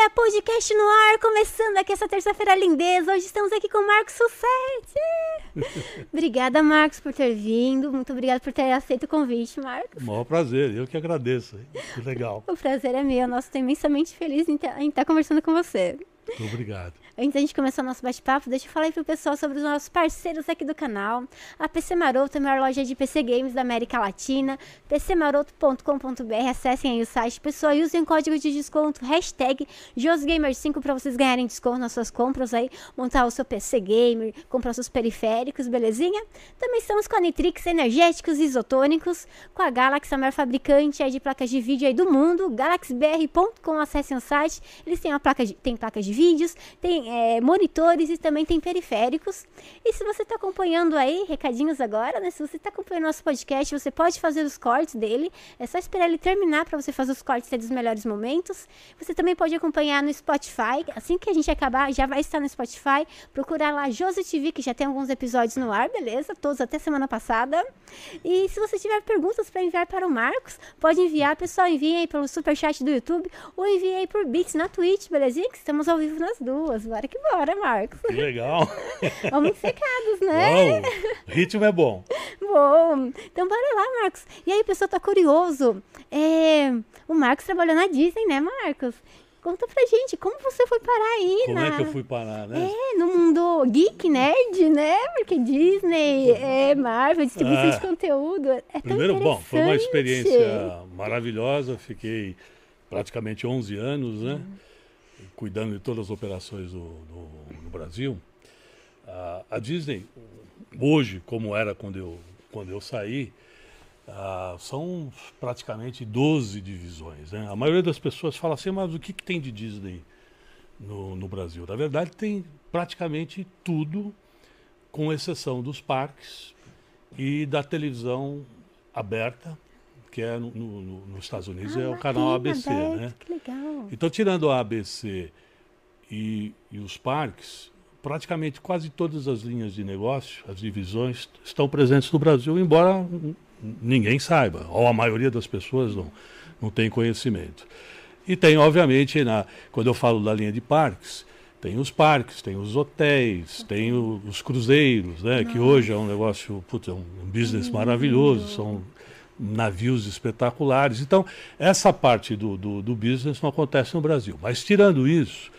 família! Podcast no ar, começando aqui essa terça-feira lindeza. Hoje estamos aqui com o Marcos Sussete. obrigada, Marcos, por ter vindo. Muito obrigada por ter aceito o convite, Marcos. O maior prazer, eu que agradeço. Que legal. o prazer é meu. Nossa, estou imensamente feliz em estar conversando com você. Muito obrigado. Antes da gente começar o nosso bate-papo, deixa eu falar aí pro pessoal sobre os nossos parceiros aqui do canal. A PC Maroto, a maior loja de PC Games da América Latina. pcmaroto.com.br, acessem aí o site. Pessoal, usem o código de desconto, hashtag JosGamer5 para vocês ganharem desconto nas suas compras aí. Montar o seu PC Gamer, comprar seus periféricos, belezinha? Também estamos com a Nitrix Energéticos Isotônicos, com a Galaxy, a maior fabricante aí de placas de vídeo aí do mundo. galaxybr.com, acessem o site. Eles têm, uma placa de, placas de vídeos, tem é, monitores e também tem periféricos. E se você está acompanhando aí, recadinhos agora, né? Se você está acompanhando nosso podcast, você pode fazer os cortes dele. É só esperar ele terminar para você fazer os cortes dos melhores momentos. Você também pode acompanhar no Spotify. Assim que a gente acabar, já vai estar no Spotify. Procurar lá Josi TV, que já tem alguns episódios no ar, beleza? Todos até semana passada. E se você tiver perguntas para enviar para o Marcos, pode enviar, pessoal. Envie aí pelo superchat do YouTube ou envie aí por Bits na Twitch, belezinha? Que estamos ao vivo nas duas. Bora que bora, Marcos. Que legal. Vamos secados, né? Bom, ritmo é bom. Bom, então bora lá, Marcos. E aí, pessoal, tá curioso. É, o Marcos trabalhou na Disney, né, Marcos? Conta pra gente, como você foi parar aí, Como na... é que eu fui parar, né? É, no mundo geek, nerd, né? Porque Disney, é, Marvel, distribuição Ah. de conteúdo. É tão Primeiro, bom, foi uma experiência maravilhosa. Fiquei praticamente 11 anos, né? Cuidando de todas as operações do, do- no Brasil. Ah, a Disney, hoje, como era quando eu, quando eu saí, são praticamente 12 divisões. Né? A maioria das pessoas fala assim, mas o que, que tem de Disney no, no Brasil? Na verdade, tem praticamente tudo, com exceção dos parques e da televisão aberta, que é no, no- no- nos Estados Unidos, Ah, é o canal ABC. aberto, Né? Que legal. Então, tirando a ABC e, e os parques, praticamente quase todas as linhas de negócio, as divisões, estão presentes no Brasil, embora ninguém saiba, ou a maioria das pessoas não, não tem conhecimento. E tem, obviamente, na, quando eu falo da linha de parques, tem os parques, tem os hotéis, tem o- os cruzeiros, né, que hoje é um negócio, putz, é um business maravilhoso, são navios espetaculares. Então, essa parte do, do, do business não acontece no Brasil. Mas, tirando isso,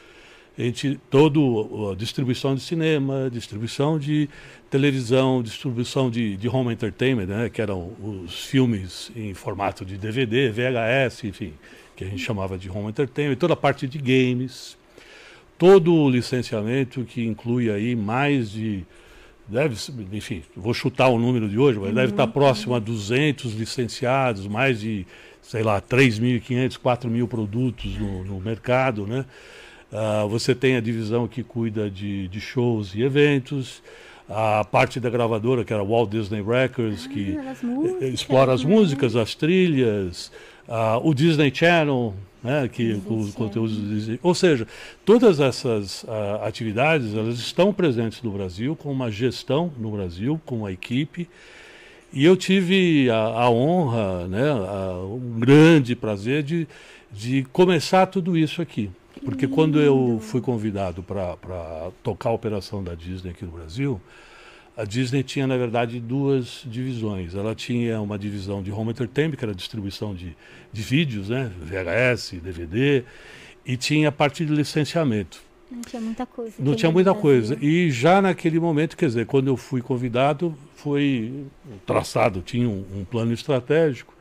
a gente, todo a distribuição de cinema, distribuição de televisão, distribuição de, de home entertainment, né, que eram os filmes em formato de DVD, VHS, enfim, que a gente chamava de home entertainment, toda a parte de games, todo o licenciamento que inclui aí mais de deve, enfim, vou chutar o número de hoje, mas deve estar próximo a 200 licenciados, mais de, sei lá, 3.500, 4.000 produtos no, no mercado, né? Ah, você tem a divisão que cuida de, de shows e eventos, a parte da gravadora, que era Walt Disney Records, que Ah, as eh, músicas, explora as né? músicas, as trilhas, ah, o Disney Channel, né, que Disney os conteúdos do Disney. Ou seja, todas essas ah, atividades elas estão presentes no Brasil, com uma gestão no Brasil, com uma equipe. E eu tive a, a honra, né, a- um grande prazer de, de começar tudo isso aqui. Porque quando eu fui convidado para tocar a operação da Disney aqui no Brasil, a Disney tinha, na verdade, duas divisões. Ela tinha uma divisão de home entertainment, que era distribuição de, de vídeos, né? VHS, DVD, e tinha a parte de licenciamento. Não tinha muita coisa. Não tinha muita coisa. E já naquele momento, quer dizer, quando eu fui convidado, foi traçado, tinha um, um plano estratégico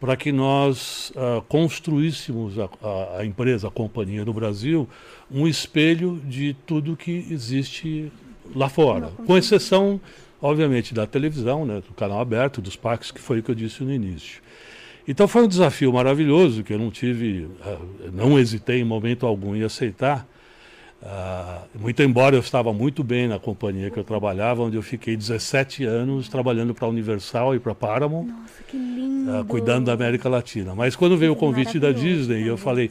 para que nós ah, construíssemos a, a- a empresa, a companhia no Brasil, um espelho de tudo que existe lá fora. Com exceção, obviamente, da televisão, né, do canal aberto, dos parques, que foi o que eu disse no início. Então foi um desafio maravilhoso que eu não tive, ah, não hesitei em momento algum em aceitar. Ah, muito embora eu estava muito bem na companhia que eu trabalhava, onde eu fiquei 17 anos trabalhando para a Universal e para a Paramount, Nossa, que lindo. ah, cuidando da América Latina. Mas quando veio o convite da Disney, eu falei,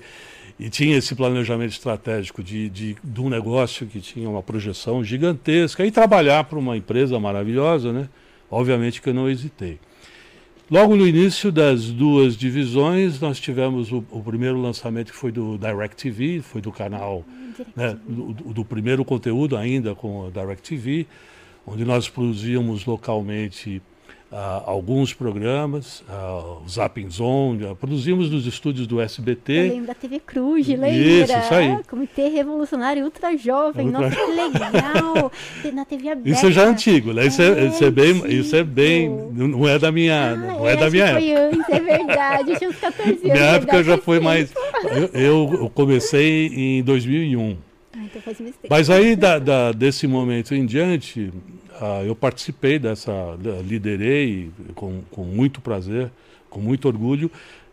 e tinha esse planejamento estratégico de, de, de um negócio que tinha uma projeção gigantesca, e trabalhar para uma empresa maravilhosa, né? Obviamente que eu não hesitei. Logo no início das duas divisões, nós tivemos o, o primeiro lançamento que foi do DirecTV, foi do canal, né, do, do, primeiro conteúdo ainda com o DirecTV, onde nós produzíamos localmente uh, alguns programas, uh, o Zapping Zone, uh, produzimos nos estúdios do SBT. Eu lembro da TV Cruz, lembra? Isso, isso aí. Comitê Revolucionário Ultra Jovem, ultra... nossa, que legal! Na TV aberta. Isso é já antigo, né? Isso é, é, isso é bem, isso é bem, não é da minha, ah, não é, é da minha época. Foi antes, é verdade, eu tinha uns 14 anos. Minha época já foi mais, eu, eu comecei em 2001. Ah, então faz Mas aí, da, da, desse momento em diante, ah, eu participei dessa, liderei com, com muito prazer, com muito orgulho,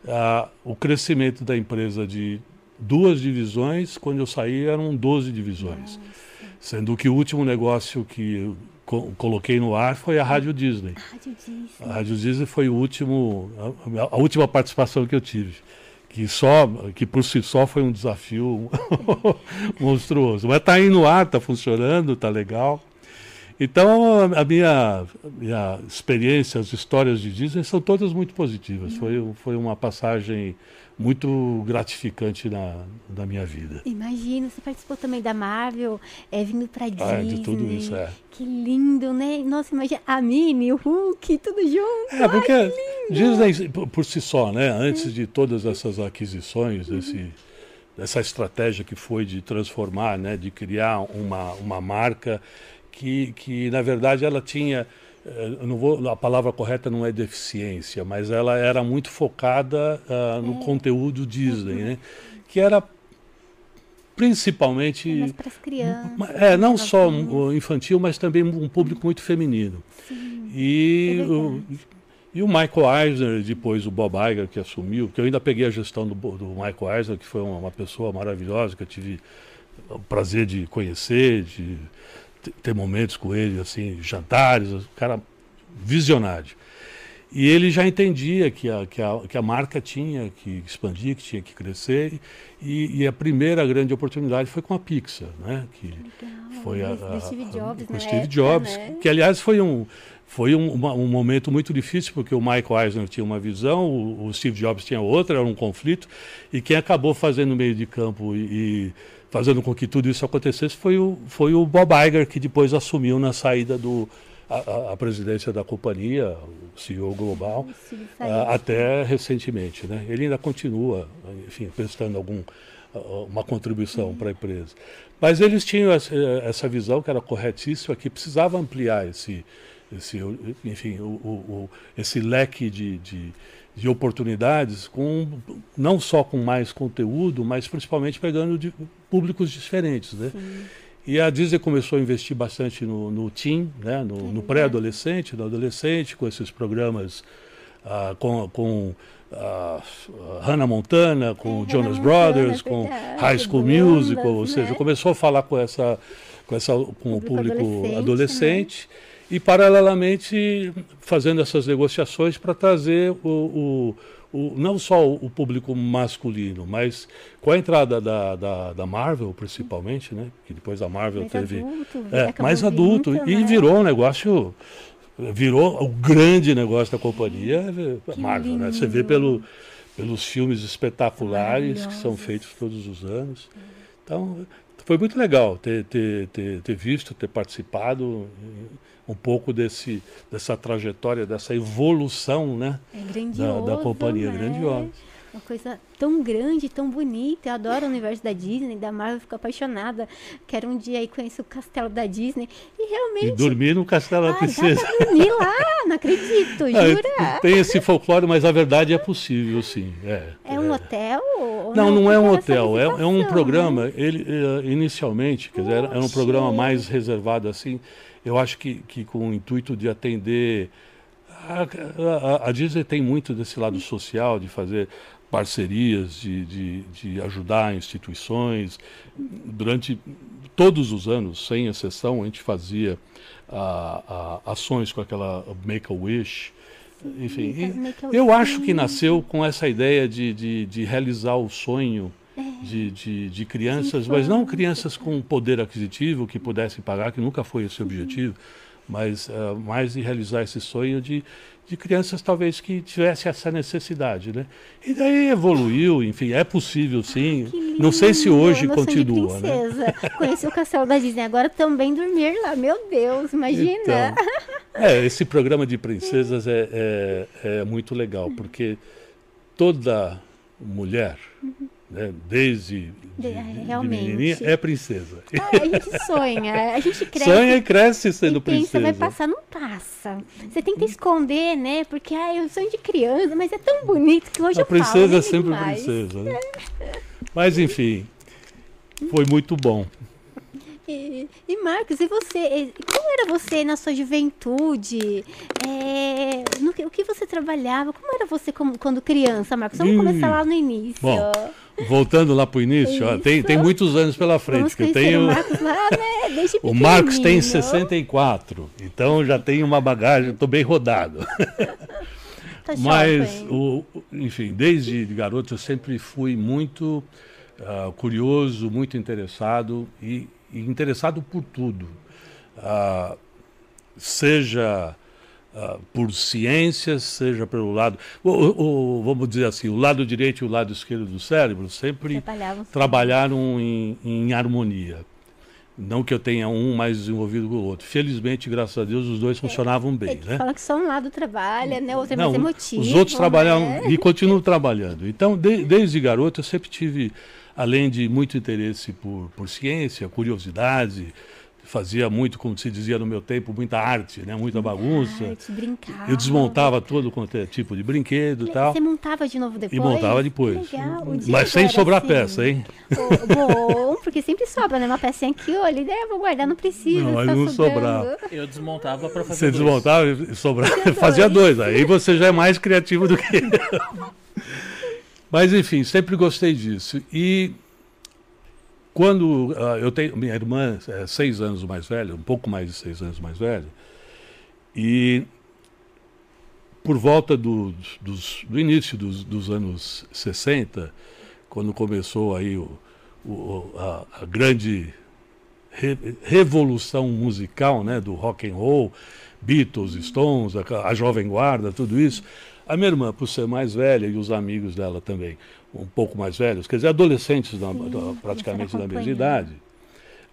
ah, o crescimento da empresa de duas divisões, quando eu saí eram 12 divisões. Nossa. Sendo que o último negócio que co coloquei no ar foi a Rádio Disney. A Rádio Disney. A Rádio Disney foi o último, a, a última participação que eu tive que só que por si só foi um desafio monstruoso. Mas está aí no ar, está funcionando, está legal. Então, a minha, minha experiência, as histórias de Disney são todas muito positivas. Foi, foi uma passagem muito gratificante na, na minha vida. Imagina, você participou também da Marvel, é, vindo para Disney. Ah, de tudo isso, é. Que lindo, né? Nossa, imagina, a Minnie, o Hulk, tudo junto. É, porque Ai, Disney, por, por, si só, né? Antes é. de todas essas aquisições, uhum. desse, dessa estratégia que foi de transformar, né? De criar uma, uma marca que, que na verdade ela tinha eh, não vou, a palavra correta não é deficiência, mas ela era muito focada uh, no é. conteúdo Disney, né? que era principalmente é para as crianças, é não só infantil, mas também um público muito feminino. Sim, e é o, e o Michael Eisner, depois o Bob Iger que assumiu, que eu ainda peguei a gestão do, do Michael Eisner, que foi uma, uma pessoa maravilhosa que eu tive o prazer de conhecer, de ter momentos com ele, assim, jantares, um cara visionário. E ele já entendia que a, que a, que a marca tinha que expandir, que tinha que crescer. E, e a primeira grande oportunidade foi com a Pixar, né? Que Legal. foi a, a, Steve Jobs, com Steve Jobs, né? que aliás foi um foi um, uma, um, momento muito difícil porque o Michael Eisner tinha uma visão, o, o, Steve Jobs tinha outra, era um conflito e quem acabou fazendo meio de campo e, e fazendo com que tudo isso acontecesse foi o, foi o Bob Iger, que depois assumiu na saída do a, a presidência da companhia, o CEO global, a, até recentemente. Né? Ele ainda continua, enfim, prestando algum, uma contribuição uhum. para a empresa. Mas eles tinham essa, visão que era corretíssima, que precisava ampliar esse, esse, enfim, o, o, o esse leque de, de de oportunidades, com, não só com mais conteúdo, mas principalmente pegando de públicos diferentes. Né? E a Disney começou a investir bastante no, no teen, né? no, no pré-adolescente, no adolescente, com esses programas ah, com, com ah, Hannah Montana, com é, Jonas Hannah Brothers, Montana, com High School Musical, ou seja, né? começou a falar com, essa, com, essa, com o público adolescente. adolescente né? E paralelamente fazendo essas negociações para trazer o, o, o, não só o público masculino, mas com a entrada da, da, da Marvel, principalmente, né? que depois a Marvel mais teve adulto, é, mais adulto e né? virou um negócio virou o grande negócio da companhia que Marvel, né? Você vê pelo, pelos filmes espetaculares que são feitos todos os anos. Então, foi muito legal ter, ter, ter, ter visto, ter participado um pouco desse, dessa trajetória, dessa evolução né, é da, da companhia né? grandiosa. Uma coisa tão grande, tão bonita. Eu adoro o universo da Disney, da Marvel, fico apaixonada. Quero um dia aí conhecer o castelo da Disney. E realmente. E dormir no castelo da ah, princesa. Dá dormir lá, não acredito, ah, jura? tem esse folclore, mas a verdade é possível, sim. É, é um é. hotel? não, não, não é um hotel. É, é, um programa. Né? Ele, eh, inicialmente, quer dizer, era um programa mais reservado assim eu acho que, que com o intuito de atender. A, a, a Disney tem muito desse lado social, de fazer parcerias, de, de, de, ajudar instituições. Durante todos os anos, sem exceção, a gente fazia a, a, ações com aquela Make-A-Wish. Enfim, eu acho que nasceu com essa ideia de, de, de realizar o sonho. De, de, de, crianças, mas não crianças com poder aquisitivo que pudessem pagar, que nunca foi esse o objetivo, mas uh, mais de realizar esse sonho de, de crianças talvez que tivessem essa necessidade, né? E daí evoluiu, enfim, é possível sim. Não sei se hoje continua, né? Conheci o castelo da Disney, agora também dormir lá, meu Deus, imagina. Então, é, esse programa de princesas é, é, é muito legal, porque toda mulher uhum né? desde de, de é princesa. Ah, a gente sonha, a gente cresce. Sonha e cresce sendo e princesa. vai passar, não passa. Você tenta esconder, né? Porque ah, eu sonho de criança, mas é tão bonito que hoje a eu princesa falo, é sempre mais. princesa. Né? mas enfim, foi muito bom. E, e, Marcos, e você? Como era você na sua juventude? É, no, o que você trabalhava? Como era você como, quando criança, Marcos? Vamos hum, começar lá no início. Bom, voltando lá para o início, ó, tem, tem muitos anos pela frente. que eu tenho... O Marcos lá, né? O Marcos tem 64, então já tem uma bagagem, estou bem rodado. Tá Mas, o, enfim, desde garoto eu sempre fui muito uh, curioso, muito interessado e, e interessado por tudo. Uh, seja uh, por ciências, seja pelo lado. O, o, vamos dizer assim, o lado direito e o lado esquerdo do cérebro sempre trabalharam em, em harmonia. Não que eu tenha um mais desenvolvido que o outro. Felizmente, graças a Deus, os dois é, funcionavam bem. É né? Fala que só um lado trabalha, né? O outro é mais emotivo. Os outros trabalham né? e continuam trabalhando. Então, de, desde garoto, eu sempre tive, além de muito interesse por, por ciência, curiosidade, fazia muito, como se dizia no meu tempo, muita arte, né? muita bagunça. Arte, brincava. Eu desmontava todo quanto é tipo de brinquedo e tal. Você montava de novo depois? E montava depois. Legal. Mas sem sobrar assim. peça, hein? bom, porque sempre sobra, né? Uma pecinha aqui, olha, ideia, vou guardar, não precisa. Não, mas não sobrava. Eu desmontava para fazer Você dois. desmontava e sobrava, fazia dois. Aí você já é mais criativo do que eu. Mas enfim, sempre gostei disso. E quando uh, eu tenho. Minha irmã é seis anos mais velha, um pouco mais de seis anos mais velha, e por volta do, dos, do início dos, dos, anos 60, quando começou aí o, o, a, a, grande re, revolução musical né, do rock and roll, Beatles, Stones, a, a Jovem Guarda, tudo isso, a minha irmã, por ser mais velha, e os amigos dela também, um pouco mais velhos, quer dizer, adolescentes da, da, praticamente da mesma idade,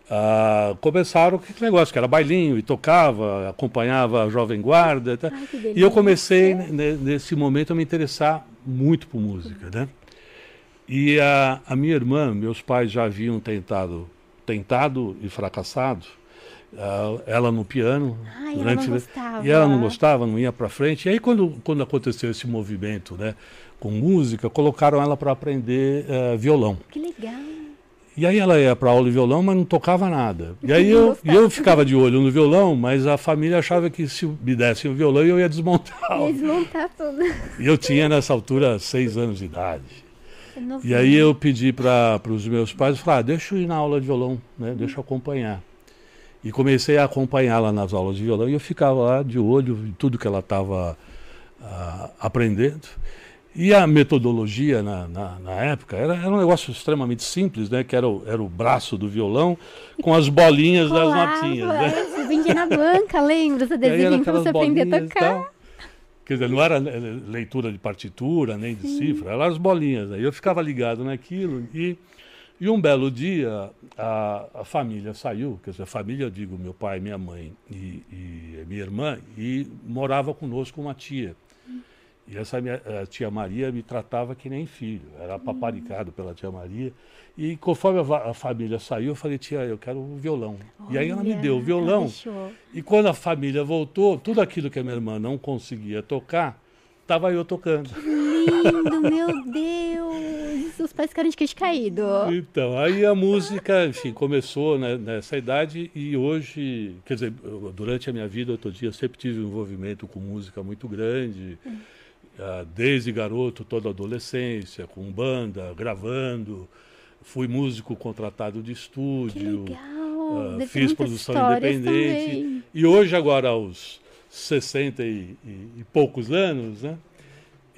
ah, começaram com aquele negócio, que era bailinho, e tocava, acompanhava a Jovem Guarda. Tá? Ai, e eu comecei, né, nesse momento, a me interessar muito por música. Né? E a, a minha irmã, meus pais já haviam tentado, tentado e fracassado, Uh, ela no piano. Ai, durante... ela não gostava. E ela não gostava, não ia para frente. E aí quando, quando aconteceu esse movimento, né, com música, colocaram ela para aprender uh, violão. Que legal. E aí ela ia para aula de violão, mas não tocava nada. E aí eu, eu ficava de olho no violão, mas a família achava que se me dessem o violão eu ia desmontar. Ia desmontar tudo. E eu tinha nessa altura seis anos de idade. É e aí eu pedi para os meus pais, falar, ah, deixa eu ir na aula de violão, né? deixa eu acompanhar. E comecei a acompanhá-la nas aulas de violão e eu ficava lá de olho em tudo que ela estava uh, aprendendo. E a metodologia na, na, na época era, era, um negócio extremamente simples, né? Que era o, era o braço do violão com as bolinhas das notinhas. Né? É, você vendia na banca, lembra? Você desenho para você aprender a tocar. Quer dizer, não era leitura de partitura, nem de Sim. cifra, eram as bolinhas. Aí eu ficava ligado naquilo e, e um belo dia a, a família saiu, quer dizer, a família, eu digo, meu pai, minha mãe e, e minha irmã, e morava conosco uma tia. E essa minha tia Maria me tratava que nem filho, era paparicado pela tia Maria. E conforme a, a, família saiu, eu falei, tia, eu quero o violão. Olha, e aí ela me deu o violão. E quando a família voltou, tudo aquilo que a minha irmã não conseguia tocar, estava eu tocando. Que lindo, meu Deus! Os pais ficaram de queixo caído. Então, aí a música, enfim, começou né, nessa idade e hoje, quer dizer, durante a minha vida, outro dia, eu sempre tive um envolvimento com música muito grande. Hum desde garoto, toda a adolescência, com banda, gravando. Fui músico contratado de estúdio. Uh, fiz produção independente. Também. E hoje, agora, aos 60 e, e, e poucos anos, né?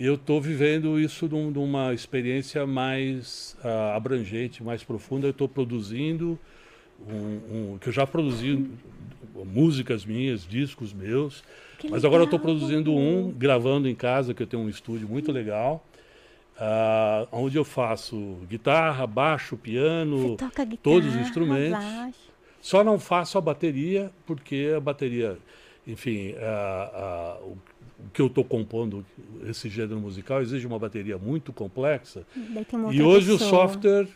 eu estou vivendo isso num, numa experiência mais uh, abrangente, mais profunda. Eu estou produzindo um, um, que eu já produzi músicas minhas, discos meus. Que Mas agora eu estou produzindo um, gravando em casa, que eu tenho um estúdio muito legal, ah, onde eu faço guitarra, baixo, piano, guitarra, todos os instrumentos. baixo. Só não faço a bateria, porque a bateria, enfim, ah, ah, o, o que eu estou compondo, esse gênero musical, exige uma bateria muito complexa. E hoje o software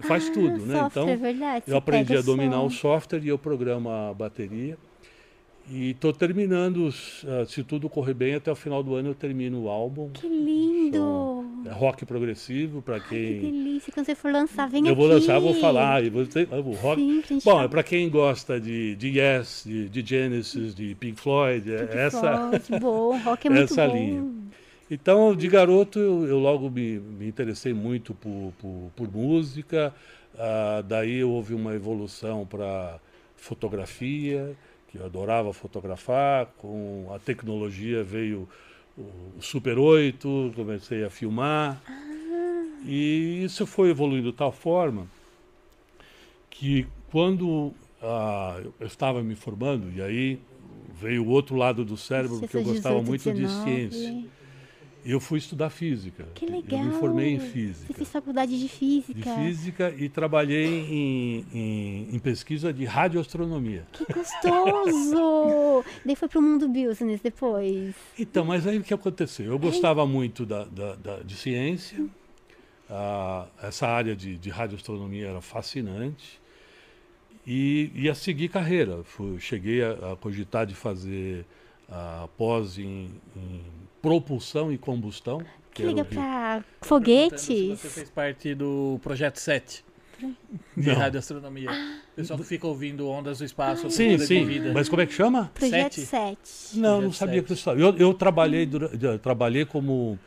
faz Ah, tudo, né? software, Então, verdade. eu aprendi a dominar o som. software e eu programo a bateria. E estou terminando, ah, se tudo correr bem, até o final do ano eu termino o álbum. Que lindo! É rock progressivo, para Que quem. delícia. Quando você for lançar, vem eu aqui. vou lançar, vou falar. E vou ter, rock. Sim, Bom, é para quem gosta de, de Yes, de, de Genesis, de Pink Floyd, é Pink essa. Floyd, bom, rock é muito essa bom. linha. Então, de garoto, eu, eu logo me, me interessei muito por, por, por música. Ah, daí houve uma evolução para fotografia, que eu adorava fotografar. Com a tecnologia veio o, Super 8, comecei a filmar. E isso foi evoluindo de tal forma que quando ah, eu estava me formando, e aí veio o outro lado do cérebro, porque eu gostava 18, muito de 19. ciência. Eu fui estudar física. Que legal. Eu me formei em Você física. fez faculdade de física. De física e trabalhei em, em, em pesquisa de radioastronomia. Que gostoso! Daí foi pro mundo business depois. Então, mas aí o que aconteceu? Eu gostava muito da, da- da- de ciência, ah, essa área de, de radioastronomia era fascinante e ia seguir carreira. Fui- cheguei a, a cogitar de fazer a pós em, em propulsão e combustão. Que que- pra Se foguetes. você fez parte do projeto 7 de Não. radioastronomia. O pessoal que fica ouvindo ondas do espaço. Sim, procura sim. vida. Mas como é que chama? Projeto Sete. 7. Não, não Projeto sabia sete. que eu estava. Eu, eu trabalhei, durante, eu trabalhei como,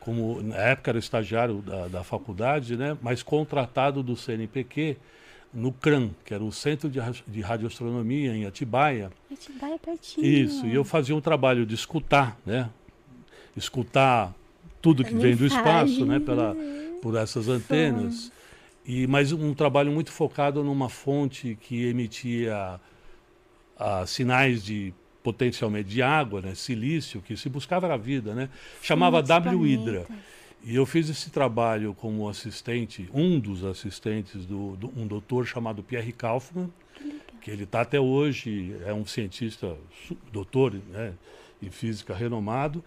como, na época era estagiário da, da faculdade, né? mas contratado do CNPq no CRAN, que era o Centro de, de Radioastronomia em Atibaia. Atibaia pertinho. Isso, e eu fazia um trabalho de escutar, né? Escutar tudo que vem do espaço, né? Pela, por essas antenas. E, mas um trabalho muito focado numa fonte que emitia ah, sinais de potencialmente de água, né? silício, que se buscava era a vida, né? Chamava W Hydra. E eu fiz esse trabalho como assistente, um dos assistentes do, do um doutor chamado Pierre Kaufmann, que ele está até hoje, é um cientista, doutor né, em física renomado,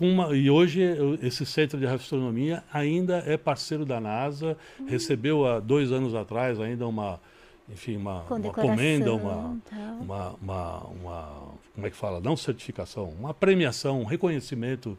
uma, e hoje esse centro de astronomia ainda é parceiro da NASA, recebeu há dois anos atrás ainda uma, enfim, uma, uma comenda, uma, uma, uma, uma, como é que fala, não certificação, uma premiação, um reconhecimento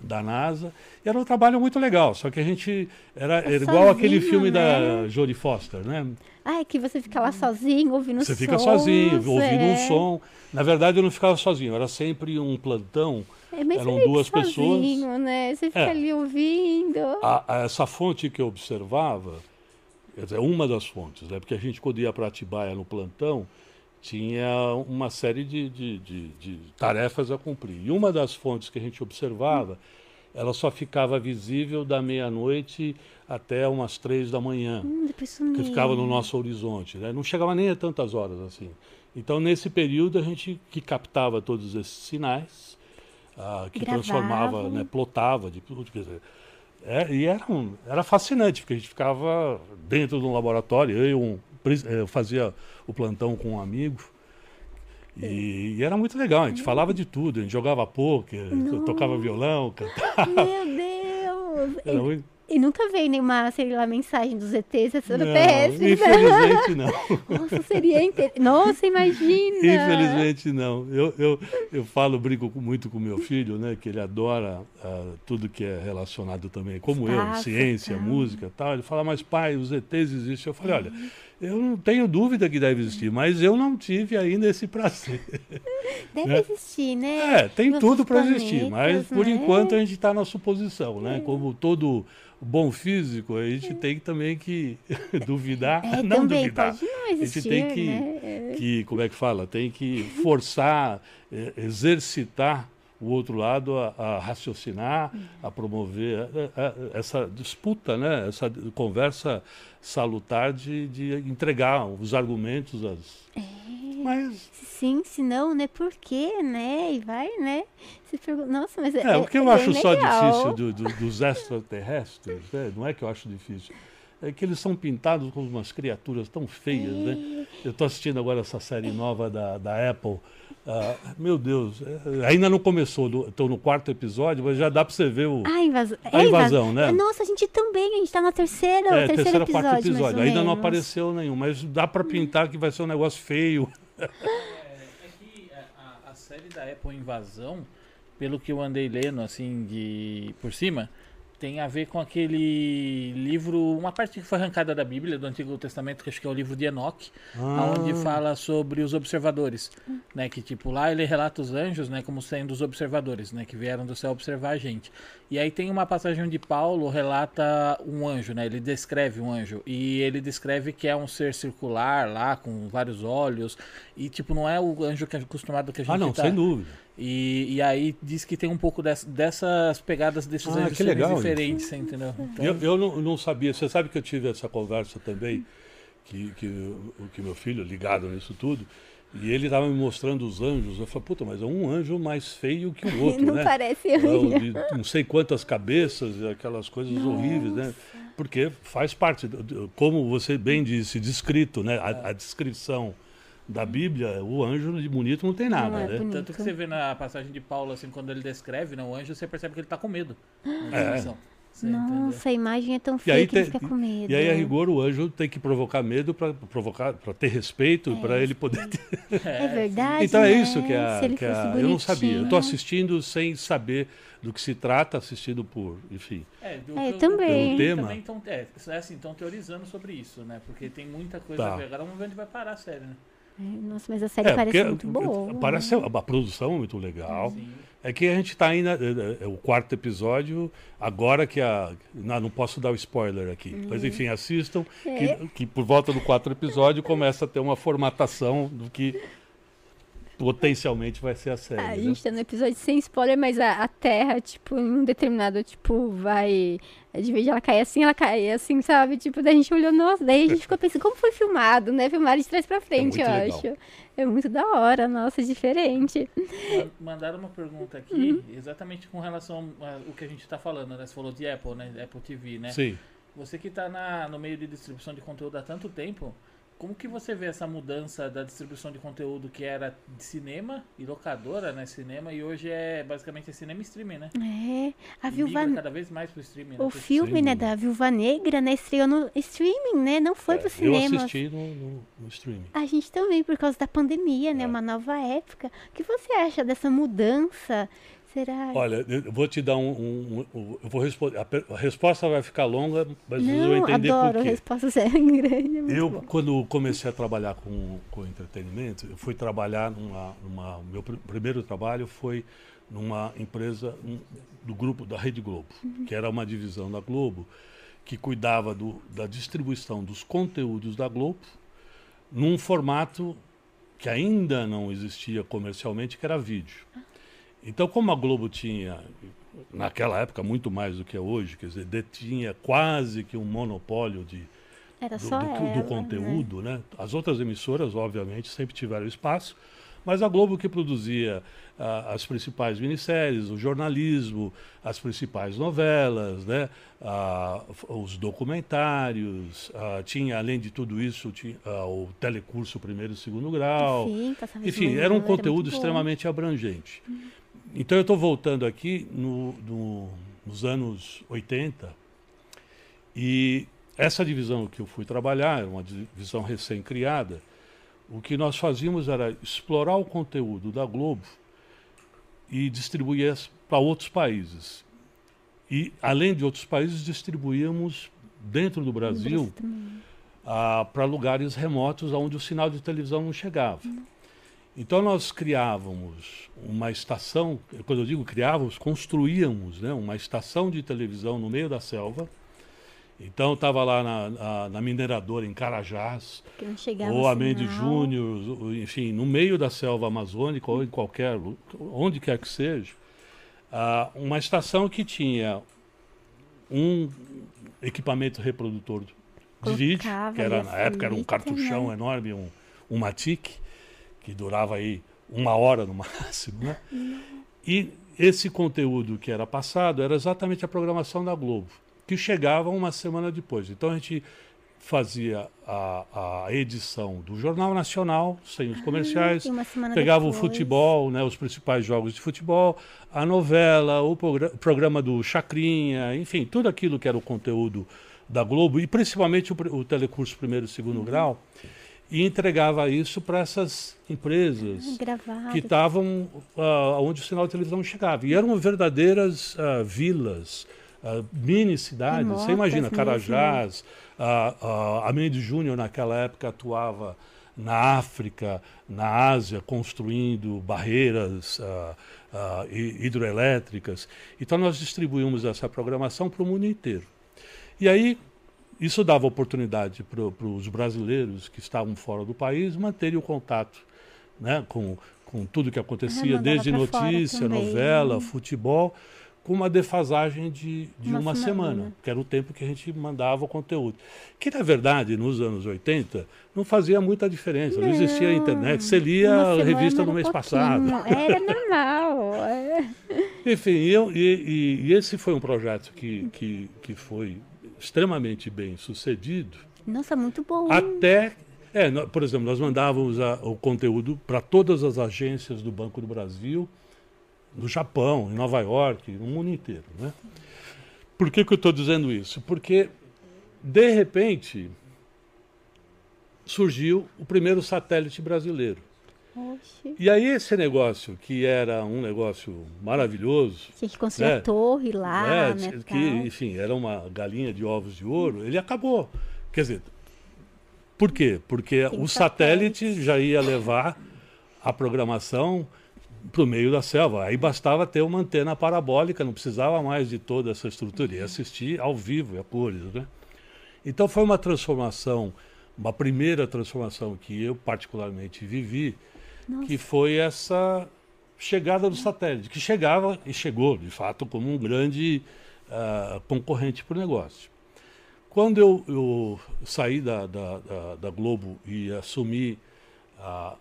da NASA. E era um trabalho muito legal, só que a gente era, era igual aquele sozinho, filme da né? Jodie Foster, né? Ah, é que você fica lá sozinho, ouvindo Você fica sons, sozinho, ouvindo é. um som. Na verdade, eu não ficava sozinho, era sempre um plantão. É, Eram duas pessoas. sozinho, né? Você fica É. ali ouvindo. A- a- essa fonte que eu observava, dizer, uma das fontes, né? porque a gente, quando ia para Atibaia no plantão, tinha uma série de, de, de- de tarefas a cumprir. E uma das fontes que a gente observava, ela só ficava visível da meia-noite até umas três da manhã. Hum, que ficava no nosso horizonte, né? não chegava nem a tantas horas assim. Então nesse período a gente que captava todos esses sinais, ah, que transformava, né, plotava de tudo, é, e era, um- era fascinante porque a gente ficava dentro de um laboratório, eu, um, pris- eu fazia o plantão com um amigo. E, e era muito legal, a gente falava de tudo, a gente jogava pôquer, tocava violão, cantava. Meu Deus! Era muito... e nunca veio nenhuma, sei lá, mensagem dos ETs Não, extraterrestres. né? infelizmente não. Nossa, seria inter... Nossa, imagina! Infelizmente não. Eu, eu, eu falo, brinco muito com meu filho, né? Que ele adora ah, tudo que é relacionado também, como eu, Espaço, ciência, tal. música e tal. Ele fala, mas pai, os ETs existem. Eu falei, olha, eu não tenho dúvida que deve existir, mas eu não tive ainda esse prazer. Deve né? existir, né? É, tem Em tudo para existir, mas planetas, por né? enquanto a gente está na suposição, né? Como todo bom físico, a gente tem também que duvidar, É, não também duvidar. não a gente existir, tem que, né? É. que, como é que fala? Tem que forçar, eh, exercitar o outro lado a, a raciocinar, a promover a- a- essa disputa, né? essa conversa salutar de, de entregar os argumentos. As... Mas Sim, se não, né? Por quê, né? E vai, né? Se pergunta, nossa, mas é. é, o que eu é acho só difícil do- do- dos extraterrestres, né? não é que eu acho difícil, é que eles são pintados como umas criaturas tão feias, né? Eu estou assistindo agora essa série nova da, da Apple. Ah, meu Deus, é, ainda não começou, estou no quarto episódio, mas já dá para você ver o, Ah, invasão. a invasão, né? Nossa, a gente também, a gente tá na terceira, é, terceiro terceiro, episódio. quarto episódio. Ainda não menos. apareceu nenhum, mas dá para pintar que vai ser um negócio feio. É, é que a, a- a série da Apple Invasão, pelo que eu andei lendo assim de por cima, tem a ver com aquele livro, uma parte que foi arrancada da Bíblia, do Antigo Testamento, que acho que é o livro de Enoque, Ah. onde fala sobre os observadores, né, que tipo lá ele relata os anjos, né, como sendo os observadores, né, que vieram do céu observar a gente. E aí tem uma passagem onde Paulo relata um anjo, né, ele descreve um anjo e ele descreve que é um ser circular lá com vários olhos e tipo não é o anjo que é acostumado que a gente Ah, não, tá. sem dúvida. E, e aí diz que tem um pouco dess- dessas pegadas desses Ah, legal isso. diferentes, você entendeu? Então, Eu, eu não, não sabia. Você sabe que eu tive essa conversa também, que, que, o- que meu filho, ligado nisso tudo, e ele estava me mostrando os anjos. Eu falei, puta, mas é um anjo mais feio que o outro, Não né? parece anjo. de não sei quantas cabeças, e aquelas coisas horríveis, né? Porque faz parte, como você bem disse, descrito, né? A, a descrição da Bíblia, o anjo de bonito não tem nada, Não é né? bonito. Tanto que você vê na passagem de Paulo, assim, quando ele descreve né, o anjo, você percebe que ele tá com medo. na É. entendeu? Nossa, a imagem é tão feia que ele fica com medo. e aí, a rigor, o anjo tem que provocar medo para provocar, para ter respeito, para ele poder ter É verdade. Então é né? isso que é. Ele que é- fosse eu não sabia. Eu estou assistindo sem saber do que se trata, assistindo por, enfim. É, do, É, do- também. Pelo tema. também tão, é, é assim, estão teorizando sobre isso, né? Porque tem muita coisa Tá. a ver. Agora vamos ver onde vai parar a série, né? É, Nossa, mas a série parece muito boa. parece a produção é muito legal. Sim. É que a gente está ainda. É, é o quarto episódio, agora que a. Não, não posso dar o spoiler aqui. Mas enfim, assistam. É. Que, que por volta do quarto episódio começa a ter uma formatação do que potencialmente vai ser a série. A né? gente tá no episódio sem spoiler, mas a, a Terra, tipo, em um determinado, tipo, vai. De vez ela cair assim, ela cai assim, sabe? Tipo, daí a gente olhou, nossa, daí a gente ficou pensando, como foi filmado, né? Filmaram de trás pra frente, muito eu legal. acho. É muito da hora, nossa, diferente. Man- Mandaram uma pergunta aqui, Uhum. exatamente com relação ao que a gente tá falando, né? Você falou de Apple, né? Apple TV, né? Sim. Você que tá na, no meio de distribuição de conteúdo há tanto tempo, como que você vê essa mudança da distribuição de conteúdo que era de cinema e locadora, né? Cinema, e hoje é basicamente é cinema e streaming, né? É. A Viúva. cada vez mais pro streaming, né? O Porque- filme, né, da Viúva Negra, né, estreou no streaming, né? Não foi É, pro eu cinema. assisti no, no, no streaming. A gente também, por causa da pandemia, né? É. Uma nova época. O que você acha dessa mudança? Será? Olha, eu vou te dar um. um- um- eu vou responder. A, a resposta vai ficar longa, mas vocês vão Não, entender adoro por quê. respostas é grande. É Eu, bom. quando comecei a trabalhar com, com entretenimento, eu fui trabalhar numa. numa meu pr- primeiro trabalho foi numa empresa um, do grupo da Rede Globo, Uhum. que era uma divisão da Globo, que cuidava do, da distribuição dos conteúdos da Globo num formato que ainda não existia comercialmente, que era vídeo. Então, como a Globo tinha, naquela época, muito mais do que é hoje, quer dizer, detinha quase que um monopólio de, Era do, só do- do ela, conteúdo, né? As outras emissoras, obviamente, sempre tiveram espaço, mas a Globo que produzia ah, as principais minisséries, o jornalismo, as principais novelas, né? Ah, os documentários, ah, tinha, além de tudo isso, tinha o telecurso primeiro e segundo grau. Enfim, passava Enfim, era um conteúdo extremamente abrangente. Então eu estou voltando aqui no- no- nos anos 80 e essa divisão que eu fui trabalhar, uma divisão recém-criada, o que nós fazíamos era explorar o conteúdo da Globo e distribuir para outros países. E, além de outros países, distribuíamos dentro do Brasil também. para lugares remotos onde o sinal de televisão não chegava. Então nós criávamos uma estação, quando eu digo criávamos, construíamos né, uma estação de televisão no meio da selva. Então estava lá na, na, na mineradora em Carajás, ou a sinal. Mendes Júnior, enfim, no meio da selva amazônica ou em qualquer, onde quer que seja. ah, uma estação que tinha um equipamento reprodutor de vídeo, que era na época era um cartuchão né? enorme, um, um Matic, que durava aí uma hora no máximo, né? E esse conteúdo que era passado era exatamente a programação da Globo, que chegava uma semana depois. Então a gente fazia a, a edição do Jornal Nacional, sem os comerciais, pegava depois. o futebol, né, os principais jogos de futebol, a novela, o programa do Chacrinha, enfim, tudo aquilo que era o conteúdo da Globo, e principalmente o, o telecurso primeiro e segundo uhum. grau, e entregava isso para essas empresas Gravado. que estavam uh, onde o sinal de televisão chegava. E eram verdadeiras uh, vilas, uh, mini cidades. Você imagina, Carajás, uh, a Mendes Júnior naquela época atuava na África, na Ásia, construindo barreiras hidroelétricas. Então nós distribuímos essa programação para o mundo inteiro. E aí isso dava oportunidade para os brasileiros que estavam fora do país manterem o contato né, com, com tudo que acontecia, desde notícia, novela, futebol, com uma defasagem de, de uma, uma semana, semana, que era o tempo que a gente mandava o conteúdo. Que, na verdade, nos anos 80, não fazia muita diferença. Não, não existia internet. Você lia a revista do mês pouquinho. passado. Era normal. É. Enfim, eu, e, e, e, esse foi um projeto que, que, que foi extremamente bem sucedido. Nossa, muito bom. Até, é, por exemplo, nós mandávamos a, o conteúdo para todas as agências do Banco do Brasil, no Japão, em Nova York, no mundo inteiro. Né? Por que, que eu estou dizendo isso? Porque, de repente, surgiu o primeiro satélite brasileiro. Oxi. E aí esse negócio, que era um negócio maravilhoso... Tinha que construir né? a torre lá, né? né que, enfim, era uma galinha de ovos de ouro. Ele acabou. Quer dizer, por quê? Porque Tem o satélite, satélite já ia levar a programação para o meio da selva. Aí bastava ter uma antena parabólica, não precisava mais de toda essa estrutura. Ia assistir ao vivo, a cores. Né? Então foi uma transformação, uma primeira transformação que eu particularmente vivi, nossa. que foi essa chegada do satélite, que chegava e chegou, de fato, como um grande uh, concorrente para o negócio. Quando eu, eu saí da, da, da, da, Globo e assumi a,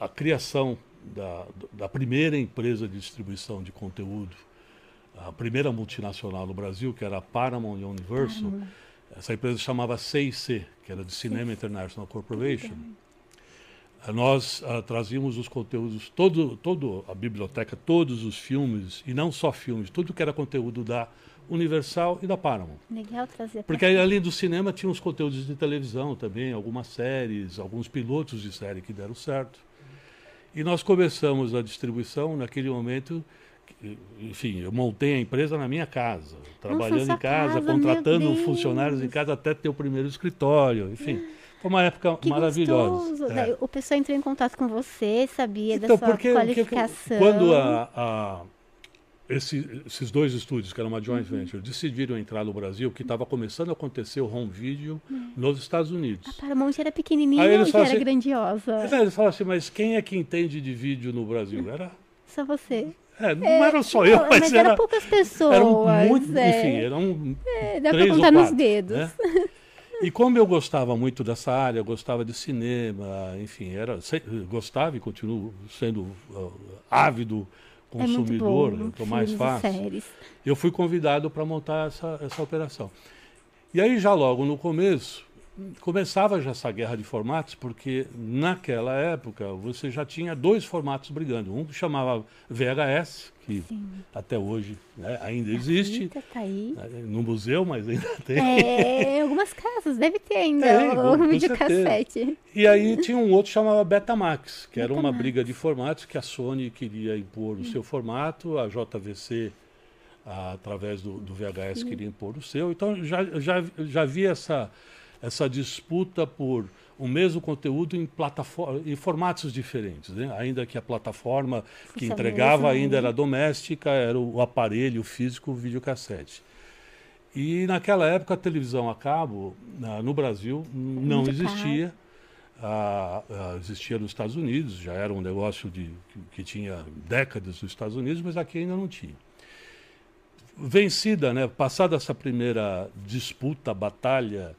a criação da, da primeira empresa de distribuição de conteúdo, a primeira multinacional no Brasil, que era a Paramount Universal, essa empresa chamava CIC, que era de Cinema International Corporation nós uh, trazíamos os conteúdos, todo, todo a biblioteca, todos os filmes, e não só filmes, tudo que era conteúdo da Universal e da Paramount. Legal trazer. Porque aí, além do cinema, tinha os conteúdos de televisão também, algumas séries, alguns pilotos de série que deram certo. E nós começamos a distribuição naquele momento. Enfim, eu montei a empresa na minha casa, trabalhando Nossa, em casa, casa contratando funcionários em casa até ter o primeiro escritório, enfim. Foi uma época que maravilhosa. É. O pessoal entrou em contato com você, sabia então, da sua porque, qualificação. Porque, quando a, a esse, esses dois estúdios, que era uma joint uhum. venture, decidiram entrar no Brasil, que estava começando a acontecer o home video uhum. nos Estados Unidos. A Paramount era pequenininha era assim, grandiosa? Eles falaram assim, mas quem é que entende de vídeo no Brasil? Era... Só você. É, não é, era só eu, mas, mas era, era poucas pessoas. Eram muito, é. enfim, eram é, dá para contar nos dedos. Né? E como eu gostava muito dessa área, gostava de cinema, enfim, era gostava e continuo sendo ávido consumidor, é então mais fácil. Eu fui convidado para montar essa, essa operação. E aí já logo no começo começava já essa guerra de formatos, porque naquela época você já tinha dois formatos brigando. Um que chamava VHS, que Sim. até hoje né, ainda existe. Tá aí. Né, no museu, mas ainda tem. É, algumas casas, deve ter ainda é, o videocassete. E aí tinha um outro que chamava Betamax, que era uma briga de formatos que a Sony queria impor o seu formato, a JVC através do, do VHS Sim. queria impor o seu. Então já, já, já havia essa, essa disputa por o mesmo conteúdo em, em formatos diferentes. Né? Ainda que a plataforma que entregava ainda era doméstica, era o aparelho físico, o videocassete. E naquela época a televisão a cabo, no Brasil, não existia. Ah, ah, existia nos Estados Unidos, já era um negócio de, que, que tinha décadas nos Estados Unidos, mas aqui ainda não tinha. vencida, né? Passada essa primeira disputa, batalha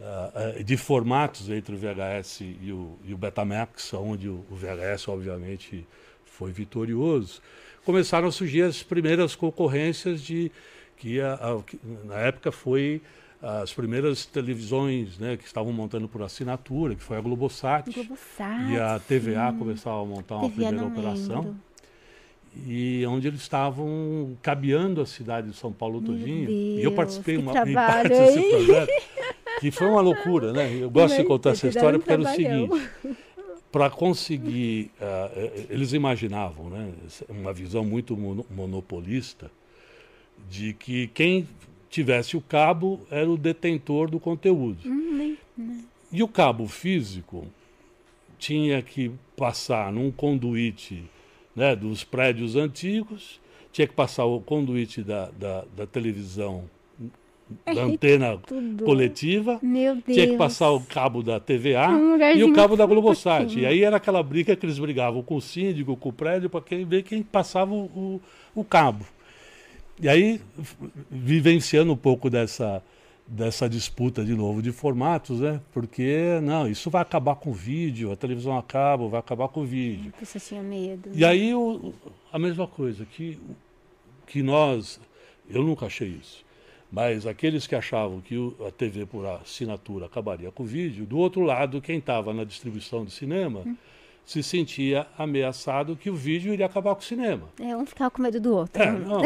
uh, de formatos entre o VHS e o, e o Betamax, onde o, o VHS, obviamente, foi vitorioso, começaram a surgir as primeiras concorrências de que, a, a, que na época foi as primeiras televisões né, que estavam montando por assinatura, que foi a Globosat. Globosat e a TVA sim. começava a montar uma TVA primeira operação. Lembro. E onde eles estavam cabeando a cidade de São Paulo todinho. e eu participei uma em parte desse projeto, que foi uma loucura, né? Eu gosto de contar essa história porque era o seguinte. Para conseguir, uh, eles imaginavam, né, uma visão muito monopolista, de que quem tivesse o cabo era o detentor do conteúdo. Hum, e o cabo físico tinha que passar num conduíte né, dos prédios antigos, tinha que passar o conduíte da, da, da televisão, da antena Tudo. coletiva, tinha que passar o cabo da TVA e o cabo da Globosat. E aí era aquela briga que eles brigavam com o síndico, com o prédio, para quem ver quem passava o, o, o cabo. E aí, vivenciando um pouco dessa, dessa disputa de novo de formatos, né? Porque, não, isso vai acabar com o vídeo, a televisão acaba, vai acabar com o vídeo. Pessoa tinha medo. E aí, o, a mesma coisa, que, que nós, eu nunca achei isso, mas aqueles que achavam que a TV por assinatura acabaria com o vídeo, do outro lado, quem estava na distribuição de cinema. Hum se sentia ameaçado que o vídeo iria acabar com o cinema. É, um ficava com medo do outro. É, não.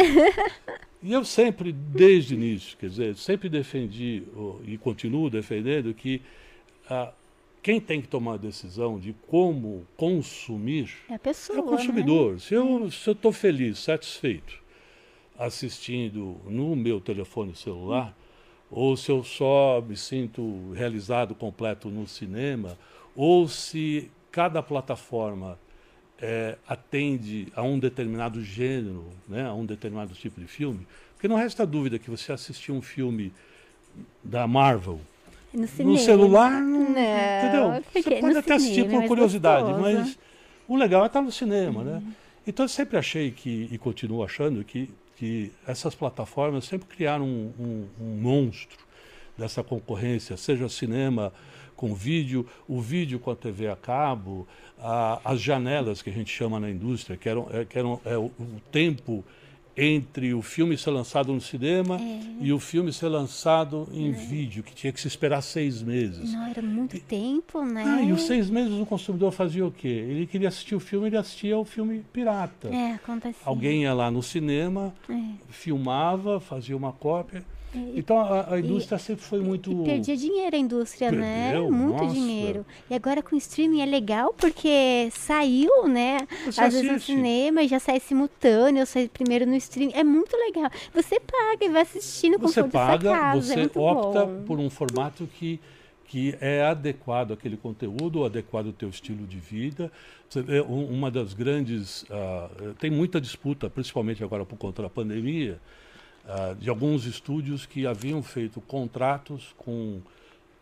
e eu sempre, desde o início, quer dizer, sempre defendi e continuo defendendo que ah, quem tem que tomar a decisão de como consumir é, a pessoa, é o consumidor. Né? Se eu estou feliz, satisfeito, assistindo no meu telefone celular, ou se eu só me sinto realizado completo no cinema, ou se cada plataforma é, atende a um determinado gênero, né, a um determinado tipo de filme, porque não resta dúvida que você assistir um filme da Marvel no, no celular, não, entendeu? Você pode até assistir por curiosidade, gostoso. mas o legal é estar no cinema, uhum. né? Então eu sempre achei que, e continuo achando, que, que essas plataformas sempre criaram um, um, um monstro dessa concorrência, seja cinema, com vídeo, o vídeo com a TV a cabo, a, as janelas que a gente chama na indústria, que eram, é, que eram é, o, o, tempo entre o filme ser lançado no cinema é. e o filme ser lançado em é. vídeo, que tinha que se esperar seis meses. Não, era muito e, tempo, né? Ah, e os seis meses o consumidor fazia o quê? Ele queria assistir o filme, ele assistia o filme pirata. É, acontecia. Alguém ia lá no cinema, é. filmava, fazia uma cópia então a, a indústria e, sempre foi muito. E perdia dinheiro a indústria, né? Perdeu, né? Muito nossa. dinheiro. E agora com o streaming é legal porque saiu, né? Você Às vezes assiste. no cinema já sai simultâneo, sai primeiro no streaming. É muito legal. Você paga e vai assistindo com Você paga, casa. você é opta bom. por um formato que que é adequado àquele conteúdo, adequado ao teu estilo de vida. Você vê, uma das grandes... Uh, tem muita disputa, principalmente agora por conta da pandemia, uh, de alguns estúdios que haviam feito contratos com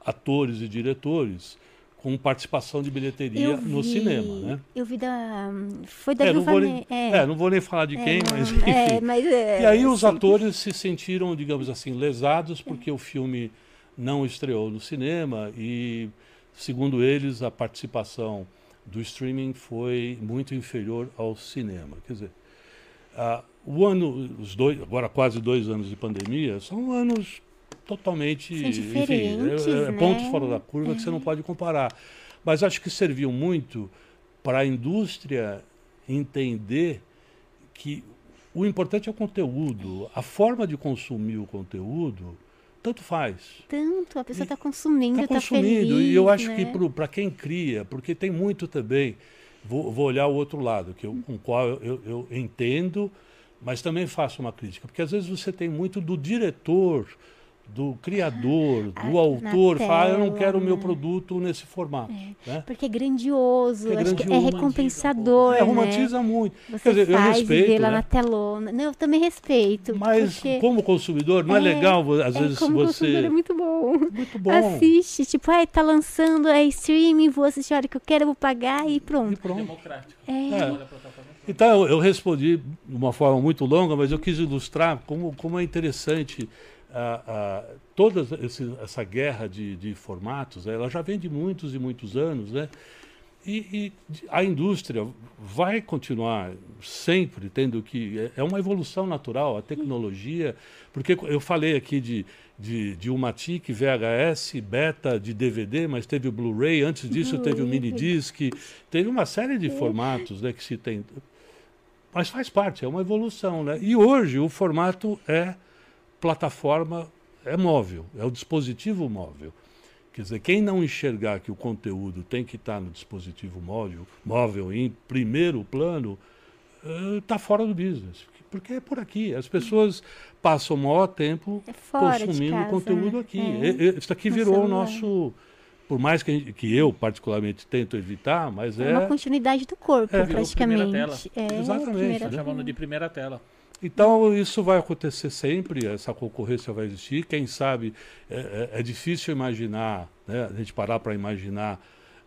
atores e diretores com participação de bilheteria vi, no cinema, né? Eu vi da foi da é, não vou nem, é. é, não vou nem falar de É, quem, não, mas enfim. é, mas é, e aí os atores se sentiram, digamos assim, lesados porque o filme não estreou no cinema e, segundo eles, a participação do streaming foi muito inferior ao cinema. Quer dizer, ah, o ano, os dois, agora quase dois anos de pandemia, são anos totalmente enfim, diferentes, é, é né? pontos fora da curva que você não pode comparar. Mas acho que serviu muito para a indústria entender que o importante é o conteúdo, a forma de consumir o conteúdo, tanto faz. Tanto, a pessoa está consumindo, Está consumindo. feliz, e eu acho né? que para quem cria, porque tem muito também, vou, vou olhar o outro lado, que eu, com o qual eu, eu entendo, mas também faço uma crítica, porque às vezes você tem muito do diretor, do criador, do Ah, na autor, fala, ah, eu não tela, quero o meu né? produto nesse formato. Né? Porque é grandioso, Porque é acho que é grandioso. recompensador, É, né? romantiza muito. Você Quer dizer, eu faz e respeito, vê lá né? na telona. Não, eu também respeito. Mas porque como consumidor, não é, É, legal, às é, vezes como consumidor você... é muito bom. Muito bom. Assiste, tipo, ai, tá lançando, é streaming, vou assistir a hora que eu quero, eu vou pagar e E pronto. pronto. Democrático. É. Plataforma. Então, eu respondi de uma forma muito longa, mas eu quis ilustrar como, como é interessante ah, ah, toda esse, essa guerra de, de formatos. Né? Ela já vem de muitos e muitos anos, né? E, e, a indústria vai continuar sempre tendo que. É, é uma evolução natural, a tecnologia. Porque eu falei aqui de, de, de uma TIC, VHS, beta de DVD, mas teve o Blu-ray, antes disso teve o mini disc, teve uma série de formatos né, que se tem. Mas faz parte, é uma evolução. Né? E hoje o formato é plataforma, é móvel, é o dispositivo móvel. Quer dizer, quem não enxergar que o conteúdo tem que estar no dispositivo móvel, móvel em primeiro plano, está uh, fora do business. Porque é por aqui. As pessoas passam o maior tempo é consumindo casa, conteúdo aqui. É. Isso aqui virou o nosso. Por mais que, que eu, particularmente, tento evitar, mas é. É uma continuidade do corpo, é, praticamente. É, Exatamente. Está chamando de primeira tela. Então, isso vai acontecer sempre, essa concorrência vai existir. Quem sabe é, é, é difícil imaginar, né, a gente parar para imaginar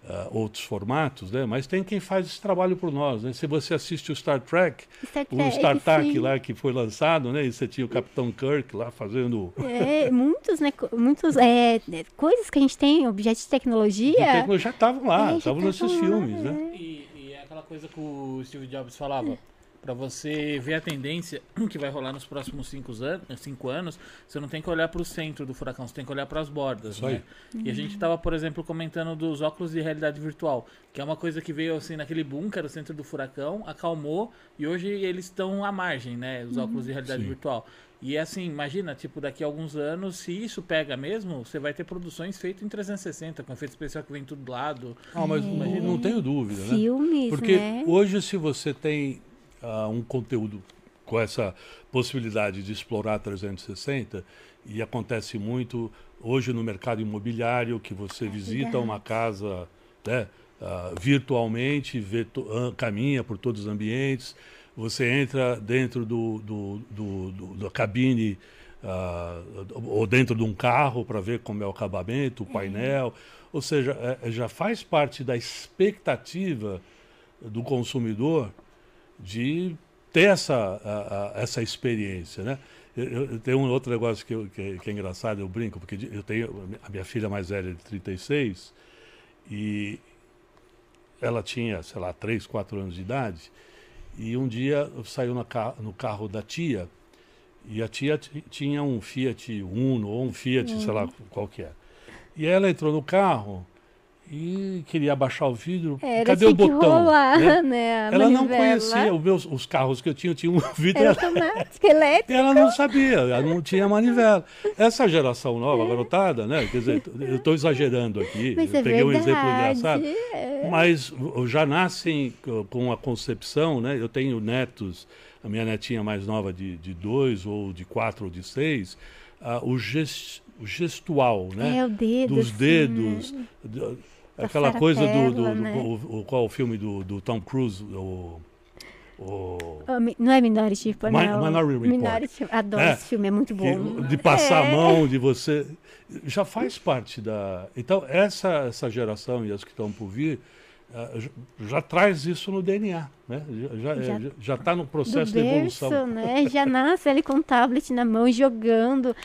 uh, outros formatos, né, mas tem quem faz esse trabalho por nós. Né? Se você assiste o Star Trek, Star Trek o Star Trek lá que foi lançado, né, e você tinha o Capitão Kirk lá fazendo. É, muitos, né, muitos é, coisas que a gente tem, objetos de tecnologia. De tecnologia já estavam lá, estavam é, nesses filmes. Lá, né? E, e é aquela coisa que o Steve Jobs falava para você ver a tendência que vai rolar nos próximos cinco anos, cinco anos você não tem que olhar para o centro do furacão, você tem que olhar para as bordas. Né? E a gente estava, por exemplo, comentando dos óculos de realidade virtual, que é uma coisa que veio assim naquele boom, que era o centro do furacão, acalmou e hoje eles estão à margem, né? Os óculos de realidade Sim. virtual. E assim, imagina, tipo, daqui a alguns anos, se isso pega mesmo, você vai ter produções feitas em 360, com efeito especial que vem tudo do lado. Ah, mas imagina, não tenho dúvida, né? Filmes, Porque né? hoje, se você tem uh, um conteúdo com essa possibilidade de explorar 360 e acontece muito hoje no mercado imobiliário que você visita uma casa né, uh, virtualmente, vê uh, caminha por todos os ambientes, você entra dentro do, do, do, do da cabine uh, ou dentro de um carro para ver como é o acabamento, o painel, ou seja, é, já faz parte da expectativa do consumidor de ter essa, a, a, essa experiência, né? Eu, eu, tenho um outro negócio que, eu, que, que, é engraçado, eu brinco, porque eu tenho a minha filha mais velha de 36 e ela tinha, sei lá, 3, 4 anos de idade e um dia saiu no, no carro da tia e a tia tinha um Fiat Uno ou um Fiat, uhum. sei lá qual que é. E ela entrou no carro e queria abaixar o vidro. Era, Cadê o botão? Rolar, né? né ela não conhecia os, meus, os carros que eu tinha, eu tinha um vidro Era automático, elétrico. Ela não sabia, ela não tinha manivela. Essa geração nova, é. garotada, né? Quer dizer, eu estou exagerando aqui, mas eu é peguei verdade. um exemplo engraçado. É. Mas já nascem com a concepção, né? Eu tenho netos, a minha netinha mais nova de, de dois, ou de quatro, ou de seis, uh, o, gest, o gestual, né? É, o dedo. Dos assim, dedos. Né? Aquela coisa do, do, né? do, qual o filme do, do Tom Cruise, o, o... Não é Minority Report, não. Minority Report. Minority, adoro é, esse filme, é muito bom. De passar é. a mão, de você... Já faz parte da... Então, essa, essa geração e as que estão por vir, já, já, traz isso no DNA, né? Já está é, no processo de evolução. Né? Já nasce ali com o tablet na mão, jogando.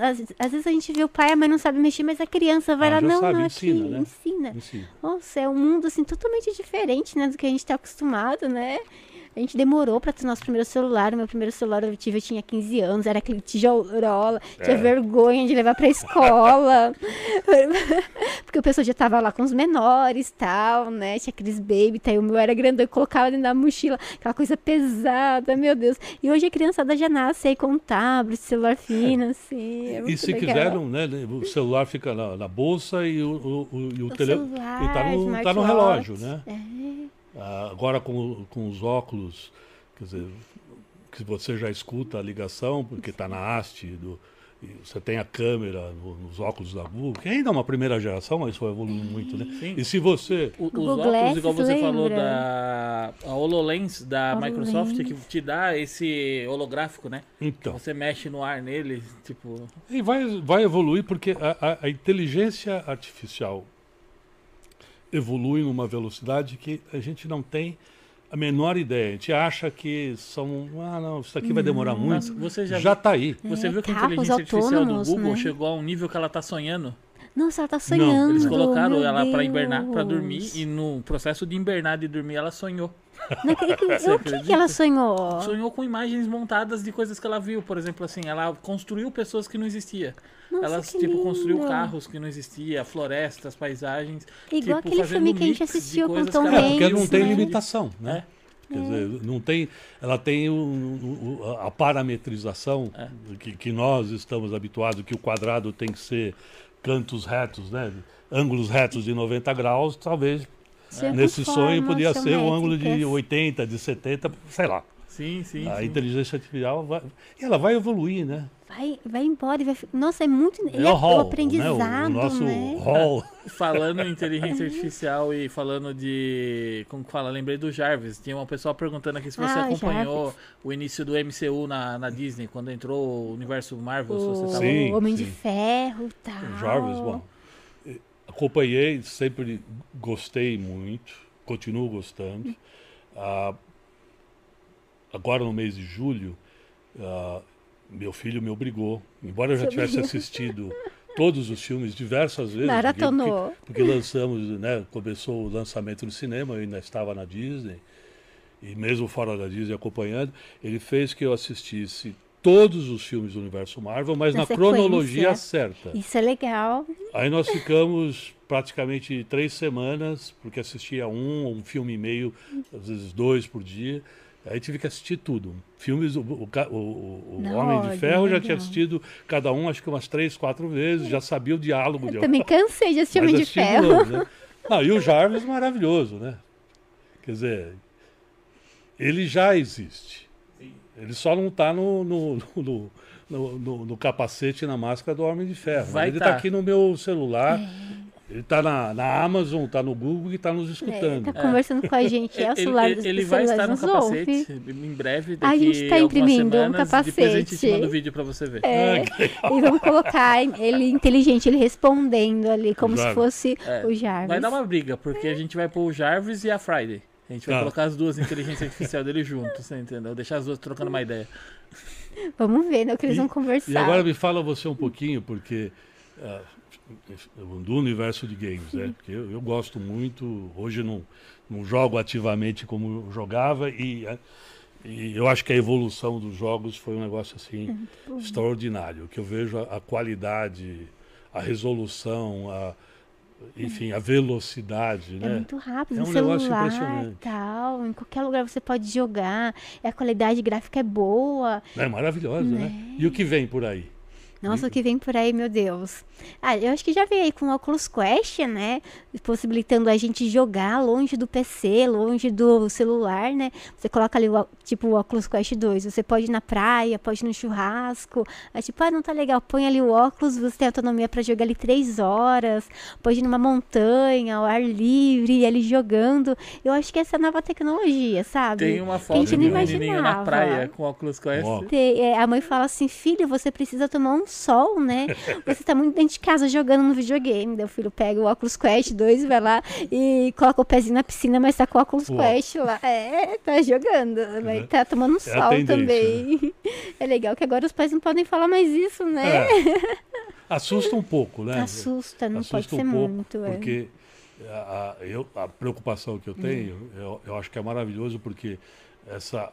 Às, às, vezes a gente vê o pai, a mãe não sabe mexer, mas a criança vai ah, lá, não, sabe, não, ensina, aqui, né? ensina. ensina. Nossa, é um mundo assim totalmente diferente, né, do que a gente está acostumado, né? A gente demorou para ter nosso primeiro celular. O meu primeiro celular eu tive, eu tinha 15 anos, era aquele tijolola, é. tinha vergonha de levar pra escola. Porque o pessoal já tava lá com os menores tal, né? Tinha aqueles baby, tá? o meu era grande, eu colocava dentro da mochila, aquela coisa pesada, meu Deus. E hoje a criançada já nasce aí com um tablet, celular fino, é. assim. É e se legal. quiser, né, o celular fica na, na bolsa e o, o, o, o, o telefone tá no, tá no relógio, né? É. Ah, agora com, com os óculos, quer dizer, que você já escuta a ligação, porque está na haste, do, você tem a câmera no, nos óculos da Google, que ainda é uma primeira geração, mas foi evoluindo muito, né? Sim. E se você... O, os óculos, Glass, igual você lembra? falou, da a HoloLens da HoloLens. Microsoft, que te dá esse holográfico, né? Então. Você mexe no ar nele, tipo... E vai, vai evoluir porque a, a, a inteligência artificial evolui numa velocidade que a gente não tem a menor ideia. A gente acha que são. Ah, não, isso aqui vai demorar muito. Nossa, você já, já está aí. Você É, viu que a inteligência artificial do Google né? chegou a um nível que ela tá sonhando? Nossa, ela tá sonhando. Eles colocaram meu ela para hibernar, para dormir, e no processo de hibernar de dormir, ela sonhou. Não. Você o que, que ela sonhou? Sonhou com imagens montadas de coisas que ela viu, por exemplo, assim, ela construiu pessoas que não existiam. Nossa, ela, que tipo, construiu lindo. carros que não existiam, florestas, paisagens. Igual tipo, aquele fazendo filme que a gente assistiu com Tom Hanks. Porque não tem né? limitação, né? É. Quer dizer, não tem, ela tem o, o- o- a parametrização É. que, que nós estamos habituados, que o quadrado tem que ser cantos retos, né? ângulos retos de 90 graus, talvez Ser nesse sonho podia ser um ângulo de geométricas. 80, de 70, sei lá. Sim, sim. a sim. inteligência artificial vai, e ela vai evoluir, né? Vai, vai embora e vai. Nossa, é muito. É e o hall, aprendizado, né? O, o nosso né? hall. Falando em inteligência artificial e falando de. Como que fala? Lembrei do Jarvis. Tinha uma pessoa perguntando aqui se você Ah, acompanhou Jarvis. o início do MCU na, na Disney, quando entrou o universo Marvel. se você O sabe. Sim, Homem de sim. Ferro e tal. O Jarvis, bom, eh, acompanhei, sempre gostei muito, continuo gostando. Ah, agora no mês de julho, ah, meu filho me obrigou, embora eu já tivesse assistido todos os filmes diversas vezes, porque, Maratonou. porque lançamos, né, começou o lançamento no cinema, eu ainda estava na Disney, e mesmo fora da Disney acompanhando, ele fez que eu assistisse todos os filmes do universo Marvel, mas Na na, cronologia certa. Isso é legal. Aí nós ficamos praticamente três semanas, porque assistia um, um filme e meio, às vezes dois por dia. Aí tive que assistir tudo. Filmes, o, o, o- o- Não, Homem de Ferro eu já tinha assistido cada um, acho que umas três, quatro vezes, já sabia o diálogo de Eu também cansei de assistir Homem de assisti de Ferro. né? Não, e o Jarvis maravilhoso, né? Quer dizer, ele já existe. Ele só não está no, no, no, no, no- no capacete e na máscara do Homem de Ferro. Mas Vai ele tá. está aqui no meu celular. Ele está na, na Amazon, está no Google e está nos É, escutando. tá conversando com a gente. É o celular ele, ele vai estar no nos ouve. capacete em breve. A Daqui gente tá algumas imprimindo um semanas, Depois a gente capacete. manda o vídeo pra você ver. É, Ah, e vamos colocar ele inteligente, ele respondendo ali, como se fosse É, o Jarvis. Vai dar uma briga, porque a gente vai pôr o Jarvis e a Friday. A gente vai Tá. colocar as duas inteligências artificiais dele juntos, você entendeu? Deixar as duas trocando uma ideia. Vamos ver, né, o que eles E- vão conversar. E agora me fala você um pouquinho, porque ah, do universo de games, né? Porque eu, eu gosto muito, hoje não, não jogo ativamente como jogava e, ah, e eu acho que a evolução dos jogos foi um negócio assim extraordinário, que eu vejo a, a qualidade, a resolução, a, enfim, a velocidade, É né? muito rápido, É um negócio celular impressionante. tal. Em qualquer lugar você pode jogar. A qualidade gráfica é boa. É maravilhoso, né? E o que vem por aí? Nossa, o que vem por aí, meu Deus. Ah, eu acho que já veio aí com o Oculus Quest, né? Possibilitando a gente jogar longe do PC, longe do celular, né? Você coloca ali, o, tipo, o Oculus Quest 2. Você pode ir na praia, pode ir no churrasco. Aí, tipo, ah, não tá legal. Põe ali o óculos, você tem autonomia pra jogar ali três horas. Pode ir numa montanha, ao ar livre, e ali jogando. Eu acho que essa é a nova tecnologia, sabe? Tem uma foto não menininho na praia com óculos Quest. Ó. Tem- é, a mãe fala assim, filho, você precisa tomar um sol, né? Você tá muito dentro de casa jogando no videogame. Daí o filho pega o Oculus Quest 2 e vai lá e coloca o pezinho na piscina, mas tá com o Oculus Uau. Quest lá. É, tá jogando. Vai tá tomando um É sol também. É legal que agora os pais não podem falar mais isso, né? É. Assusta um pouco, né? Assusta, não assusta pode ser um pouco, muito. é. porque a, a- eu, a preocupação que eu tenho, Hum. eu, eu acho que é maravilhoso porque essa,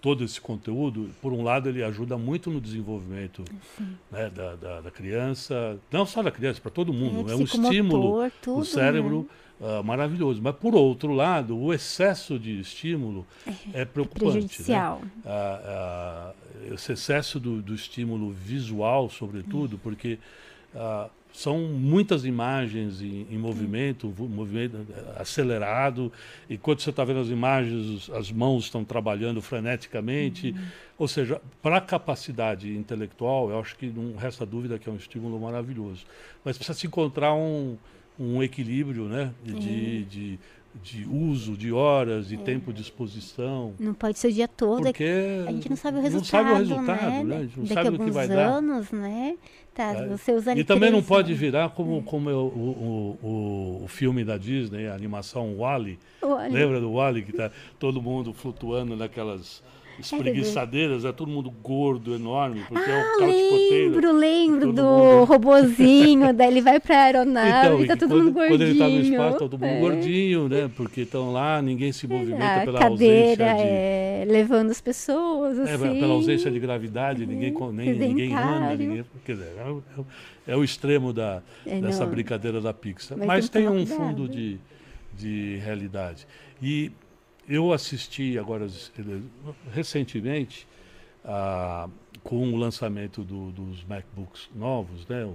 todo esse conteúdo, por um lado, ele ajuda muito no desenvolvimento né, da, da, da criança, não só da criança, para todo mundo. É, um psicomotor, estímulo tudo, do cérebro ah, maravilhoso. Mas, por outro lado, o excesso de estímulo é, preocupante. Né? Prejudicial. ah, ah, esse excesso do, do estímulo visual, sobretudo, porque ah, são muitas imagens em, em movimento, movimento acelerado, e quando você está vendo as imagens, as mãos estão trabalhando freneticamente. Ou seja, para a capacidade intelectual, eu acho que não resta dúvida que é um estímulo maravilhoso. Mas precisa se encontrar um, um equilíbrio né, de, de de uso de horas, É. de tempo de exposição. Não pode ser o dia todo. é Porque A gente não sabe o resultado, não sabe o resultado, né? né? A gente não Daqui sabe o que vai dar. anos, né? Tá, É. você usa E também não pode virar como, como é o, o, o, o filme da Disney, a animação Wally. Lembra do Wally que tá todo mundo flutuando naquelas espreguiçadeiras, é todo mundo gordo, enorme, porque é o Ah, couch potato. lembro, lembro do mundo- robozinho, daí ele vai pra aeronave e e tá todo quando, mundo gordinho. quando ele tá no espaço, tá todo mundo É. gordinho, né? Porque estão lá, ninguém se movimenta A pela cadeira ausência de. é, levando as pessoas, É, assim. pela ausência de gravidade, ninguém, co- nem, ninguém anda, ninguém, quer dizer, é, o- é é extremo da, É, dessa não. brincadeira da Pixar. Mas Mas, tem um fundo cuidado. de, de realidade. E eu assisti agora, recentemente, ah, com o lançamento do- dos MacBooks novos, né, o,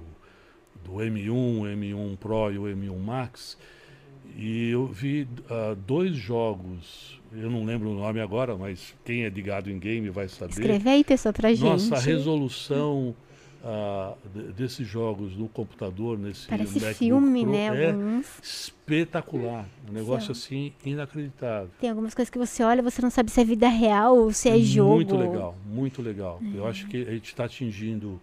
do M1, o M1 Pro e o M1 Max, e eu vi ah, dois jogos, eu não lembro o nome agora, mas quem é ligado em game vai saber. Escreve aí, pessoal, pra gente. Nossa, a resolução ah, de- desses jogos no computador, nesse Parece MacBook filme, Pro, né? é Alguns. espetacular. Um negócio assim inacreditável. Tem algumas coisas que você olha, você não sabe se é vida real ou se é jogo. Muito legal, muito legal. Eu acho que a gente está atingindo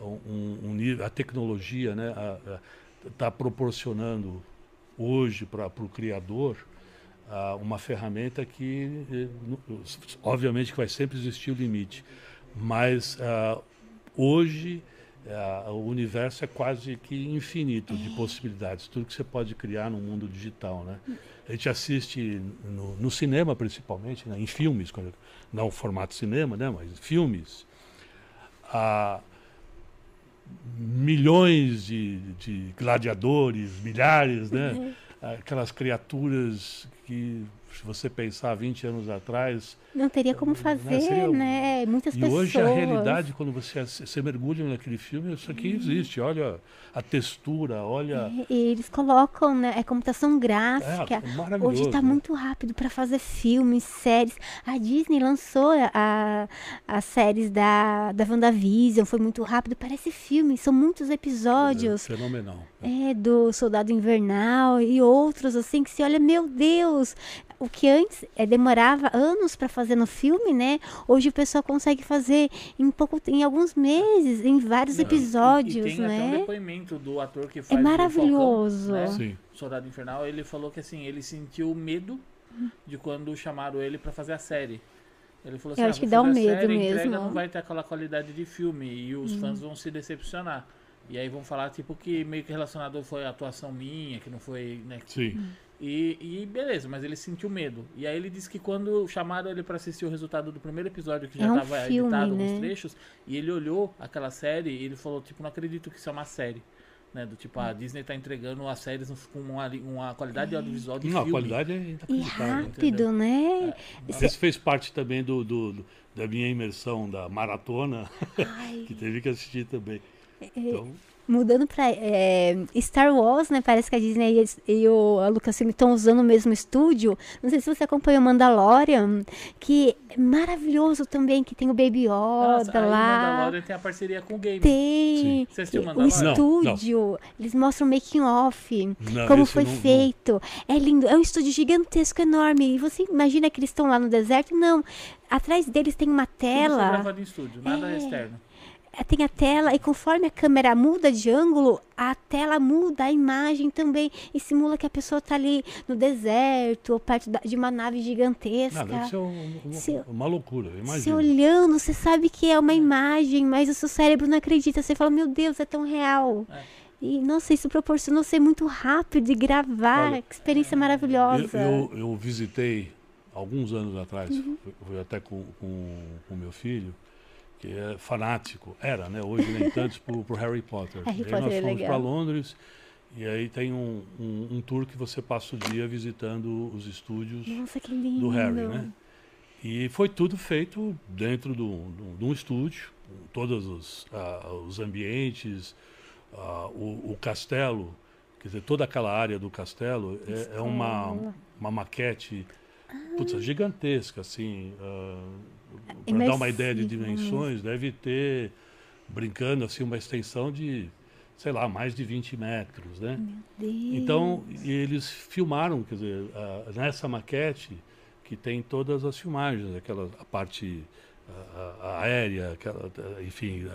um, um nível, a tecnologia, né, está proporcionando hoje para o criador uma ferramenta que, eh, obviamente, que vai sempre existir o limite, mas ah, hoje ah, o universo é quase que infinito de possibilidades, tudo que você pode criar no mundo digital, né? A gente assiste no, no cinema, principalmente, né, em filmes, quando- não o formato cinema, né, mas filmes, a milhões de, de gladiadores, milhares, né? Aquelas criaturas que, se você pensar 20 anos atrás, Não teria como fazer, seria- né? Muitas e pessoas. hoje a realidade, quando você, você mergulha naquele filme, isso aqui Uhum. existe. Olha a textura, olha. E eles colocam, né? É computação gráfica. É. Hoje está né? muito rápido para fazer filmes, séries. A Disney lançou a, as séries da, da WandaVision, foi muito rápido. Parece filme, são muitos episódios. É, fenomenal. É, do Soldado Invernal e outros, assim, que se olha, meu Deus, o que antes é, demorava anos para fazer no filme, né? Hoje o pessoal consegue fazer em pouco, em alguns meses, em vários Não, e- episódios, e, tem até um né? depoimento do ator que É faz o maravilhoso. Falcão, né? Sim. Soldado Infernal, ele falou que assim, ele sentiu medo de quando chamaram ele pra fazer a série. Ele falou assim, Eu ah, acho que vou dá um fazer a medo série, a entrega mesmo. não vai ter aquela qualidade de filme e os fãs vão se decepcionar. E aí vão falar, tipo, que meio que relacionado foi a atuação minha, que não foi, né? Sim. E, e beleza, mas ele sentiu medo. E aí ele disse que quando chamaram ele pra assistir o resultado do primeiro episódio, que É já um tava filme, editado né? alguns trechos, e ele olhou aquela série e ele falou, tipo, não acredito que isso é uma série. Né, do tipo, a Disney tá entregando as séries com uma, uma qualidade audiovisual de Não, a filme. qualidade é E inacreditável. rápido, né? Isso fez parte também do, do- do- da minha imersão da maratona, que teve que assistir também. Então, mudando pra é, Star Wars, né? Parece que a Disney e, e o a Lucasfilm estão usando o mesmo estúdio. Não sei se você acompanhou Mandalorian, que é maravilhoso também, que tem o Baby Nossa, Yoda aí lá. Mandalorian tem a parceria com o game. Tem Você assistiu o Mandalorian? Não, estúdio, eles mostram making off, Não, como foi não- não- feito. É lindo, é um estúdio gigantesco, enorme. E você imagina que eles estão lá no deserto? Não. Atrás deles tem uma Tudo tela. gravado em estúdio, nada É. externo. É, tem a tela e conforme a câmera muda de ângulo, a tela muda a imagem também e simula que a pessoa está ali no deserto ou perto da- de uma nave gigantesca. não, deve ser um- um- Se- uma loucura, Você imagina. olhando, você sabe que é uma imagem, mas o seu cérebro não acredita. Você fala, meu Deus, é tão real. É. E, nossa, isso proporcionou ser muito rápido e gravar. Olha, que experiência maravilhosa. Eu, eu, eu visitei alguns anos atrás, Uhum. fui, fui até com o meu filho, que é fanático, era, né? Hoje nem tantos, pro, pro Harry Potter. Harry aí Potter nós é fomos legal. para Londres e aí tem um, um, um tour que você passa o dia visitando os estúdios Nossa, que lindo. do Harry, né? E foi tudo feito dentro do, do, de um estúdio, todos os, ah, os ambientes, ah, o, o castelo, quer dizer, toda aquela área do castelo é, é uma, uma maquete putz, gigantesca, assim. para dar uma ideia de dimensões, deve ter, brincando assim, uma extensão de sei lá, mais de 20 metros, né? Meu Deus. Então, eles filmaram, quer dizer, a- nessa maquete que tem todas as filmagens, aquela a parte a- a- aérea, aquela, enfim,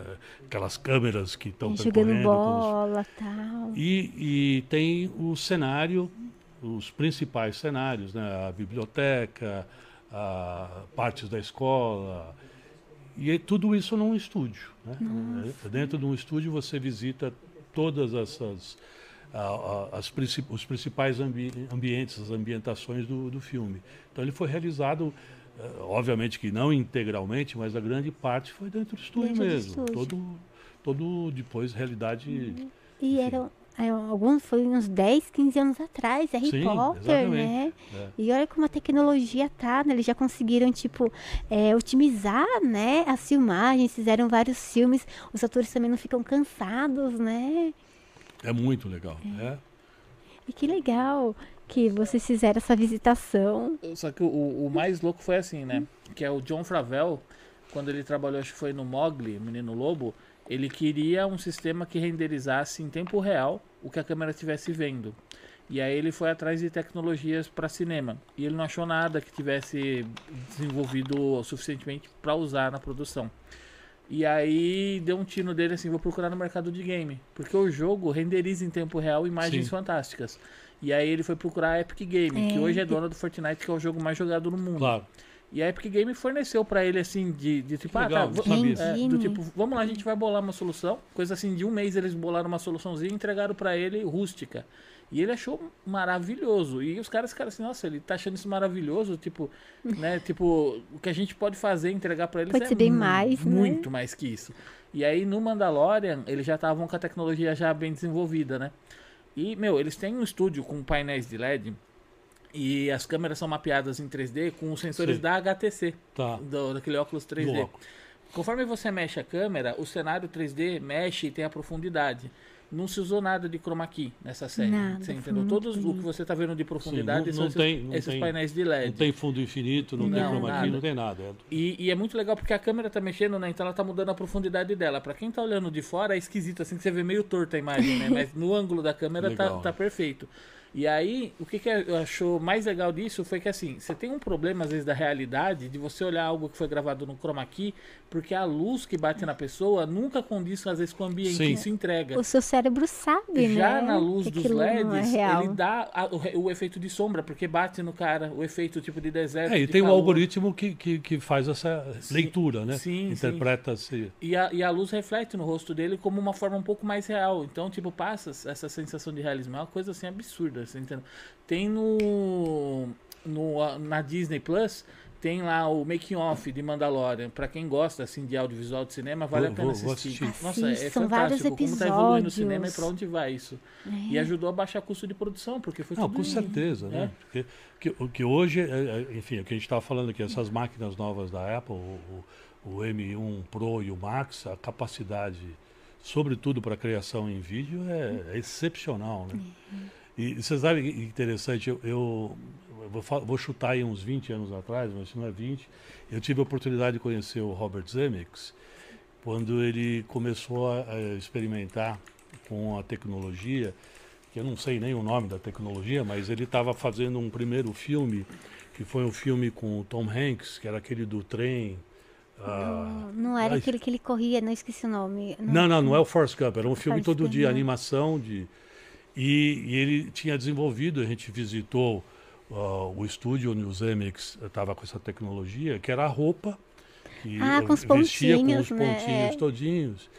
aquelas câmeras que estão percorrendo. com os- bola tal. e, e tem o cenário, os principais cenários, né? A biblioteca, a partes da escola. E tudo isso num estúdio. Né? Dentro de um estúdio você visita todas essas a- a- as princi- os principais ambi- ambientes, as ambientações do, do filme. Então ele foi realizado, eh, obviamente que não integralmente, mas a grande parte foi dentro do estúdio Dentro do mesmo. estúdio. Todo, todo depois realidade. E Enfim. eram, eram alguns, foi uns 10, 15 anos atrás, Harry Sim, Potter, exatamente. né? É. E olha como a tecnologia tá, né? Eles já conseguiram, tipo, é, otimizar, né? As filmagens, fizeram vários filmes. Os atores também não ficam cansados, né? É muito legal. É. E que legal que vocês fizeram essa visitação. Só que o, o mais louco foi assim, né? Que é o John Fravel, quando ele trabalhou, acho que foi no Mogli, Menino Lobo, ele queria um sistema que renderizasse em tempo real o que a câmera estivesse vendo. E aí ele foi atrás de tecnologias para cinema. E ele não achou nada que tivesse desenvolvido suficientemente para usar na produção. E aí deu um tino dele assim, vou procurar no mercado de game. Porque o jogo renderiza em tempo real imagens Sim. fantásticas. E aí ele foi procurar a Epic Game, que É. hoje é dona do Fortnite, que é o jogo mais jogado no mundo. Claro. E a Epic Game forneceu pra ele assim de, de tipo, ah, Legal, tá, é, do tipo, vamos lá, a gente vai bolar uma solução. Coisa assim, de um mês eles bolaram uma soluçãozinha e entregaram pra ele rústica. E ele achou maravilhoso. E os caras ficaram assim, nossa, ele tá achando isso maravilhoso, tipo, né, tipo, o que a gente pode fazer, entregar pra eles Pode é ser bem mais, né? muito mais que isso. E aí no Mandalorian, eles já estavam com a tecnologia já bem desenvolvida, né? E, meu, eles têm um estúdio com painéis de LED e as câmeras são mapeadas em 3D com os sensores Sim. da HTC, Tá. do, daquele óculos 3D. Do óculos. Conforme você mexe a câmera, o cenário 3D mexe e tem a profundidade. Não se usou nada de chroma key nessa série. Nada, você entendeu? Todos o que você está vendo de profundidade não- são não esses, tem- não esses tem- painéis de LED. Não tem fundo infinito, não, tem Não, chroma nada. key, não tem nada. É- E, e é muito legal porque a câmera tá mexendo, né? Então ela tá mudando a profundidade dela. Pra quem tá olhando de fora, é esquisito, assim, que você vê meio torta a imagem, né? Mas no ângulo da câmera tá, Legal. tá perfeito. E aí, o que, que eu achou mais legal disso foi que, assim, você tem um problema, às vezes, da realidade, de você olhar algo que foi gravado no chroma key, porque a luz que bate na pessoa nunca condiz, às vezes, com o ambiente Sim. que se entrega. O seu cérebro sabe, né? Já na luz que dos é LEDs, real. ele dá a- o, o efeito de sombra, porque bate no cara, o efeito tipo de deserto. É, e de tem um calor. algoritmo que, que, que faz essa Sim, leitura, né? sim, sim. Interpreta-se. E a, e a luz reflete no rosto dele como uma forma um pouco mais real. Então, tipo, passa essa sensação de realismo. É uma coisa assim absurda. Você entende? Tem no, no. Na Disney Plus. Tem lá o making off de Mandalorian. Pra quem gosta assim de audiovisual de cinema, vale Vou- a pena vou- vou assistir. assistir. Nossa, é Assistam vários fantástico como tá evoluindo o cinema e episódios. pra onde vai isso. E ajudou a baixar custo de produção, porque foi Não, tudo com certeza, né? É. Porque, que, o que hoje, é, é, enfim, o que a gente estava falando aqui, essas máquinas novas da Apple, o, o- o M1 Pro e o Max, a capacidade, sobretudo para criação em vídeo, é, é excepcional, né? E você sabe que interessante, eu, eu vou, vou chutar aí uns 20 anos atrás, mas se não é 20, eu tive a oportunidade de conhecer o Robert Zemeckis quando ele começou a, a experimentar com a tecnologia, que eu não sei nem o nome da tecnologia, mas ele estava fazendo um primeiro filme, que foi um filme com o Tom Hanks, que era aquele do trem. ah, Não, não era ai, aquele que ele corria, não esqueci o nome. não, não, não é o Force Gump, era um filme todo Gump, de não. animação, de e, e ele tinha desenvolvido, a gente visitou ah, o estúdio onde o Zemeckis estava com essa tecnologia, que era a roupa que Ah, com os vestia com pontinhos, os né? pontinhos É. todinhos.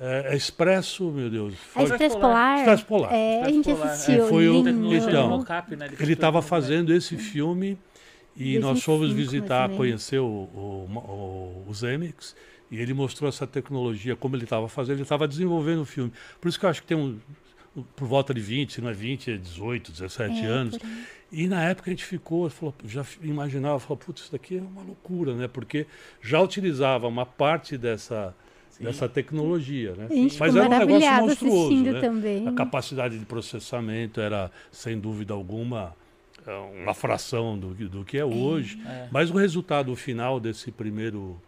É, é expresso, meu Deus. A foi- Expresso Polar. Expresso Polar. É, a gente é. assistiu. É, foi o- Então, né? Ele estava fazendo esse filme e nós 2005, fomos visitar, menos. conhecer o, o, o, o Zemeckis e ele mostrou essa tecnologia, como ele estava fazendo, ele estava desenvolvendo o filme. Por isso que eu acho que tem um, por volta de 20, se não é 20, é 18, 17 É, anos. E na época a gente ficou, falou, já imaginava, falou, putz, isso daqui é uma loucura, né? Porque já utilizava uma parte dessa, Sim. dessa tecnologia, né? Mas era um negócio maravilhado monstruoso, assistindo né? também. A capacidade de processamento era, sem dúvida alguma, é, uma fração do, que- do que é hoje. É. Mas o resultado final desse primeiro,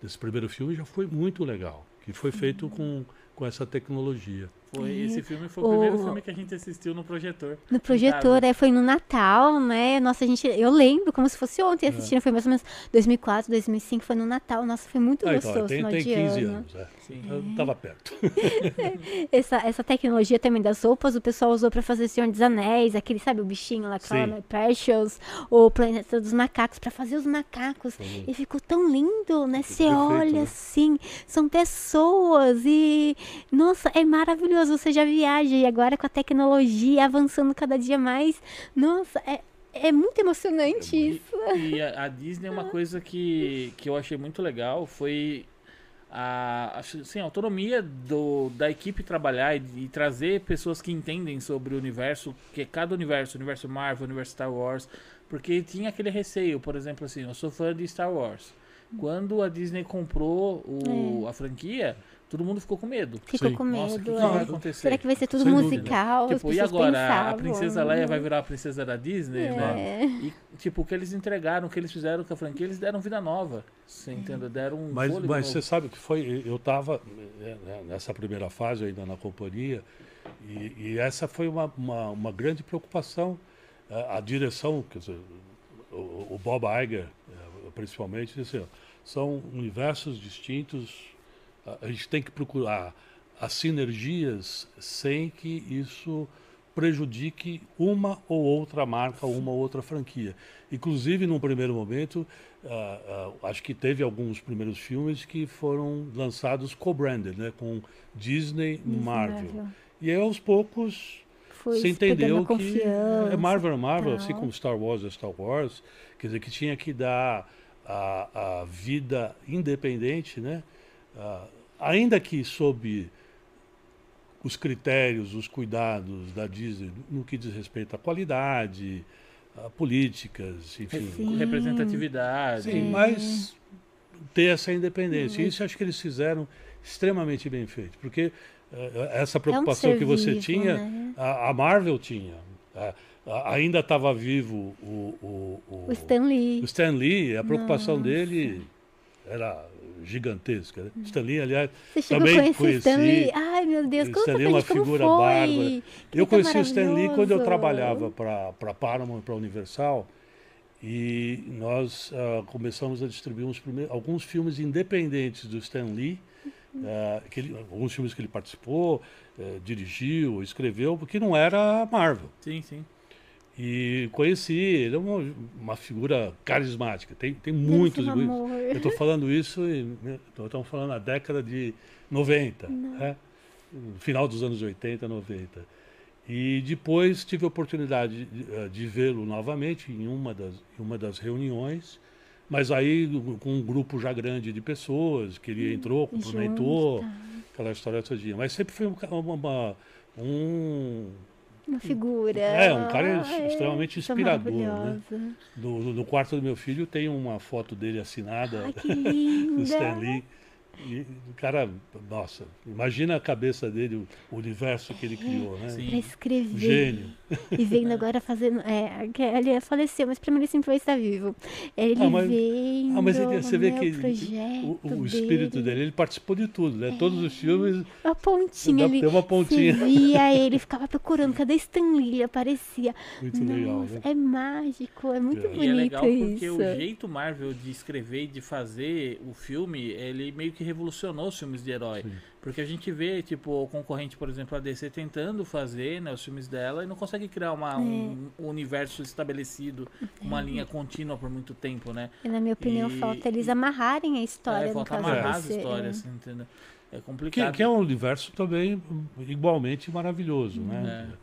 desse primeiro filme já foi muito legal, que foi feito com, com essa tecnologia. Foi, É. Esse filme foi o, O- primeiro filme que a gente assistiu no projetor. No projetor, é, foi no Natal, né? Nossa, a gente, eu lembro como se fosse ontem assistindo, foi mais ou menos 2004, 2005, foi no Natal. Nossa, foi muito Ah, então, gostoso, tem, final tem de 15 ano. anos. É. Sim. Eu estava perto. Essa, essa tecnologia também das roupas, o pessoal usou pra fazer Senhor dos Anéis, aquele, sabe, o bichinho lá, Sim. Climate Precious, o Planeta dos Macacos, pra fazer os macacos. Sim. E ficou tão lindo, né? Você olha né? assim, são pessoas e, nossa, é maravilhoso. Você já viaja e agora com a tecnologia avançando cada dia mais, nossa, é, é muito emocionante É isso. E a, a Disney, uma coisa que, que eu achei muito legal foi a, assim, a autonomia do, da equipe trabalhar e, e trazer pessoas que entendem sobre o universo, que é cada universo, universo Marvel, universo Star Wars, porque tinha aquele receio, por exemplo, assim, eu sou fã de Star Wars. Quando a Disney comprou o, a franquia, todo mundo ficou com medo. Ficou Sim. com Nossa, o medo. que, que é. vai acontecer? Será que vai ser tudo Sem musical? Tipo, e agora? A pensavam, princesa Leia vai né? virar a princesa da Disney, né? É. E, tipo, o que eles entregaram, o que eles fizeram com a franquia, eles deram vida nova. Você entendeu? Deram um Mas, mas você sabe que foi. Eu estava nessa primeira fase ainda na companhia, e, e essa foi uma, uma, uma grande preocupação. A, a direção, quer dizer, o, o Bob Iger, principalmente, disse: ó, são universos distintos, a, gente tem que procurar as sinergias sem que isso prejudique uma ou outra marca, uma ou outra franquia. Inclusive, num primeiro momento, ah, ah, acho que teve alguns primeiros filmes que foram lançados co-branded, né, com Disney, Marvel. Marvel. E aí, aos poucos, Foi pegando entendeu a que é Marvel é Marvel, tal. assim como Star Wars é Star Wars, quer dizer, que tinha que dar a, a vida independente, né? Ah, ainda que sob os critérios, os cuidados da Disney no que diz respeito à qualidade, a políticas, enfim. Sim. Representatividade. Sim, mas ter essa independência. Isso eu acho que eles fizeram extremamente bem feito, porque eh, essa preocupação É um que você vivo, tinha, né? a, a Marvel tinha. A- a- ainda estava vivo o, o, o, O Stan Lee. o Stan Lee, a preocupação dele era gigantesca. né? Stan Lee, aliás, Você a também conheci. Lee? Ai, meu Deus, O conta Stan Lee pra é uma gente como figura bárbara. Eu tá conheci o Stan Lee quando eu trabalhava para Paramount, para Universal, e nós ah, começamos a distribuir uns primeiros, alguns filmes independentes do Stan Lee, Uhum. que ele- alguns filmes que ele participou, eh, dirigiu, escreveu, porque não era Marvel. Sim, sim. E conheci, ele é uma, uma figura carismática, tem, tem muitos. Eu estou falando isso, estamos falando na década de 90, né? Final dos anos 80, 90. E depois tive a oportunidade de, eh, de vê-lo novamente em uma, das, em uma das reuniões, mas aí com um grupo já grande de pessoas, que ele entrou, cumprimentou, tá. aquela história todinha. Mas sempre foi um, uma- uma- um, Uma figura. É, um cara extremamente é inspirador, né? no- no quarto do meu filho tem uma foto dele assinada Ai, que do linda. Stan Lee. E o cara, nossa, imagina a cabeça dele, o universo que ele criou, né? Sim. Pra escrever. Um gênio. E vendo agora fazendo. É, que ele faleceu, mas pra mim ele sempre vai estar vivo. Ele Ah, mas- vendo. Ah, mas ele- você vê que o, projeto o, o espírito dele. ele participou de tudo, né? Todos os filmes A pontinha ali. tem uma pontinha. Você via ele, ficava procurando. Cadê Stan Lee? Ele aparecia. muito legal, Nossa, né? é mágico, é muito é E é legal bonito porque isso. o jeito Marvel de escrever e de fazer o filme, ele meio que revolucionou os filmes de herói. Sim. Porque a gente vê, tipo, o concorrente, por exemplo, a DC tentando fazer né, os filmes dela e não consegue criar uma, um, um universo estabelecido, uma linha contínua por muito tempo, né? E, na minha opinião, E- falta eles amarrarem a história. é, falta amarrar as desse, histórias, é. entendeu? É Que, complicado. que é um universo também igualmente maravilhoso, né? É.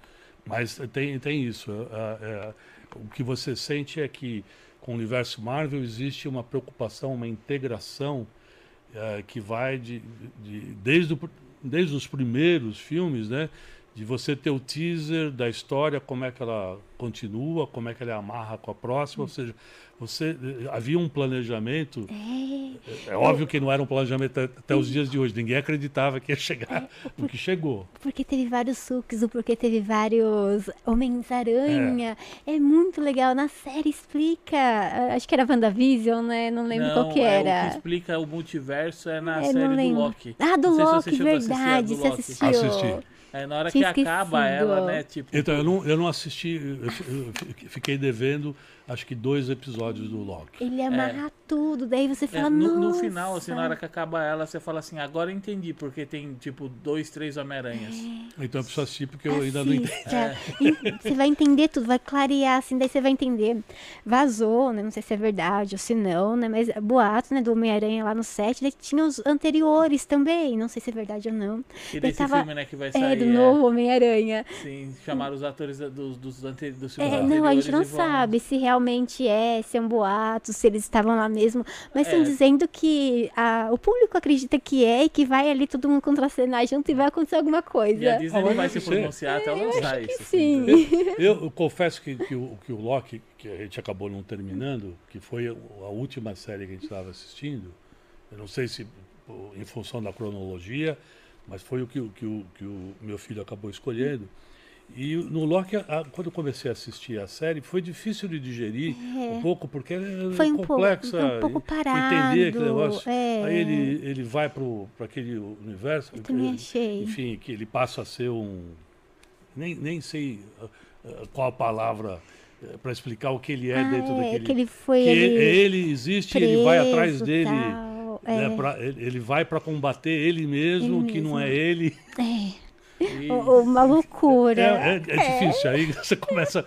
Mas tem, tem isso. é, é, o que você sente é que com o universo Marvel existe uma preocupação, uma integração é, que vai de, de- desde, o desde os primeiros filmes, né? De você ter o teaser da história, como é que ela continua, como é que ela amarra com a próxima, ou seja, você eh, havia um planejamento. É, É óbvio que não era um planejamento até, até os dias de hoje. Ninguém acreditava que ia chegar no que chegou. porque teve vários sucos, porque teve vários Homens-Aranha. É. muito legal. Na série explica. ah, Acho que era WandaVision, né? Não lembro qual que é, era. o que explica o multiverso é na É, não série do. Loki. Ah, do Não sei se Loki, a verdade. Você assistiu? Assisti. É, na hora Tinha que acaba ela, né? Tipo, Então, eu não, eu não assisti, eu, eu fiquei devendo, acho que dois episódios do Loki. Ele amarra tudo, daí você é, fala, no, no "Nossa". final, assim, na hora que acaba ela, você fala assim, agora eu entendi, porque tem, tipo, dois, três Homem-Aranhas. Então eu preciso assistir porque eu ainda não entendi. Assista. E Você vai entender tudo, vai clarear, assim, daí você vai entender. Vazou, né? Não sei se é verdade ou se não, né? Mas boato, né, do Homem-Aranha lá no set, daí tinha os anteriores também. Não sei se é verdade ou não. E Daí desse tava- filme, né, que vai É, sair. do novo Homem-Aranha. Sim, chamaram os atores dos, dos, ante- dos filmes É, não, a gente não sabe se realmente é, se é um boato, se eles estavam lá mesmo. Mas estão É. dizendo que a- o público acredita que é e que vai ali todo mundo contracenar junto e vai acontecer alguma coisa. E a Disney Ah, não vai se ser. pronunciar até ela lançar Que isso. assim, sim. entendeu? Eu, eu confesso que, que, o, que o Loki, que a gente acabou não terminando, que foi a última série que a gente estava assistindo, eu não sei se em função da cronologia, mas foi o que, o- que, o, que o meu filho acabou escolhendo. E no Loki, a- quando eu comecei a assistir a série, foi difícil de digerir um pouco, porque é É. Foi um complexa. foi um pouco Entender aquele parado, negócio. é. Aí ele, ele vai para aquele universo. Eu também ele- achei. enfim, que ele passa a ser um. Nem, nem sei ah, ah, qual a palavra para explicar o que ele é Ah, dentro é, daquele. que ele foi que ali ele existe e ele vai atrás preso, dele. tal, né, é. pra- ele ele vai para combater ele mesmo, Ele que não mesmo. é ele. É, uma loucura. É, é- é difícil. Aí você começa.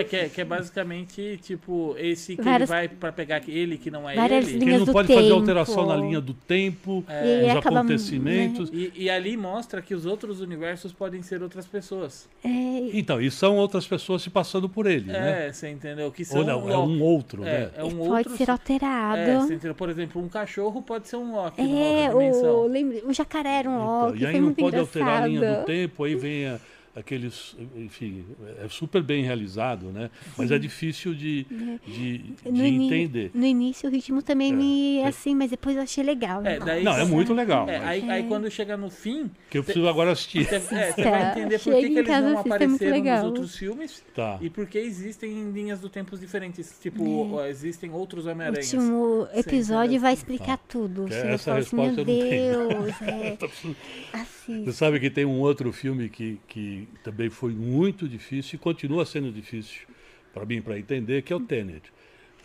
É que, é que é basicamente, tipo, esse que Várias- ele vai pra pegar ele que não é Várias ele. Que ele não pode fazer tempo. alteração na linha do tempo, E dos acaba, acontecimentos. E, e ali mostra que os outros universos podem ser outras pessoas. É, Então, e são outras pessoas se passando por ele, né? É, você entendeu? Que são Ou não, é Loki. um outro, É, né? é um pode outro. ser É, alterado. você entendeu? Por exemplo, um cachorro pode ser um Loki numa É, outra dimensão. o, o jacaré era um Então, Loki, e aí foi não muito pode engraçado. alterar a linha do tempo, aí vem a- aqueles. Enfim, é super bem realizado, né? Mas é difícil de, de, de No, ini- entender. no início o ritmo também É, me é. assim, mas depois eu achei legal. É, daí Não, é você- muito legal. É, mas aí, aí quando chega no fim, que eu preciso agora assistir. você, é, você Tá, vai entender por que, que eles não é apareceram nos outros filmes Tá. e por que existem linhas do tempos diferentes. Tipo, existem outros O Homem-Aranhas. último episódio entendeu? vai explicar tudo. Que Você vai essa falar assim, resposta meu eu não tenho. Deus, é, Você assista. sabe que tem um outro filme que, que também foi muito difícil e continua sendo difícil para mim para entender, que é o Tenet.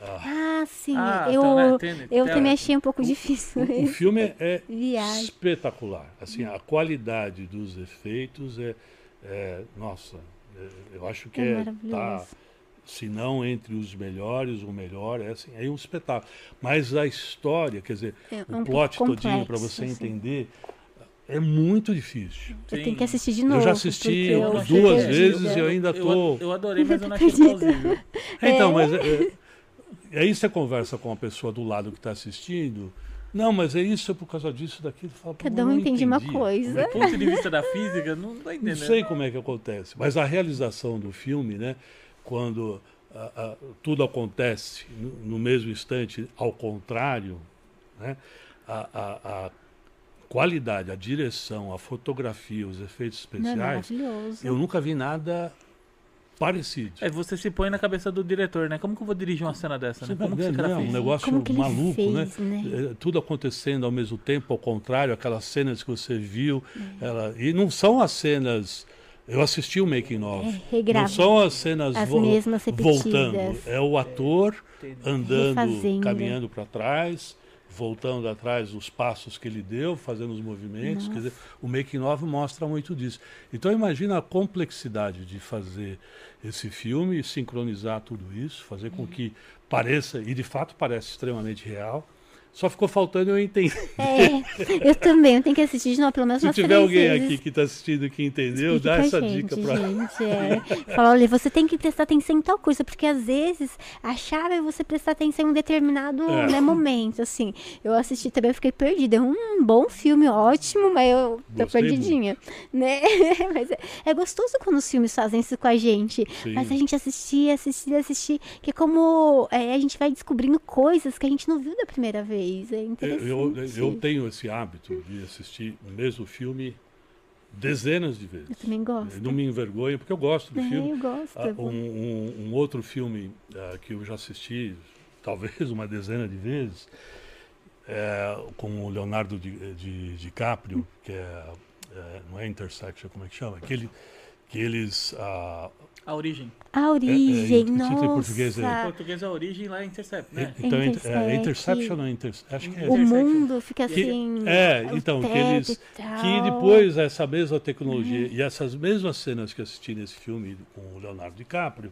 Ah, sim. Ah, eu então, né, Tenet, eu também achei um pouco difícil. O filme é, é Viagem. espetacular. Assim, a qualidade dos efeitos é, é- nossa, é- eu acho que É é, maravilhoso. tá, se não entre os melhores, o melhor, é assim, é um espetáculo. Mas a história, quer dizer, É o um plot pouco todinho para você assim. entender é muito difícil. Eu Sim. tenho que assistir de novo. eu já assisti eu duas que- vezes e eu- eu ainda eu- tô. Eu, adorei, mas eu não achei plausível. Então, mas é, é, aí você conversa com a pessoa do lado que está assistindo. Não, mas é isso, é por causa disso, daquilo. Fala, "Pô, Cada eu um não entende uma entendi. coisa. Do ponto de vista da física, não Não entendendo. sei como é que acontece, mas a realização do filme, né, quando ah, ah, tudo acontece no, no mesmo instante, ao contrário, né, a, a- a qualidade, a direção, a fotografia, os efeitos Não, é especiais, maravilhoso. eu nunca vi nada parecido. É, você se põe na cabeça do diretor, né? Como que eu vou dirigir uma cena dessa, Você né? tá Como que esse cara né? fez? Um negócio Como que ele maluco, fez, né? né? É, Tudo acontecendo ao mesmo tempo, ao contrário, aquelas cenas que você viu. É. ela- e não são as cenas. Eu assisti o making of. É, não são as cenas As vo- voltando. É o ator andando, Refazendo. caminhando para trás, voltando atrás os passos que ele deu, fazendo os movimentos. Quer dizer, o making of mostra muito disso. Então imagina a complexidade de fazer esse filme, e sincronizar tudo isso, fazer Uhum. com que pareça, e de fato parece extremamente real. Só ficou faltando eu entender. É, eu também, eu tenho que assistir de novo, pelo menos Se tiver alguém vezes. aqui que está assistindo que entendeu, Explique dá essa gente, dica para gente. É. Fala, olha, você tem que prestar atenção em tal coisa, porque às vezes a chave é você prestar atenção em um determinado É. né, momento, assim. Eu assisti também, eu fiquei perdida. É um bom filme, ótimo, mas eu tô Gostei perdidinha, né? mas é, é gostoso quando os filmes fazem isso com a gente. Sim. Mas a gente assistir, assistir, assistir, que é como é, a gente vai descobrindo coisas que a gente não viu da primeira vez. É interessante. Eu, eu, eu tenho esse hábito de assistir o mesmo filme dezenas de vezes. Eu também gosto. Não me envergonho, porque eu gosto do É, filme. eu gosto. Ah, um, um- um outro filme ah, que eu já assisti, talvez uma dezena de vezes, é, com o Leonardo Di, de, DiCaprio, que é é, não é intersection, como é que chama? Que, ele, que eles. ah, A origem. A origem, é, em- nossa. em português é- Em português a origem lá é intercept, né? então, é, Intersect. é interception ou inter, acho que é. O mundo fica Que- assim. é, então, que eles- Que depois essa mesma tecnologia Uhum. e essas mesmas cenas que eu assisti nesse filme com o Leonardo DiCaprio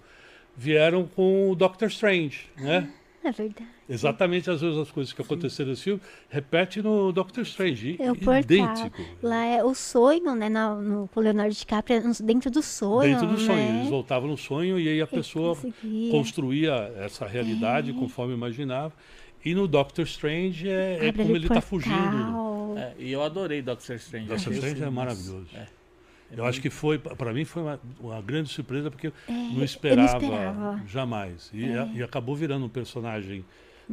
vieram com o Doctor Strange, né? É verdade. Exatamente as mesmas coisas que aconteceram nesse filme, repete no Doctor Strange, É o portal. idêntico. Lá é o sonho, né? No, no com o Leonardo DiCaprio, é dentro do sonho. Dentro do sonho, né? eles voltavam no sonho e aí a pessoa conseguia. construía essa realidade É. conforme imaginava. E no Doctor Strange é, é como ele está fugindo. É, e eu adorei Doctor Strange. Doctor Strange é maravilhoso. É. Eu acho que foi, para mim, foi uma, uma grande surpresa, porque eu não eu esperava, não esperava. jamais. E, e acabou virando um personagem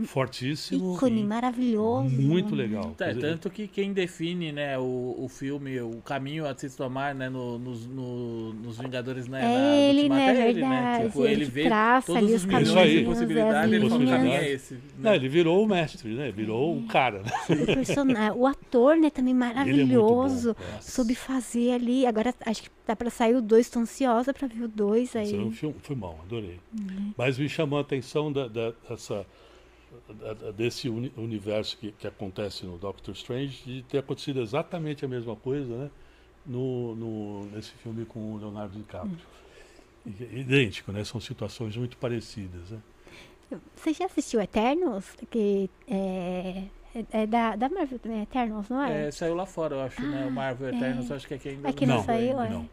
fortíssimo. Ícone, maravilhoso. Muito legal. É, tanto que quem define né, o, o filme, o caminho a se tomar né, no- nos, no- nos Vingadores né, É na ele, né, é ele, né? Tipo, ele ele vê traça todos ali os milhões caminhos, de possibilidades, ele fala, caminho é esse. não, Né? ele virou o mestre, né? Virou o cara. Né? O personagem, o ator, né, também é maravilhoso. Nossa. soube fazer ali. Agora acho que tá pra sair o 2, tô ansiosa pra ver o 2 Esse é um aí. filme, foi bom, adorei. Uhum. Mas me chamou a atenção da, da- dessa, desse uni- universo que, que acontece no Doctor Strange de ter acontecido exatamente a mesma coisa né? no, no- nesse filme com o Leonardo DiCaprio. Hum. I- Idêntico, né? São situações muito parecidas. Né? Você já assistiu Eternos? Que é, é, é da, da Marvel também, Eternos, não é? É, saiu lá fora, eu acho, né? O Marvel Eternos, é. acho que aqui ainda Aqui não, Não, saiu, é. não.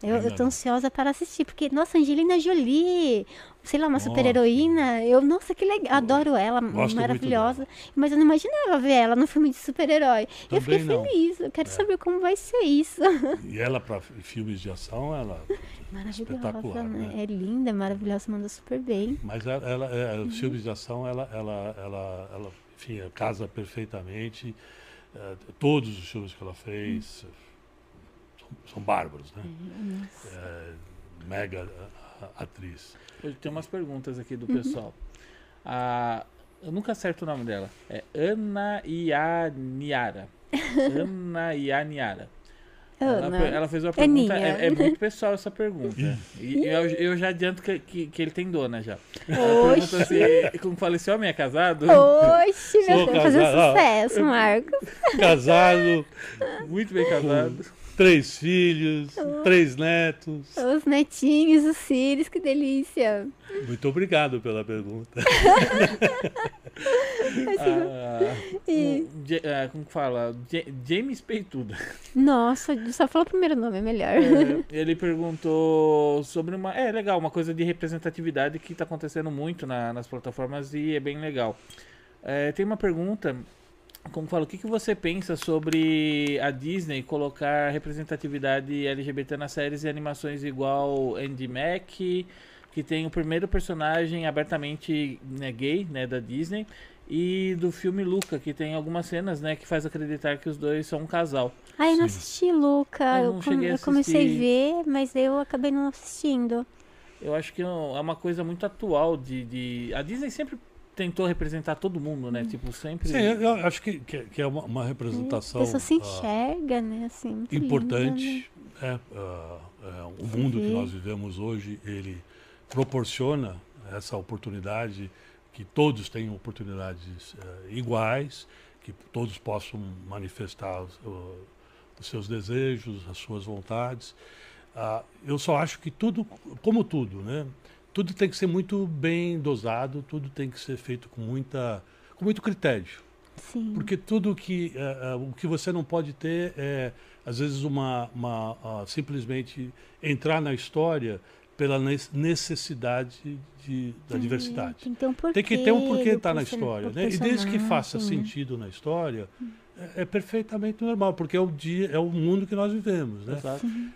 Eu, eu tô ansiosa para assistir, porque, nossa, Angelina Jolie, sei lá, uma super-heroína, eu, nossa, que legal, adoro ela, Gosto maravilhosa, mas eu não imaginava ver ela no filme de super-herói. Eu fiquei não. feliz, eu quero É. saber como vai ser isso. E ela, para filmes de ação, ela. Maravilhosa, Espetacular, né? É linda, maravilhosa, manda super bem. Mas ela, ela- é, Uhum. filmes de ação, ela, ela, ela, ela enfim, casa perfeitamente. É, todos os filmes que ela fez Uhum. São, bárbaros, né? É, mega atriz. Eu tenho umas perguntas aqui do Uhum. pessoal. A, eu nunca acerto o nome dela. É Ana Ianiara. Ana Ianiara. Ela, ela fez uma pergunta. Aninha. É, é muito pessoal essa pergunta. E eu, eu já adianto que, que, que ele tem dona já. Pergunta se, como falei, esse homem é casado? Oxe, meu Deus, ó. sucesso, Marcos. Casado, Muito bem casado. Três filhos, três netos. Os netinhos, os cílios, que delícia. Muito obrigado pela pergunta. Ah, E- um, ah, como que fala? Ja- James Peituda. Nossa, só fala o primeiro nome, é melhor. É, ele perguntou sobre uma. É legal, uma coisa de representatividade que está acontecendo muito na- nas plataformas e é bem legal. É, tem uma pergunta. Como fala, o que, que você pensa sobre a Disney colocar representatividade LGBT nas séries e animações igual Andy Mack, que tem o primeiro personagem abertamente né, gay né, da Disney, e do filme Luca, que tem algumas cenas né, que faz acreditar que os dois são um casal. Ai, eu não assisti, Luca. Eu com- eu comecei a ver, mas eu acabei não assistindo. Eu acho que é uma coisa muito atual de, de... A Disney sempre tentou representar todo mundo, né? Tipo, sempre... Sim, eu, eu acho que, que, que é uma, uma A representação pessoa se ah, enxerga, né? Assim, muito linda, né? importante. É, o mundo que nós vivemos hoje, ele proporciona essa oportunidade, que todos tenham oportunidades eh, iguais, que todos possam manifestar os, os seus desejos, as suas vontades. Ah, eu só acho que tudo, como tudo, né? Tudo tem que ser muito bem dosado, tudo tem que ser feito com muita, com muito critério. Sim. Porque tudo que eh, o que você não pode ter é às vezes uma, uma ah, simplesmente entrar na história pela necessidade de, da É, diversidade. Tem que ter um porquê. Tem que ter um porquê estar na person- história, né? E desde que faça né? sentido na história, é, é perfeitamente normal, porque é o dia, é o mundo que nós vivemos, né?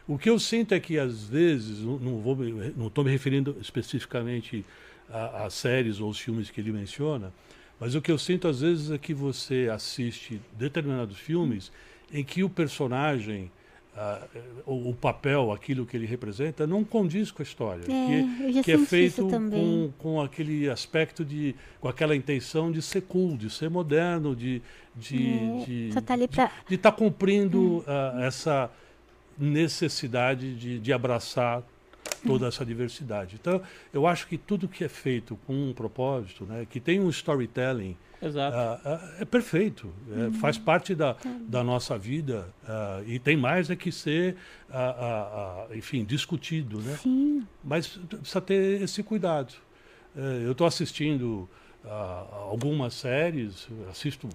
O que eu sinto é que às vezes, não- vou não estou me referindo especificamente a, a séries ou os filmes que ele menciona, mas o que eu sinto às vezes é que você assiste determinados filmes em que o personagem ah, o, o papel, aquilo que ele representa, não condiz com a história. É, eu já que, que é feito com, com aquele aspecto de. com aquela intenção de ser cool, de ser moderno, de. de É, de só tá pra- de estar cumprindo ah, essa necessidade de, de abraçar toda essa diversidade. Então, eu acho que tudo que é feito com um propósito, né, que tem um storytelling, Exato. ah, ah, é perfeito, é, faz parte da, da nossa vida ah, e tem mais é que ser, enfim, discutido, né? Sim. Mas precisa ter esse cuidado. É, eu estou assistindo algumas séries, assisto,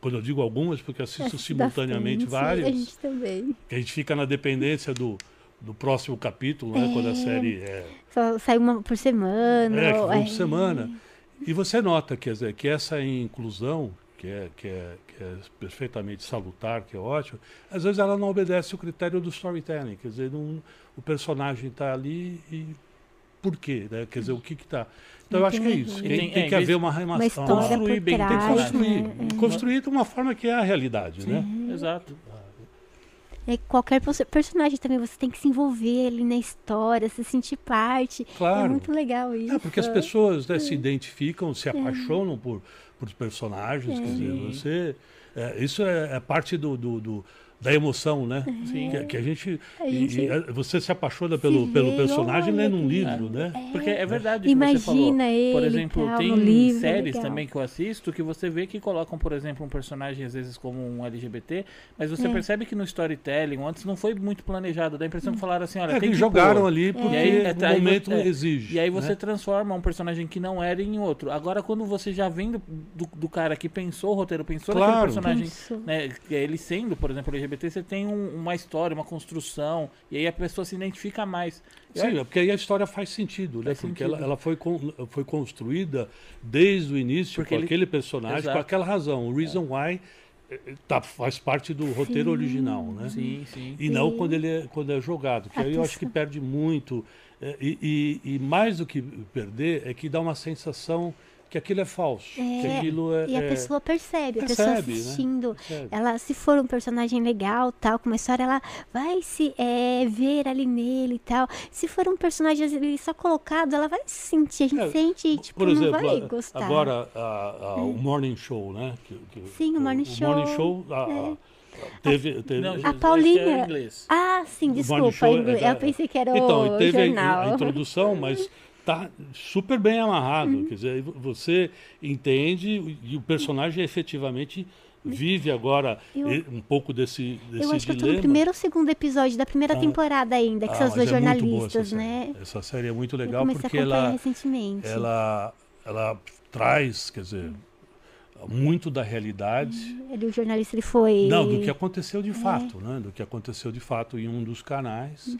quando eu digo algumas, porque assisto Assiste simultaneamente bastante, várias, A gente também. que a gente fica na dependência do, do próximo capítulo, né, quando a É. série é, Só sai uma por semana. é, ou- é. por semana. E você nota quer dizer, que essa inclusão, que é, que, é, que é perfeitamente salutar, que é ótimo, às vezes ela não obedece o critério do storytelling. Quer dizer, não, o personagem está ali e por quê? Né? Quer dizer, o que está. Então eu acho que é isso. Tem, tem- tem é, que haver uma história construir bem, tem que Tem que trás, construir. né? E construir de uma forma que é a realidade, né? Exato. É, qualquer perso- personagem também você tem que se envolver ali na história, se sentir parte. É Claro. muito legal isso. É, porque as pessoas né, se identificam, se apaixonam por, por personagens. Quer dizer, você. é, isso é, é parte do, do- do- da emoção, né? Sim. Que, que a gente. A gente e, é, você se apaixona pelo, vê, pelo personagem olha lendo um livro, né? Porque é verdade o que você falou. Imagina ele Por exemplo, tal, tem livro, séries legal. também que eu assisto que você vê que colocam, por exemplo, um personagem às vezes como um LGBT, mas você É. percebe que no storytelling antes não foi muito planejado. Dá a impressão que falaram assim, olha, É, tem que jogaram pôr. ali porque E aí, o aí momento é, exige. E aí você né? transforma um personagem que não era em outro. Agora, quando você já vem do, do, do cara que pensou o roteiro, pensou Claro. naquele personagem, Pensou. né, é ele sendo, por exemplo, LGBT, você tem um- uma história, uma construção, e aí a pessoa se identifica mais. Eu Sim, é porque aí a história faz sentido, né? Faz porque sentido. ela, ela foi, con- foi construída desde o início Porque com ele- aquele personagem, Exato. com aquela razão. O reason why eh, eh, tá, faz parte do roteiro original, né? Sim, sim. E não E- quando ele é, quando é jogado, que A aí eu acho que perde muito. E, e- e mais do que perder, é que dá uma sensação que aquilo é falso. que É, aquilo é. E a é- pessoa percebe, a percebe, pessoa né? assistindo. percebe. Ela, se for um personagem legal, tal, com uma história, ela vai se é, ver ali nele e tal. Se for um personagem ali só colocado, ela vai se sentir. A gente É, sente, tipo, Por exemplo, não vai a- gostar. agora a- a- o Morning Show, né? Que- que- Sim, o Morning Show, Morning Show a- a- teve, teve- Não, A é Paulinha- inglês. Ah, sim, desculpa. Show é Eu pensei que era Então, o e teve a- jornal. a, introdução, mas tá super bem amarrado. Uhum. Quer dizer, você entende e o personagem efetivamente vive agora Eu- um pouco desse, desse Eu acho que eu tô dilema. no primeiro ou segundo episódio da primeira Ah. temporada ainda, que Ah, são os mas dois é jornalistas, essa né? Série. Essa série é muito legal porque ela, ela, ela traz, quer dizer, muito da realidade. Ele, o jornalista ele foi. Não, do que aconteceu É. de fato, né? Do que aconteceu de fato em um dos canais. Hum.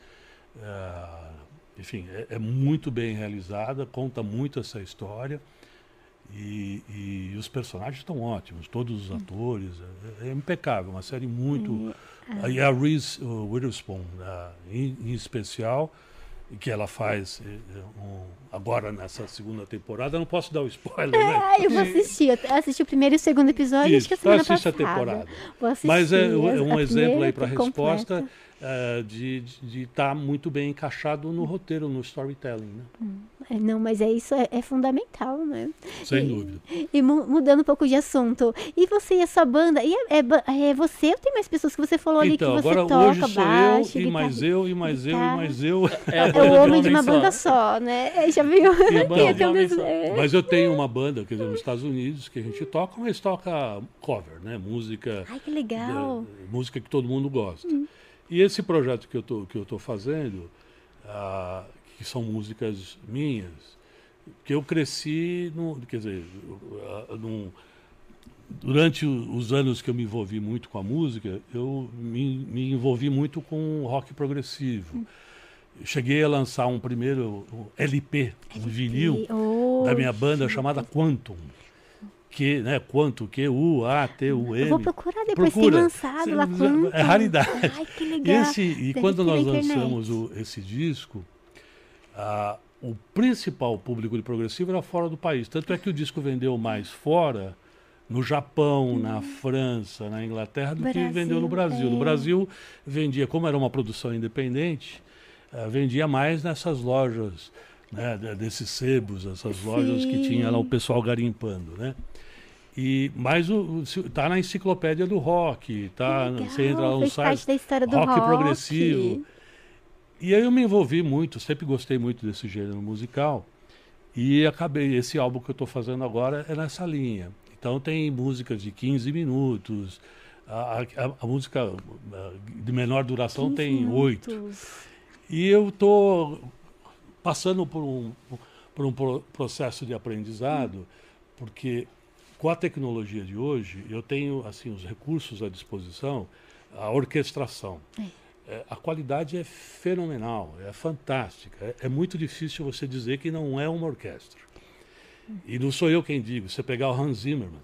É, enfim, é, é muito bem realizada, conta muito essa história. E, e os personagens estão ótimos, todos Hum. os atores. É, é impecável, uma série muito. É. E a Reese Witherspoon, em, em especial, que ela faz eh, um- agora nessa segunda temporada. Não posso dar o spoiler, né? Ah, eu vou assistir. Eu assisti o primeiro e o segundo episódio, acho que a Isso, semana assiste a passada. temporada. Vou assistir. Mas é, é a- um a exemplo aí para a completa. Eh, de estar muito bem encaixado no roteiro, no storytelling, né? É, Não, mas é isso, é, é fundamental, né? Sem E- dúvida. E mu- mudando um pouco de assunto. E você e a sua banda? E é, é é você ou tem mais pessoas que você falou ali Então, que você agora toca hoje sou baixo, eu, e mais eu, e mais eu, e mais eu. É, É o de homem de uma só. banda só, né? É, Já viu? E um é. Mas eu tenho uma banda, quer dizer, nos Estados Unidos, que a gente toca, mas toca cover, né? Música, Ai, que legal. da- música que todo mundo gosta. E esse projeto que eu tô, que eu tô fazendo, ah, que são músicas minhas, que eu cresci, no, quer dizer, ah, num- durante os anos que eu me envolvi muito com a música, eu me, me envolvi muito com rock progressivo. Cheguei a lançar um primeiro um LP, um vinil, Oh, da minha banda chamada Quantum. Que, né, Quantum, Q-U-A-T-U-M. Eu vou procurar depois, tem Procura. lançado lá quanto. É raridade. Ai, que legal. esse, e Deve quando nós lançamos o- esse disco, ah, o principal público de progressivo era fora do país. Tanto é que o disco vendeu mais fora no Japão, na França, na Inglaterra, do que Brasil, vendeu no Brasil. é. No Brasil, vendia, como era uma produção independente, eh, vendia mais nessas lojas, né, de- desses sebos, essas lojas que Sim. tinha lá o pessoal garimpando, né? E, mas o, tá na enciclopédia do rock, tá, Legal, você entra lá no site, parte da história do rock rock, progressivo. e aí eu me envolvi muito, sempre gostei muito desse gênero musical. E acabei, esse álbum que eu estou fazendo agora é nessa linha. Então tem músicas de 15 minutos, a, a- a música de menor duração 15 tem oito. E eu estou passando por um, por um pro- processo de aprendizado, porque com a tecnologia de hoje, eu tenho assim os recursos à disposição, a orquestração. É, a qualidade é fenomenal, é fantástica. É, é muito difícil você dizer que não é uma orquestra. E não sou eu quem digo. Você pegar o Hans Zimmermann,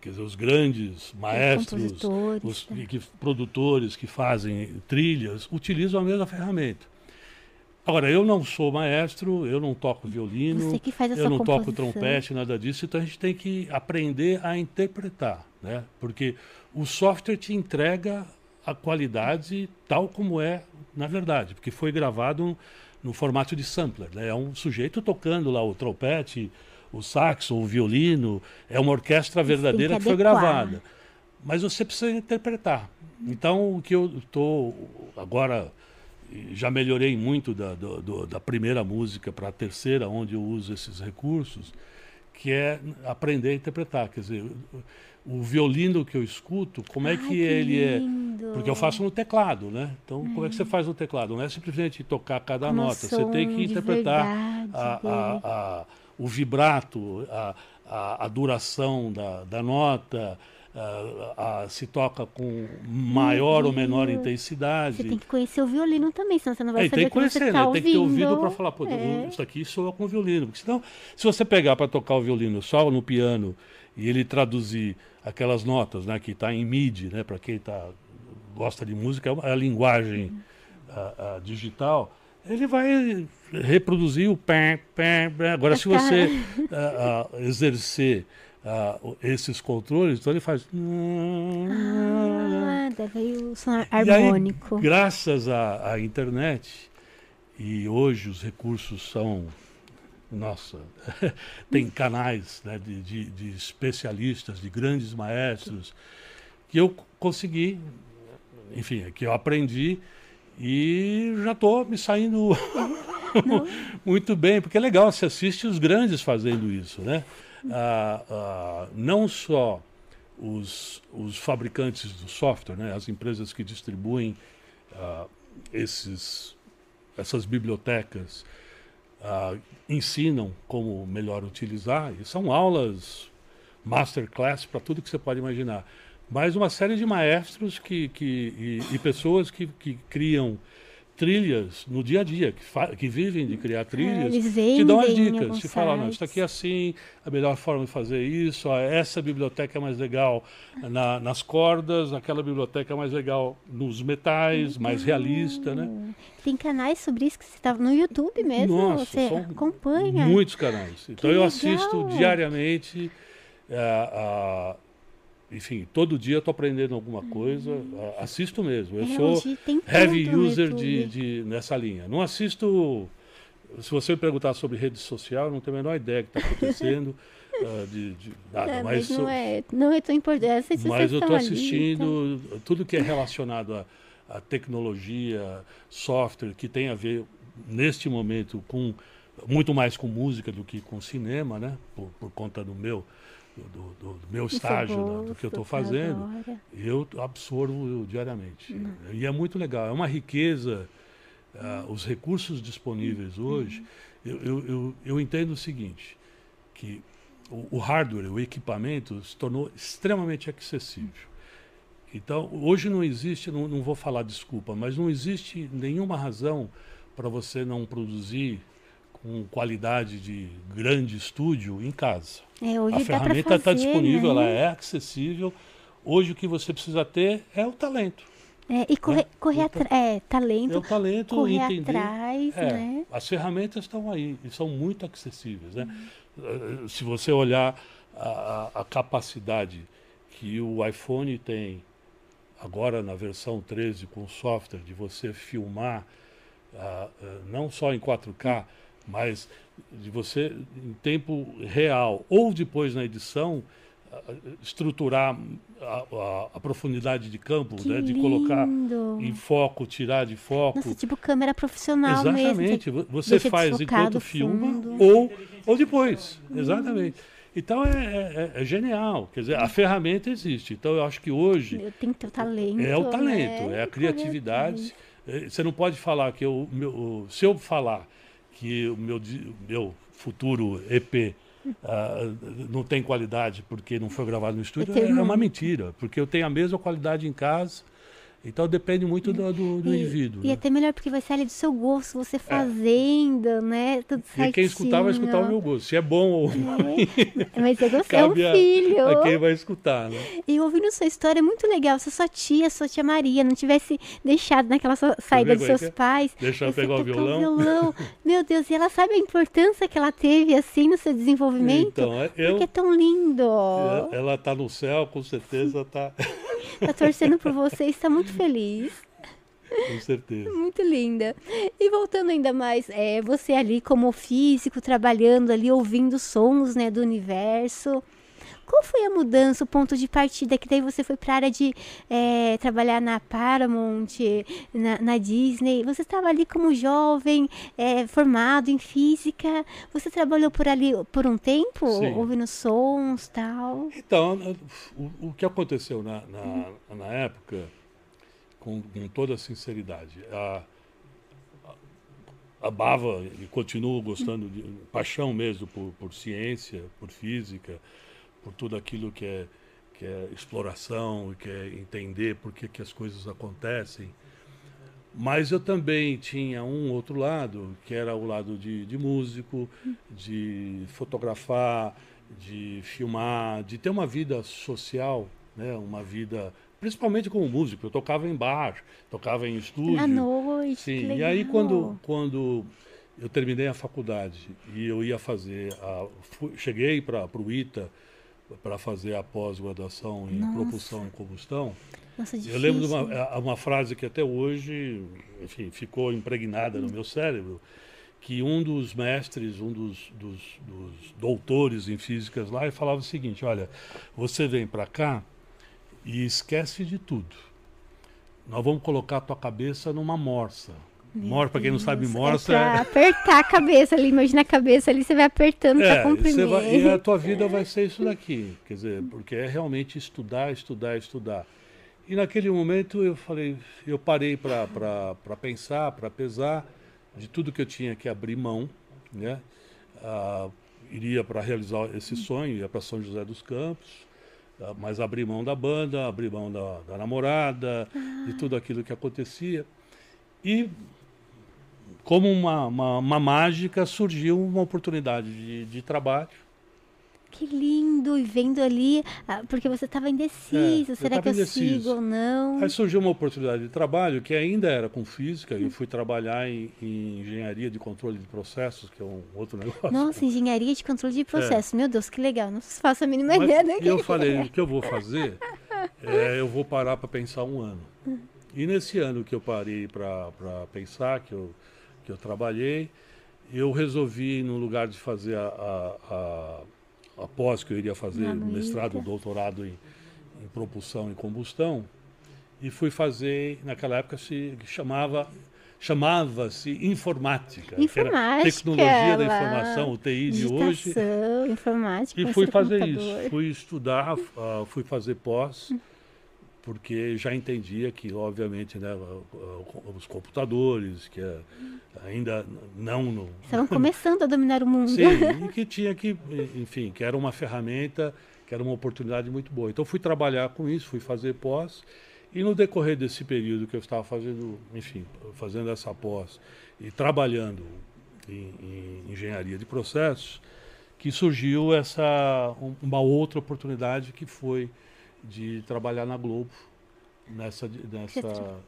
quer dizer, os grandes maestros, compositores, os né? que- produtores que fazem trilhas, utilizam a mesma ferramenta. Agora, eu não sou maestro, eu não toco violino, Você que faz a eu não toco composição. trompete, nada disso, então a gente tem que aprender a interpretar, né? Porque o software te entrega a qualidade tal como é na verdade, porque foi gravado no formato de sampler, né? É um sujeito tocando lá o trompete, o saxo, o violino, é uma orquestra verdadeira que que foi adequar. gravada. Mas você precisa interpretar. Então, o que eu estou agora já melhorei muito da, do- do- da primeira música para a terceira, onde eu uso esses recursos, que é aprender a interpretar. Quer dizer, o, violino que eu escuto, como é Ai, que, que ele é. lindo. Porque eu faço no teclado, né? Então, como é que você faz no teclado? Não é simplesmente tocar cada Com nota. Você tem que interpretar verdade a- a- a- o vibrato, a, a, a duração da, da nota, a- a- se toca com maior ou menor Deus. intensidade. Você tem que conhecer o violino também, senão você não vai É, saber tem o que que você conhecer, tá né? Tem que ter ouvindo. ouvido para falar, pô, É. isso aqui soa com violino. Porque senão, se você pegar para tocar o violino só no piano e ele traduzir aquelas notas, né, que está em MIDI, né, para quem tá, gosta de música, é é a linguagem a- a digital, ele vai reproduzir o pé, pé, pé. Agora, se você ah, ah, exercer o- esses controles, então ele faz. Ah, daí o som E aí, harmônico. graças à, à internet, e hoje os recursos são. Nossa, tem canais né, de, de, de especialistas, de grandes maestros, que eu consegui, enfim, que eu aprendi e já estou me saindo muito bem, porque é legal, você assiste os grandes fazendo isso, né? Ah, não só os, os fabricantes do software, né? as empresas que distribuem ah, esses, essas bibliotecas, ensinam como melhor utilizar, e são aulas masterclass para tudo que você pode imaginar. Mas uma série de maestros que, que, e, e pessoas que, que criam trilhas no dia a dia, que, que vivem de criar trilhas, eles te dão as dicas, te falam, não, isso aqui é assim, a melhor forma de fazer isso, ó, essa biblioteca é mais legal na- nas cordas, aquela biblioteca é mais legal nos metais, mais realista, né? Tem canais sobre isso que você tá no YouTube mesmo, Nossa, você acompanha. Muitos canais. Então eu legal. assisto diariamente. ah, ah, enfim, todo dia eu estou aprendendo alguma coisa. ah, assisto mesmo. Eu É, sou heavy no user de, de- nessa linha. Não assisto. Se você me perguntar sobre rede social, eu não tenho a menor ideia do que está acontecendo. ah, de, de nada, É, mas, mas não sou- é, não é tão importante. Essa mas eu estou assistindo tudo que é relacionado à, à tecnologia, software, que tem a ver, neste momento, com muito mais com música do que com cinema, né? Por, por conta do meu, do, do- do meu estágio, né? do que eu estou fazendo. Eu absorvo diariamente. E é muito legal. É uma riqueza. ah, os recursos disponíveis hoje, eu, eu, eu, eu entendo o seguinte, que o, o hardware, o equipamento, se tornou extremamente acessível. Então, hoje não existe, não, não vou falar desculpa, mas não existe nenhuma razão para você não produzir com qualidade de grande estúdio em casa. É, hoje A ferramenta está disponível, né? ela é acessível. Hoje o que você precisa ter é o talento. É, e correr, correr Então, atrás. É, talento, É talento, correr entender. atrás, É, né? As ferramentas estão aí e são muito acessíveis. Né? Uhum. Se você olhar a, a, a capacidade que o iPhone tem agora na versão 13 com software de você filmar uh, uh, não só em 4K, mas de você em tempo real ou depois na edição estruturar a, a, a, profundidade de campo, né, de colocar em foco, tirar de foco. Nossa, tipo câmera profissional Exatamente. mesmo. Você faz enquanto filma ou, ou depois. Hum. Exatamente. Então é, é, é, genial. Quer dizer, a ferramenta existe. Então eu acho que hoje. Eu tenho que ter o talento. É o talento, né? é a criatividade. É, você não pode falar que eu, meu, se eu falar que o meu, meu futuro EP uh, não tem qualidade porque não foi gravado no estúdio, é uma mentira, porque eu tenho a mesma qualidade em casa então depende muito do, do, do e, indivíduo. E né? até melhor porque vai ali do seu gosto, você fazendo, é. né? Tudo certinho. E quem escutar vai escutar o meu gosto. Se é bom ou ruim. É. Mas você gostou, é um filho. A, a, quem vai escutar, né? E ouvindo sua história é muito legal. Se sua tia, sua tia Maria não tivesse deixado naquela saída dos seus é? pais. Deixar pegar o violão. violão. meu Deus, e ela sabe a importância que ela teve assim no seu desenvolvimento? Então, eu, porque é tão lindo. Ela está no céu, com certeza está. Tá torcendo por você e está muito feliz. Com certeza. Muito linda. E voltando ainda mais, é, você ali como físico, trabalhando ali, ouvindo sons né, do universo. Qual foi a mudança, o ponto de partida? Que daí você foi para a área de é, trabalhar na Paramount, na, na, Disney. Você estava ali como jovem, é, formado em física. Você trabalhou por ali por um tempo, Sim. ouvindo sons tal? Então, o, o que aconteceu na, na, na época, com, com, toda sinceridade, a, a Bava, e continuo gostando de paixão mesmo por, por ciência, por física, por tudo aquilo que é, que é exploração, que é entender por que, que as coisas acontecem. Mas eu também tinha um outro lado, que era o lado de, de músico, de fotografar, de filmar, de ter uma vida social, né? uma vida principalmente como músico. Eu tocava em bar, tocava em estúdio. À noite. Sim. E aí quando, quando eu terminei a faculdade e eu ia fazer, a, fui, cheguei para o ITA para fazer a pós-graduação em Nossa. propulsão e combustão. Nossa, eu lembro de uma, uma frase que até hoje, enfim, ficou impregnada no meu cérebro, que um dos mestres, um dos, dos, dos doutores em físicas lá, falava o seguinte: olha, você vem para cá e esquece de tudo. Nós vamos colocar a tua cabeça numa morsa. Morsa, para quem não sabe, morsa é, é... apertar a cabeça ali, imagina a cabeça ali, você vai apertando é, para comprimir. Vai, e a tua vida vai ser isso daqui, quer dizer, porque é realmente estudar, estudar, estudar. E naquele momento eu falei, eu parei para pensar, para pesar de tudo que eu tinha que abrir mão, né? Ah, iria para realizar esse sonho, ia para São José dos Campos, ah, mas abrir mão da banda, abrir mão da, da namorada, ah. de tudo aquilo que acontecia. E como uma, uma, uma, mágica, surgiu uma oportunidade de, de trabalho. Que lindo! E vendo ali, ah, porque você estava indeciso, é, será que eu indeciso. sigo ou não? Aí surgiu uma oportunidade de trabalho que ainda era com física, e eu fui trabalhar em, em, engenharia de controle de processos, que é um outro negócio. Nossa, engenharia de controle de processos, é. meu Deus, que legal, não faço a mínima ideia. Né? E eu falei, o que eu vou fazer, é, eu vou parar para pensar um ano. E nesse ano que eu parei para pensar, que eu que eu trabalhei, eu resolvi, no lugar de fazer a, a, a, a pós que eu iria fazer, mestrado, doutorado em, em propulsão e combustão, e fui fazer, naquela época se chamava chamava-se informática, informática tecnologia da informação, o TI de hoje. Informática. E fui fazer isso, fui estudar, uh, fui fazer pós. Porque já entendia que, obviamente, né, os computadores, que é ainda não... No... Estavam começando a dominar o mundo. Sim, e que tinha que, enfim, que era uma ferramenta, que era uma oportunidade muito boa. Então fui trabalhar com isso, fui fazer pós, e no decorrer desse período que eu estava fazendo, enfim, fazendo essa pós e trabalhando em, em engenharia de processos, que surgiu essa uma outra oportunidade que foi de trabalhar na Globo nessa nessa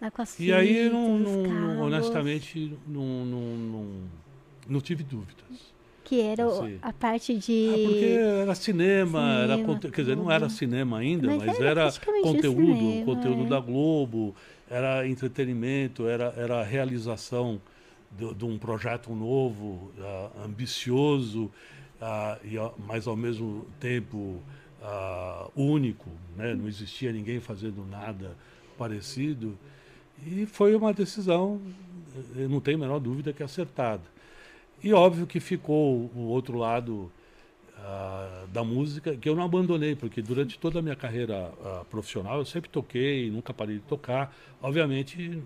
e aí não, não honestamente não, não, não, não tive dúvidas que era o- Sim. a parte de. Ah, porque era cinema, era Cinema, conte- quer dizer, não era cinema ainda, Mas mas, era era conteúdo, cinema, conteúdo é. da Globo, era entretenimento, era, era a realização de, de um projeto novo, ah, ambicioso, ah, e, ao- mas ao mesmo tempo ah, único, né? não existia ninguém fazendo nada parecido. E foi uma decisão, eu não tenho a menor dúvida que acertada. E óbvio que ficou o outro lado ah, da música, que eu não abandonei, porque durante toda a minha carreira ah, profissional eu sempre toquei, nunca parei de tocar. Obviamente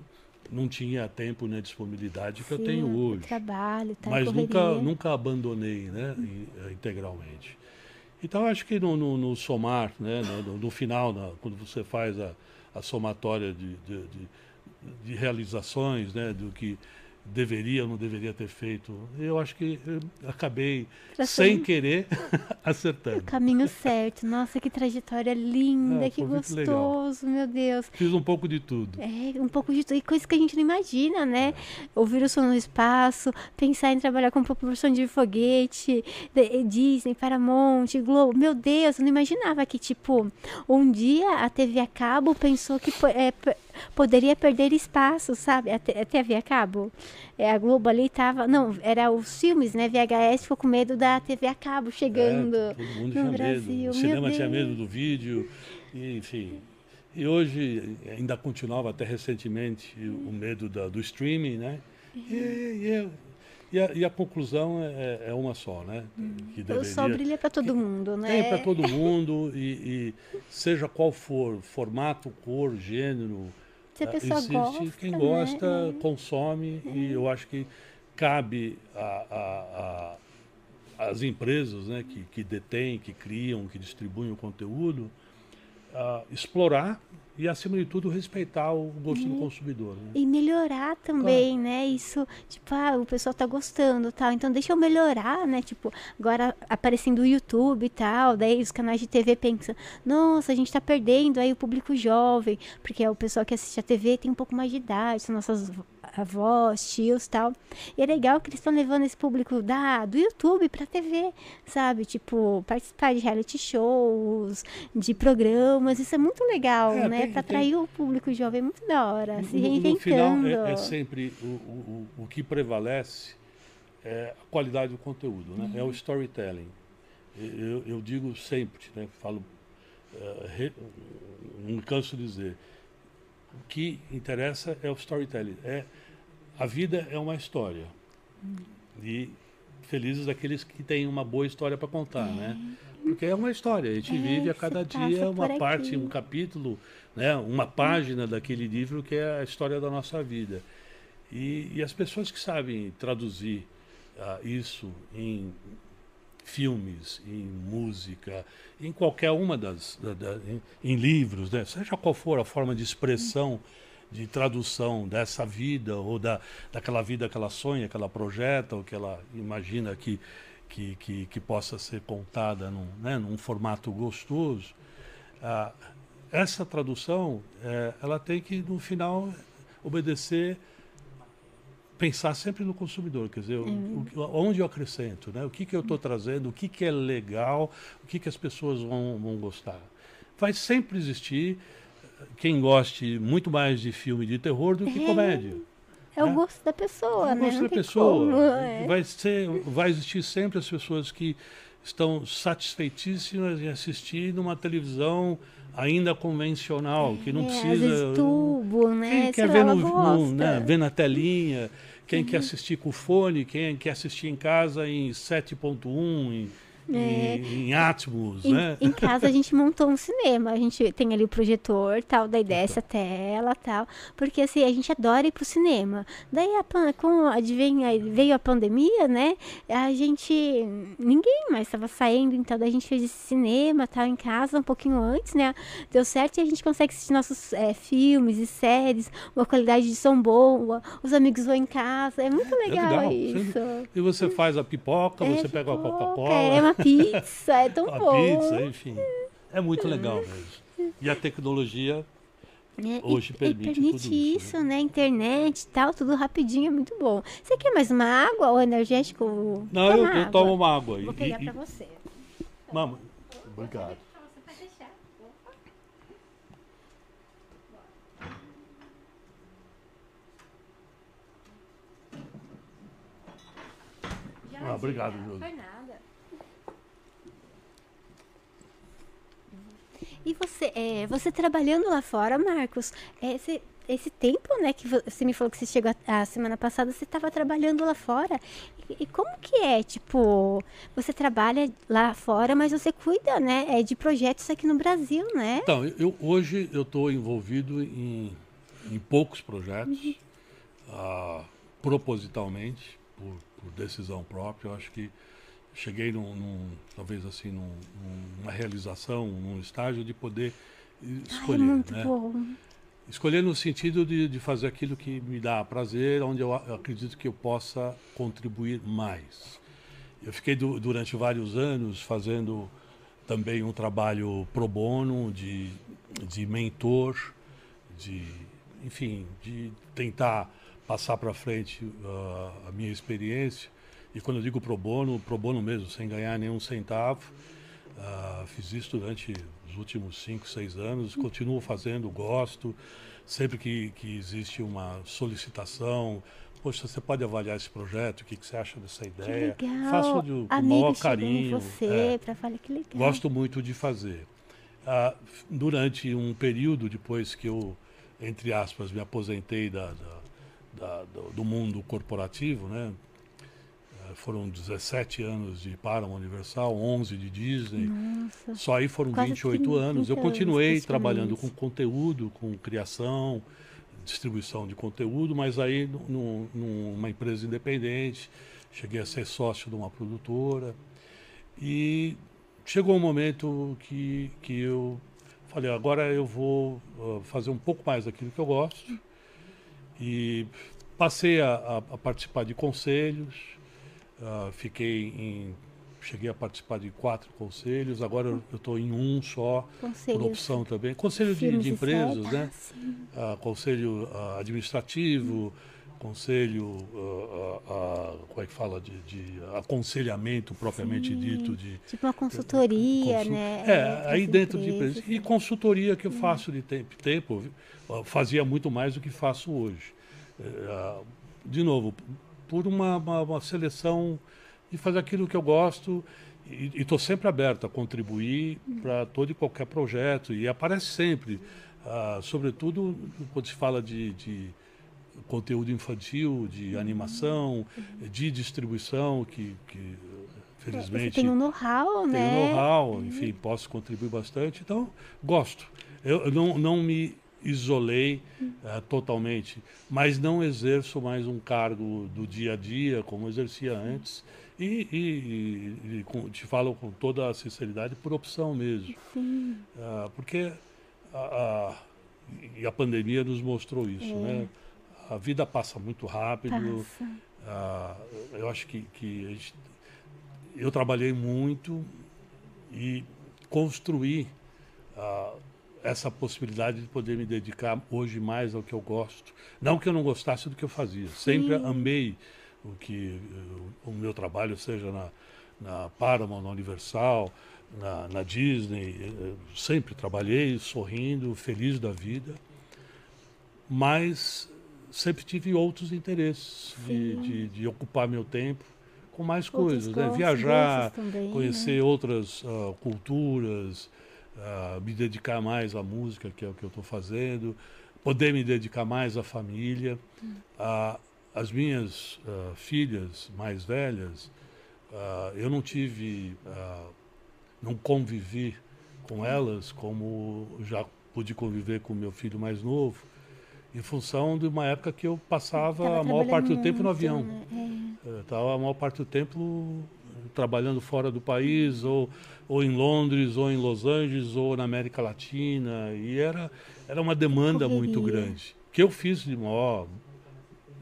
não tinha tempo nem disponibilidade que eu Sim, tenho o hoje. Trabalho, tá, Mas correria. nunca, nunca abandonei né, eh, integralmente. Então acho que no, no- no somar, né, no, no final, na- quando você faz a, a somatória de, de, de- de realizações, né, do que deveria ou não deveria ter feito, eu acho que eu acabei, sem querer, o acertando. caminho certo. Nossa, que trajetória linda, Ah, que gostoso, meu Deus. Fiz um pouco de tudo. É, um pouco de tudo, e coisas que a gente não imagina, né? Ouvir o som no espaço, pensar em trabalhar com propulsão de foguete, de- Disney, Paramount, Globo. Meu Deus, eu não imaginava que, tipo, um dia a TV a cabo pensou que é, poderia perder espaço, sabe? A, TV a cabo. É, a Globo ali tava. Não, era os filmes, né? VHS ficou com medo da TV a cabo chegando. É, todo mundo no tinha Brasil, medo. O cinema tinha medo do vídeo, e, enfim. E hoje ainda continuava até recentemente o medo da- do streaming, né? E, e é- e a, e a conclusão é, é uma só, né? Que O sol brilha para todo mundo, né? Tem para todo mundo e seja qual for formato, cor, gênero, Se a ah, pessoa existe gosta, quem né? gosta, É. consome e eu acho que cabe a, a- a- as empresas né, que, que detêm, que criam, que distribuem o conteúdo, ah, explorar e, acima de tudo, respeitar o gosto do consumidor. Né? E melhorar também, né? Isso, tipo, ah, o pessoal tá gostando tal. Então deixa eu melhorar, né? Tipo, agora aparecendo o YouTube e tal, daí os canais de TV pensam, nossa, a gente tá perdendo aí o público jovem, porque é o pessoal que assiste a TV tem um pouco mais de idade, são nossas avós, tios tal. E é legal que eles estão levando esse público da, do YouTube pra TV, sabe? Tipo, participar de reality shows, de programas, isso é muito legal, É, né? tem- pra tem- atrair o público jovem, é muito da hora, se No- no, reinventando. final, é, é sempre o, o, o que prevalece é a qualidade do conteúdo, né? é o storytelling. Eu, eu digo sempre, né? falo, re- não me canso de dizer, o que interessa é o storytelling. É, a vida é uma história. E felizes aqueles que têm uma boa história para contar, né? Porque é uma história, a gente É, vive a cada dia uma parte, aqui. um capítulo, né? uma página daquele livro que é a história da nossa vida. E, e as pessoas que sabem traduzir ah, isso em filmes, em música, em qualquer uma das, da- da- em, em livros, né? seja qual for a forma de expressão, de tradução dessa vida ou da, daquela vida que ela sonha, que ela projeta ou que ela imagina que, que, que, que possa ser contada num, né, num formato gostoso, ah, essa tradução eh, ela tem que no final obedecer pensar sempre no consumidor, quer dizer, o- o- onde eu acrescento, né? o que, que eu estou trazendo, o que, que é legal, o que, que as pessoas vão, vão gostar. Vai sempre existir quem goste muito mais de filme de terror do que É. comédia. É o né? gosto da pessoa, O né? gosto Não da pessoa. como, é. vai, ser, vai existir sempre as pessoas que estão satisfeitíssimas em assistir numa televisão ainda convencional, que não É, precisa. Às tubo, né? Quem quer ver, no, no- né, ver na telinha, quem Uhum. quer assistir com fone, quem quer assistir em casa em 7.1, em, É. em, em Atmos, Em, né? em casa a gente montou um cinema, a gente tem ali o projetor, tal, daí desce a tela, tal, porque assim, a gente adora ir pro cinema. Daí a, com, adivinha, veio a pandemia, né? A gente, ninguém mais estava saindo, então daí a gente fez esse cinema, tal, em casa um pouquinho antes, né? Deu certo e a gente consegue assistir nossos é, filmes e séries, uma qualidade de som boa, os amigos vão em casa, é muito legal, legal, isso. E você faz a pipoca, É você pega a pipoca, Coca-Cola. É uma pizza, é tão a bom. pizza, enfim. É muito legal mesmo. E a tecnologia É, Hoje e- e permite permite tudo isso, isso, né? Internet e tal, tudo rapidinho, é muito bom. Você quer mais uma água ou energético? Não, eu, eu tomo uma água aí. Vou pegar E- pra e- você. Mama, obrigado. Você vai deixar. Ah, obrigado, Josi. Foi nada. E você, é, você trabalhando lá fora, Marcos, é, esse, esse tempo, né, que vo- você me falou que você chegou a, a semana passada, você estava trabalhando lá fora. E, e como que é, tipo, você trabalha lá fora, mas você cuida, né, é, de projetos aqui no Brasil, né? Então, eu, hoje eu estou envolvido em, em poucos projetos, ah, propositalmente, por, por decisão própria. Eu acho que cheguei num, num- talvez assim, num- numa realização, num estágio de poder Ai, escolher. é muito né? bom. Escolher no sentido de, de fazer aquilo que me dá prazer, onde eu, acredito que eu possa contribuir mais. Eu fiquei du- durante vários anos fazendo também um trabalho pro bono, de, de mentor, de, enfim, de tentar passar para frente ah, a minha experiência. E quando eu digo pro bono, pro bono mesmo, sem ganhar nenhum centavo. Ah, fiz isso durante os últimos cinco, seis anos, continuo fazendo, gosto. Sempre que, que existe uma solicitação, poxa, você pode avaliar esse projeto, o que, que você acha dessa Que ideia? legal. Faço de, com maior carinho. você é. falar que legal. Gosto muito de fazer. Ah, durante um período depois que eu, entre aspas, me aposentei da, da- da- do, do mundo corporativo, né? Foram 17 anos de Paramount Universal, 11 de Disney. Nossa. Só aí foram Quase 28 30 anos. Eu continuei trabalhando com conteúdo, com criação, distribuição de conteúdo, mas aí nu- nu- numa empresa independente. Cheguei a ser sócio de uma produtora. E chegou um momento que, que eu falei, agora eu vou ah, fazer um pouco mais daquilo que eu gosto. E passei a- a participar de conselhos, ah, fiquei em. Cheguei a participar de quatro conselhos, agora eu estou em um só, por Conselhos. opção também. Conselho de, de empresas, né? Ah. Ah, conselho ah, administrativo, conselho, ah, como é que fala, de, de aconselhamento propriamente Sim. dito, de Tipo uma consultoria, Consul- né? É, aí pras dentro de empresas. E consultoria que eu faço de tempo em tempo, fazia muito mais do que faço hoje. É, De novo, por uma, uma, uma seleção de fazer aquilo que eu gosto. E estou sempre aberto a contribuir para todo e qualquer projeto. E aparece sempre, ah, sobretudo quando se fala de, de conteúdo infantil, de animação, de distribuição, que, que Você felizmente tem um know-how, né? tenho know-how, enfim, posso contribuir bastante, então gosto. Eu não, não me isolei eh, totalmente, mas não exerço mais um cargo do dia a dia como exercia antes. E, e- e- e com- te falo com toda a sinceridade, por opção mesmo. Sim. Ah, porque a, a- e a pandemia nos mostrou isso, né? A vida passa muito rápido. Passa. Ah, eu acho que, que gente- eu trabalhei muito e construí ah, essa possibilidade de poder me dedicar hoje mais ao que eu gosto. Não que eu não gostasse do que eu fazia, sempre Sim. amei o que eh, o meu trabalho, seja na, na Paramount, na Universal, na, na Disney, eh, sempre trabalhei sorrindo, feliz da vida, mas sempre tive outros interesses de, de, de ocupar meu tempo com mais Outros coisas, né? viajar, também, conhecer outras ah, culturas, me dedicar mais à música, que é o que eu estou fazendo, poder me dedicar mais à família. Ah, as minhas ah, filhas mais velhas, ah, eu não tive, não convivi com elas como já pude conviver com meu filho mais novo, em função de uma época que eu passava Tava a maior parte do tempo no avião. né? É. Estava a maior parte do tempo trabalhando fora do país, ou, ou em Londres, ou em Los Angeles, ou na América Latina, e era, era uma demanda muito grande. Que eu fiz de maior,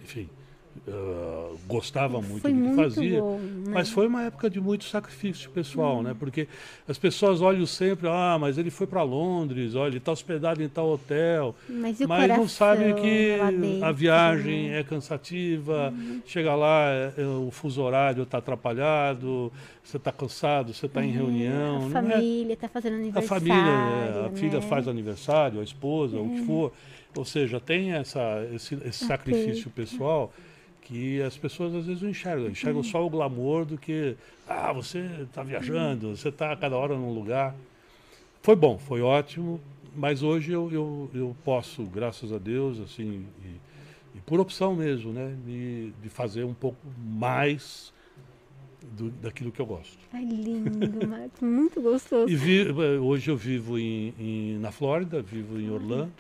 enfim, uh, gostava muito Foi do que muito fazia. bom, né? Mas foi uma época de muito sacrifício pessoal, né? Porque as pessoas olham sempre, ah, mas ele foi para Londres, olha, ele está hospedado em tal hotel. Mas, Mas não sabem que a viagem né? é cansativa, chega lá, é- é o fuso horário está atrapalhado, você está cansado, você está em reunião. A é- família está fazendo a aniversário. família, é, a filha né? faz aniversário, a esposa, o que for. Ou seja, tem essa, esse, esse sacrifício pessoal que as pessoas às vezes não enxergam. Enxergam só o glamour do que, ah, você está viajando, você está a cada hora num lugar. Foi bom, foi ótimo, mas hoje eu, eu, eu posso, graças a Deus, assim, e, e por opção mesmo, né, de, de fazer um pouco mais do, daquilo que eu gosto. Ai, lindo, Marcos. Muito gostoso. E vi- hoje eu vivo em, em- na Flórida, vivo em Orlando,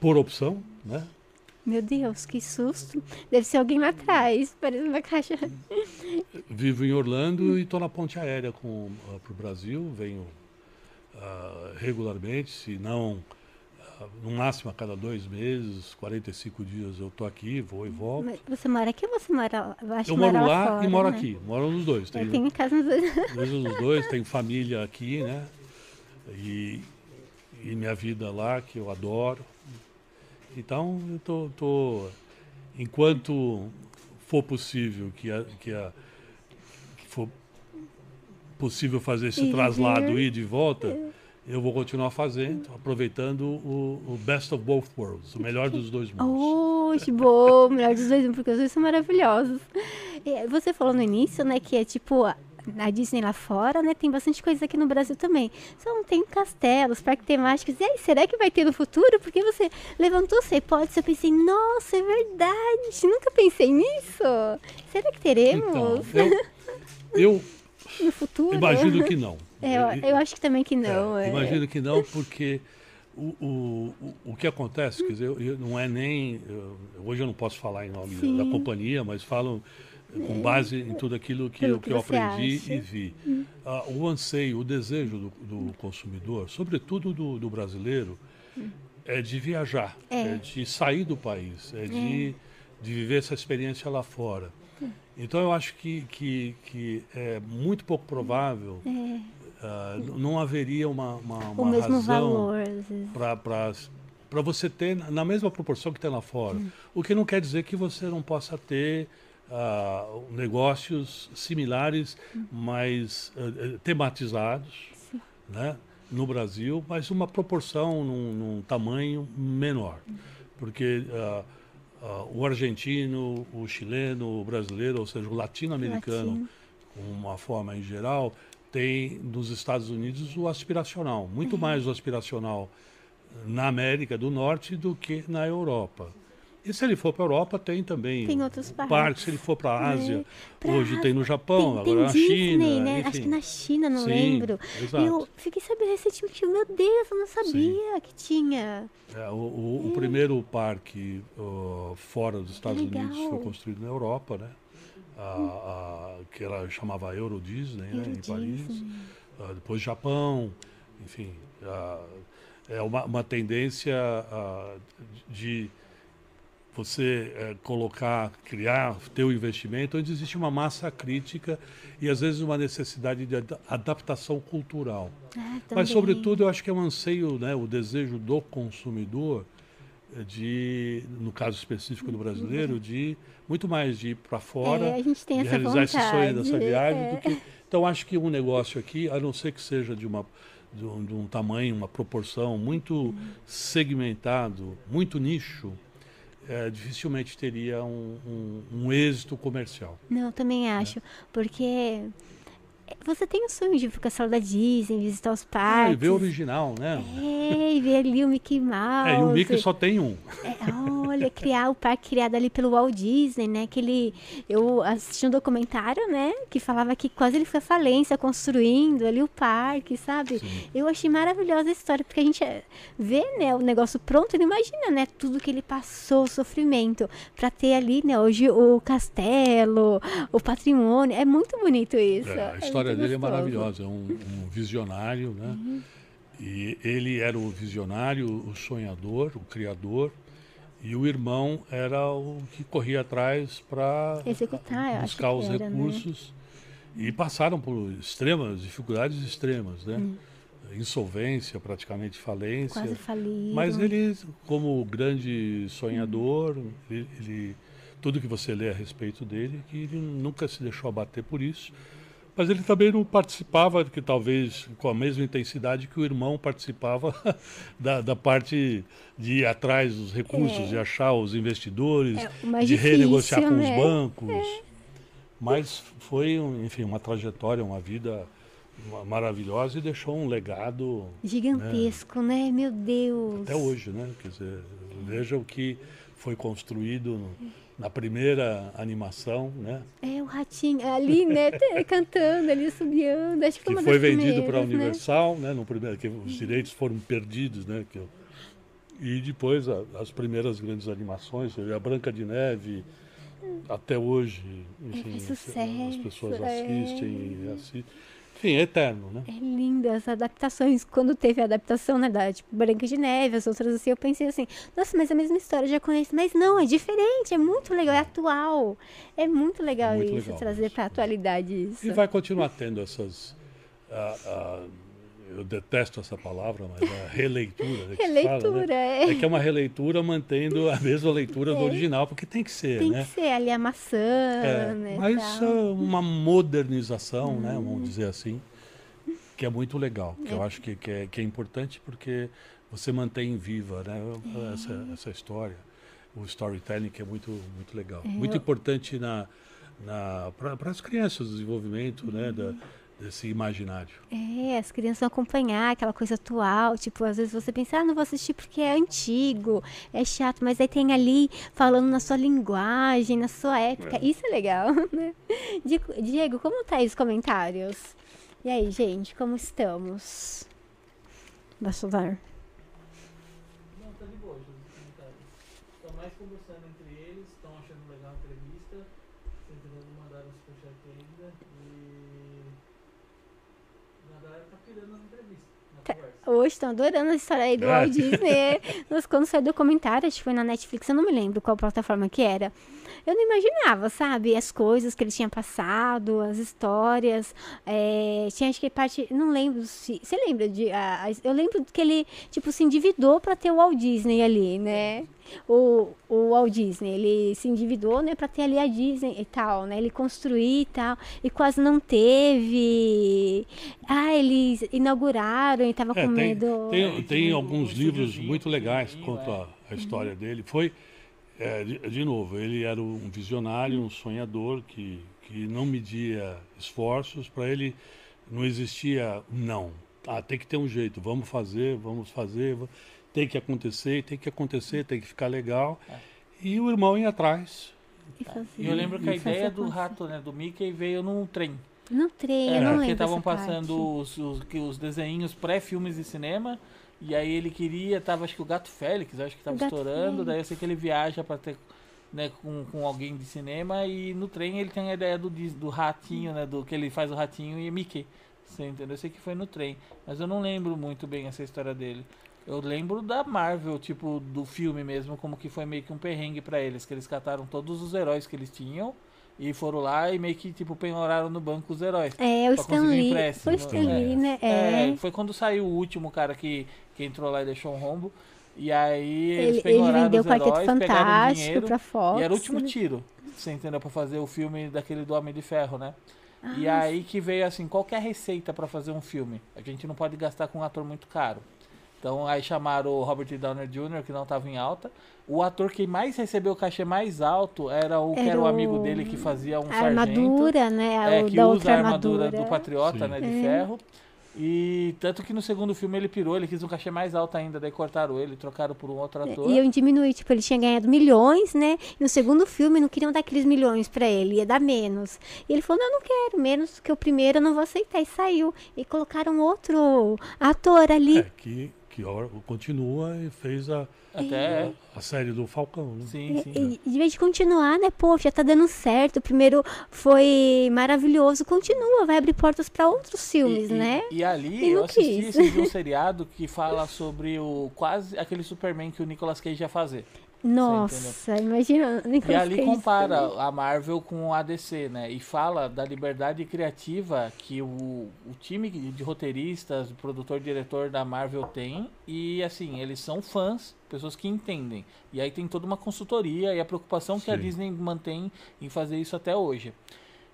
por opção, né? Meu Deus, que susto. Deve ser alguém lá atrás, parece uma caixa. Vivo em Orlando e estou na ponte aérea para o Brasil, venho ah, regularmente, se não, ah, no máximo a cada dois meses, 45 dias eu estou aqui, vou e volto. Mas Você mora aqui ou você mora eu acho Eu moro mora lá fora, e moro né? aqui, moro nos dois. Eu Tenho, tenho em casa nos dois. vejo os dois, tenho família aqui, né? E, e minha vida lá, que eu adoro. Então, eu tô, tô enquanto for possível que, a, que, a, que for possível fazer esse e traslado ir de volta, eu vou continuar fazendo, aproveitando o, o best of both worlds, o melhor dos dois mundos. Oxe, bom, melhor dos dois, porque os dois são maravilhosos. E Você falou no início, né, que é tipo a a Disney lá fora, né, tem bastante coisa aqui no Brasil também. Só não tem castelos, parques temáticos. E aí, será que vai ter no futuro? Porque você levantou essa hipótese, eu pensei, nossa, é verdade, nunca pensei nisso. Será que teremos Então, eu, eu no futuro? imagino que não. É, eu, eu acho que também que não. É, é. Imagino que não, porque o, o, o, o que acontece, quer dizer, eu, eu- não é nem. eu- hoje eu não posso falar em nome Sim. da companhia, mas falo com base em tudo aquilo que, Pelo que que eu aprendi acha. e vi. Ah, o anseio, o desejo do, do consumidor, sobretudo do, do brasileiro, é de viajar, É. é, de sair do país, é, De, de viver essa experiência lá fora. Então eu acho que, que, que é muito pouco provável, ah, n- não haveria uma, uma, É. o uma mesmo razão vezes. para você ter na na mesma proporção que tem lá fora. Hum. O que não quer dizer que você não possa ter ah, negócios similares, Hum. mas eh, eh, tematizados, né, no Brasil, mas uma proporção num, num tamanho menor, Hum. porque ah, o argentino, o chileno, o brasileiro, ou seja, o latino-americano, Latino. com uma forma em geral, tem nos Estados Unidos o aspiracional, muito Uhum. mais o aspiracional na América do Norte do que na Europa. E se ele for para a Europa, tem também Tem outros parques. parque. Se ele for para a Ásia, pra hoje Ásia. tem no Japão, tem, agora tem na Disney, China. né? Acho enfim. que na China, não Sim, lembro. exato. E eu fiquei sabendo recentemente, meu Deus, eu não sabia que tinha. É, o, o- o primeiro parque ó, fora dos Estados Legal. Unidos foi construído na Europa, né? A, a- que ela chamava Euro Disney, né, Euro em Paris. Ah, depois Japão, enfim. ah, é uma, uma tendência ah, de você eh, colocar, criar, ter o investimento onde existe uma massa crítica e às vezes uma necessidade de ada- adaptação cultural. Ah, Mas, sobretudo, eu acho que é um anseio, né, o desejo do consumidor eh, de, no caso específico do brasileiro, de muito mais de ir para fora, É, de realizar esse sonho vontade, dessa viagem. é. do que- então, acho que um negócio aqui, a não ser que seja de, uma, de, um, de um tamanho, uma proporção muito Uhum. segmentado, muito nicho, eh, dificilmente teria um, um- um êxito comercial. Não, também acho. Porque você tem o sonho de ir pro castelo da Disney, visitar os Ah, e parques. ver o original, né? É, e ver ali o Mickey Mouse. É, e o Mickey só tem um. É, olha, criar o parque criado ali pelo Walt Disney, né? Que ele, eu assisti um documentário, né? Que falava que quase ele foi à falência construindo ali o parque, sabe? Eu achei maravilhosa a história, porque a gente eh, vê, né, o negócio pronto e não imagina, né? Tudo que ele passou, o sofrimento, pra ter ali, né? Hoje o castelo, o patrimônio. É muito bonito isso. É, a história muito dele é maravilhosa, é um, um visionário, né? E ele era o visionário, o sonhador, o criador, E o irmão era o que corria atrás para buscar os era, né? recursos. E passaram por extremas, dificuldades extremas, né? Insolvência, praticamente falência. Hum. Quase faliram. Mas ele, como grande sonhador, ele, ele- tudo que você lê a respeito dele, que ele nunca se deixou abater por isso. Mas ele também não participava, que talvez com a mesma intensidade que o irmão participava da, da parte de ir atrás dos recursos, de achar os investidores, É, de difícil, renegociar com né? os bancos. Mas foi, enfim, uma trajetória, uma vida ma- maravilhosa e deixou um legado Gigantesco, né? Meu Deus. até hoje, né? Quer dizer, veja o que foi construído na primeira animação, né? É, o ratinho ali, né? Cantando ali, subiando. Acho que foi Que foi vendido para a né? Universal, né? No primeiro, que os direitos foram perdidos, né? Que eu- e depois a- as primeiras grandes animações, a Branca de Neve, até hoje, enfim, faz as- as sucesso, pessoas é. assistem e assistem. Enfim, é eterno, né? É linda as adaptações. Quando teve a adaptação, né, da tipo, Branca de Neve, as outras assim, eu pensei assim, nossa, mas é a mesma história, eu já conheço. Mas não, é diferente, é muito legal, é atual. É muito legal muito isso, legal trazer para a atualidade isso. E vai continuar tendo essas. ah, ah, eu detesto essa palavra, mas a releitura. que se fala, Releitura, né? é. É que é uma releitura mantendo a mesma leitura do original, porque tem que ser, Tem né? que ser ali a maçã, É, né? mas tal. ah, uma modernização, né? Vamos dizer assim, que é muito legal. Que eu acho que, que, é, que é importante porque você mantém viva né? essa, essa história. O storytelling que é muito, muito legal. muito importante na, na, para as crianças, o desenvolvimento né? da, desse imaginário. É, as crianças vão acompanhar aquela coisa atual, tipo, às vezes você pensa, ah, não vou assistir porque é antigo, é chato, mas aí tem ali falando na sua linguagem, na sua época, isso é legal, né? Diego, como tá aí os comentários? E aí, gente, como estamos? Bastolar. Não, tá de boa, os comentários. Estão mais conversando entre eles, estão achando legal a entrevista, tentando mandar um superchat ainda. E. A galera tá pirando na entrevista, na conversa. Hoje estão adorando a história aí do É. Walt Disney. Nossa, quando saiu o documentário, acho que foi na Netflix, eu não me lembro qual plataforma que era. Eu não imaginava, sabe? As coisas que ele tinha passado, as histórias. é, tinha acho que parte. Não lembro se. Você lembra de. a- a- eu lembro que ele, tipo, se endividou pra ter o Walt Disney ali, né? O, o Walt Disney, ele se endividou, né, pra ter ali a Disney e tal, né? Ele construir e tal. E quase não teve. Ah, eles inauguraram e tava É, com tem, medo. tem, tem alguns livros muito legais quanto à a história dele. Foi, é, de, de novo, ele era um visionário, um sonhador que, que não media esforços. Para ele não existia não. Ah, tem que ter um jeito, vamos fazer, vamos fazer, tem que acontecer, tem que acontecer, tem que ficar legal. É. E o irmão ia atrás. E fazia- eu lembro que a ideia do rato, né, do Mickey veio num trem. No trem, É, eu não porque lembro. estavam essa parte. passando os, os, que os desenhinhos pré-filmes de cinema. E aí ele queria, tava acho que o Gato Félix, acho que tava estourando. Daí eu Félix. sei que ele viaja pra ter né, com, com alguém de cinema. E no trem ele tem a ideia do, do ratinho, né? Do que ele faz o ratinho e Mickey. Você entendeu? Eu sei que foi no trem. Mas eu não lembro muito bem essa história dele. Eu lembro da Marvel, tipo, do filme mesmo, como que foi meio que um perrengue pra eles, que eles cataram todos os heróis que eles tinham e foram lá e meio que, tipo, penhoraram no banco os heróis. É, o Stan Lee. Foi o Stan É. Lee, né? É. É, foi quando saiu o último cara que, que entrou lá e deixou um rombo. E aí eles Ele, ele vendeu os o Quarteto heróis, pegaram o Fantástico dinheiro. pra Fox. E era o último tiro, você entendeu? Pra fazer o filme daquele do Homem de Ferro, né? e Ah, aí que veio assim, qual que é a receita pra fazer um filme? A gente não pode gastar com um ator muito caro. Então aí chamaram o Robert Downey Jr., que não estava em alta. O ator que mais recebeu o cachê mais alto era o que Era era o amigo dele que fazia um A sargento. armadura, né? É, o que da usa outra a armadura, armadura. do Patriota, Sim. né, de É. ferro. E tanto que no segundo filme ele pirou, ele quis um cachê mais alto ainda, daí cortaram ele, trocaram por um outro ator. E eu diminui, tipo, ele tinha ganhado milhões, né? E no segundo filme não queriam dar aqueles milhões pra ele, ia dar menos. E ele falou, não, eu não quero, menos que o primeiro eu não vou aceitar. E saiu. E colocaram outro ator ali. É, que, que continua e fez a, Até, a série do Falcão. Né? sim, E, sim. e, e de vez de continuar, né? Pô, já tá dando certo. O primeiro foi maravilhoso. Continua, vai abrir portas pra outros filmes, e, né? E, e ali E eu assisti quis. esse um seriado que fala sobre o quase aquele Superman que o Nicolas Cage ia fazer. Nossa, imagina. E ali compara a Marvel com a DC, né? E fala da liberdade criativa que o, o time de roteiristas, produtor, diretor da Marvel tem. E assim, eles são fãs, pessoas que entendem. E aí tem toda uma consultoria e a preocupação Sim. que a Disney mantém em fazer isso até hoje.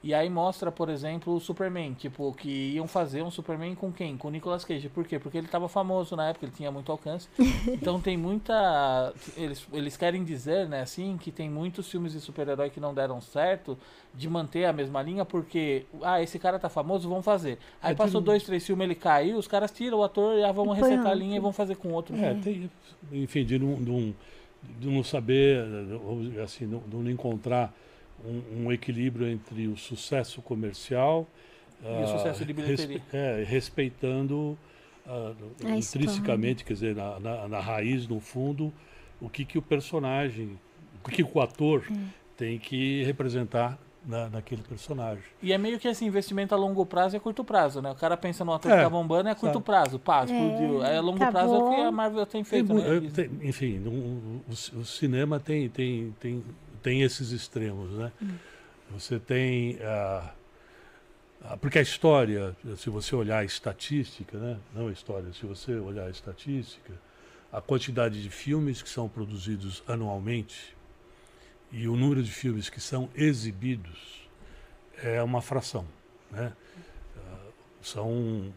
E aí mostra, por exemplo, o Superman, tipo, que iam fazer um Superman com quem? Com o Nicolas Cage. Por quê? Porque ele estava famoso na época, ele tinha muito alcance. Então tem muita. Eles, eles querem dizer, né, assim, que tem muitos filmes de super-herói que não deram certo de manter a mesma linha, porque, ah, esse cara tá famoso, vamos fazer. Aí é, passou tem... dois, três filmes, ele caiu, os caras tiram o ator e ah, vamos resetar a linha e vão fazer com outro. É, tem, enfim, de não, de não, de não saber, assim, de não encontrar um, um equilíbrio entre o sucesso comercial e uh, o sucesso de bilheteria. Respe, é, respeitando uh, intrinsecamente, quer dizer, na, na, na, raiz, no fundo, o que, que o personagem, o que, que o ator é. tem que representar na, naquele personagem. E é meio que esse investimento a longo prazo e a curto prazo, né? O cara pensa no ator é, que tá bombando é a curto sabe. prazo, pá, explodiu. É, a longo prazo é o que a Marvel tem feito, tem, né? Tem, enfim, o, o, o, cinema tem, tem, tem tem esses extremos, né? Você tem a, porque a história, se você olhar a estatística, né? Não a história, se você olhar a estatística, a quantidade de filmes que são produzidos anualmente e o número de filmes que são exibidos é uma fração, né? Uh, são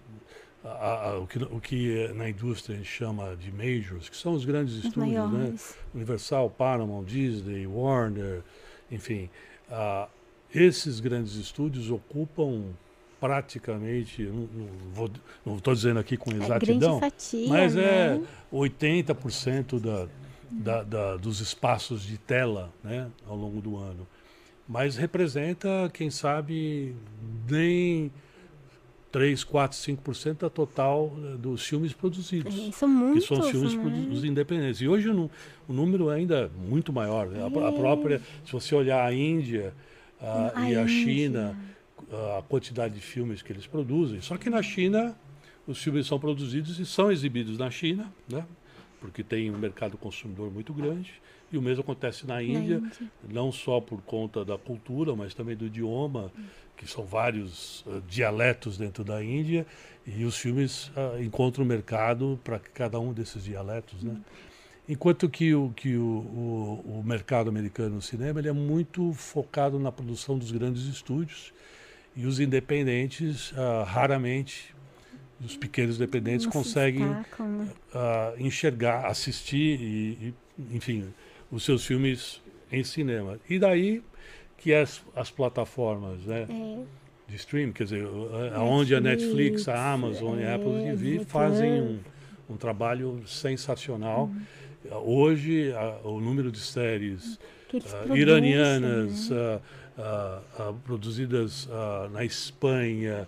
a, a, o, que, o que na indústria a gente chama de majors, que são os grandes os estúdios, né? Universal, Paramount, Disney, Warner, enfim. Uh, esses grandes estúdios ocupam praticamente, não estou dizendo aqui com é exatidão, é fatia, mas né? é 80% da, da, da, dos espaços de tela né, ao longo do ano. Mas representa, quem sabe, nem 3, 4, 5% da total eh, dos filmes produzidos. É, são muitos, que são filmes né? produzidos independentes. E hoje o, o número é ainda muito maior. Né? A, a, própria, se você olhar a Índia a, a e a Índia. China, a quantidade de filmes que eles produzem. Só que na China, os filmes são produzidos e são exibidos na China, né? Porque tem um mercado consumidor muito grande. E o mesmo acontece na Índia, na Índia, não só por conta da cultura, mas também do idioma, que são vários uh, dialetos dentro da Índia, e os filmes uh, encontram mercado para cada um desses dialetos, né? Enquanto que, o, que o, o, o, mercado americano no cinema ele é muito focado na produção dos grandes estúdios e os independentes uh, raramente os pequenos independentes Não conseguem enxergar, assistir e, e, enfim, os seus filmes em cinema. E daí que as, as plataformas né, é. de streaming, quer dizer, onde a Netflix, a Amazon é, e a Apple TV fazem um, um trabalho sensacional. Uhum. Hoje, a, o número de séries uh, iranianas né? uh, uh, produzidas na Espanha,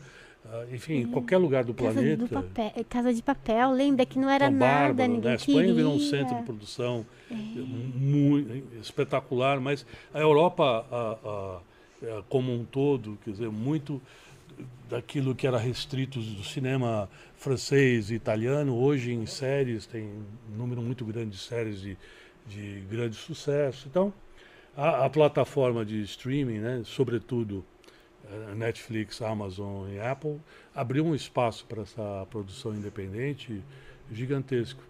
enfim, em qualquer lugar do casa planeta. Papel, casa de papel, lembra que não era nada, Bárbara, ninguém né? A Espanha queria. virou um centro de produção é. muito espetacular, mas a Europa a, a, a, como um todo, quer dizer, muito daquilo que era restrito do cinema francês e italiano, hoje em séries tem um número muito grande de séries de, de grande sucesso. Então, a, a plataforma de streaming, né, sobretudo Netflix, Amazon e Apple, abriu um espaço para essa produção independente gigantesco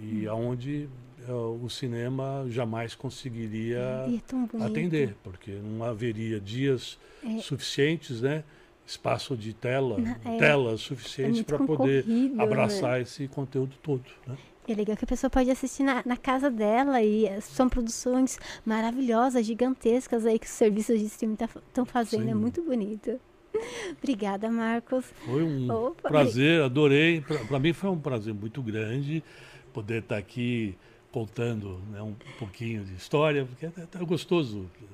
e aonde uh, o cinema jamais conseguiria é atender, porque não haveria dias é. suficientes, né? espaço de tela, é, telas suficientes é para poder abraçar né? esse conteúdo todo. Né? É legal que a pessoa pode assistir na, na, casa dela e são produções maravilhosas, gigantescas aí que os serviços de streaming estão tá, fazendo. É Sim. É muito bonito. Obrigada, Marcos. Foi um Opa. prazer, adorei. Para mim foi um prazer muito grande poder estar tá aqui contando né, um pouquinho de história, porque é, é gostoso eh,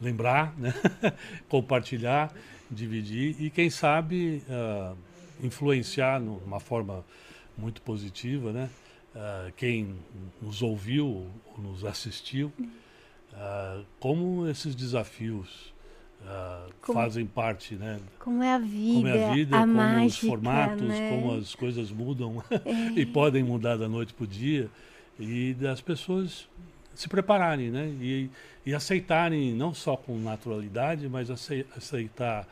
lembrar, né? compartilhar, dividir e, quem sabe, uh, influenciar de uma forma muito positiva, né? Uh, quem nos ouviu ou nos assistiu, uh, como esses desafios uh, como, fazem parte, né? Como é a vida, como, é a vida, a como mágica, os formatos, né? como as coisas mudam é. e podem mudar da noite para o dia e das pessoas se prepararem, né? E, e aceitarem não só com naturalidade, mas acei- aceitar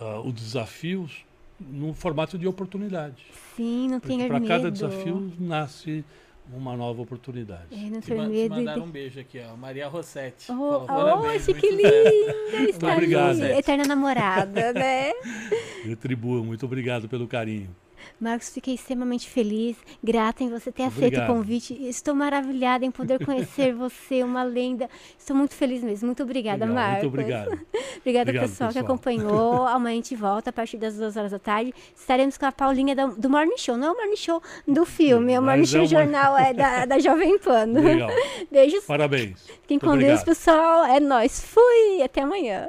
ah, os desafios num formato de oportunidade. Sim, não Porque tenha para medo. cada desafio nasce uma nova oportunidade. É, não Te, ma- te medo. mandaram um beijo aqui, ó. Maria Rossetti. Oh, parabéns, oh, que muito linda! Está obrigado. eterna namorada, né? Retribua, muito obrigado pelo carinho. Marcos, fiquei extremamente feliz, grata em você ter aceito Obrigado. o convite. Estou maravilhada em poder conhecer você, uma lenda. Estou muito feliz mesmo. Muito obrigada, Legal, Marcos. Muito obrigado. Obrigada, Obrigado, pessoal, que pessoal. acompanhou. Amanhã a gente volta a partir das duas horas da tarde. Estaremos com a Paulinha da- do Morning Show. Não é o Morning Show do filme, é o Mas Morning é Show uma- Jornal é da, da Jovem Pan. Legal. Beijos. Parabéns. Fiquem Muito com Deus, obrigado. pessoal. É nóis. Fui. Até amanhã.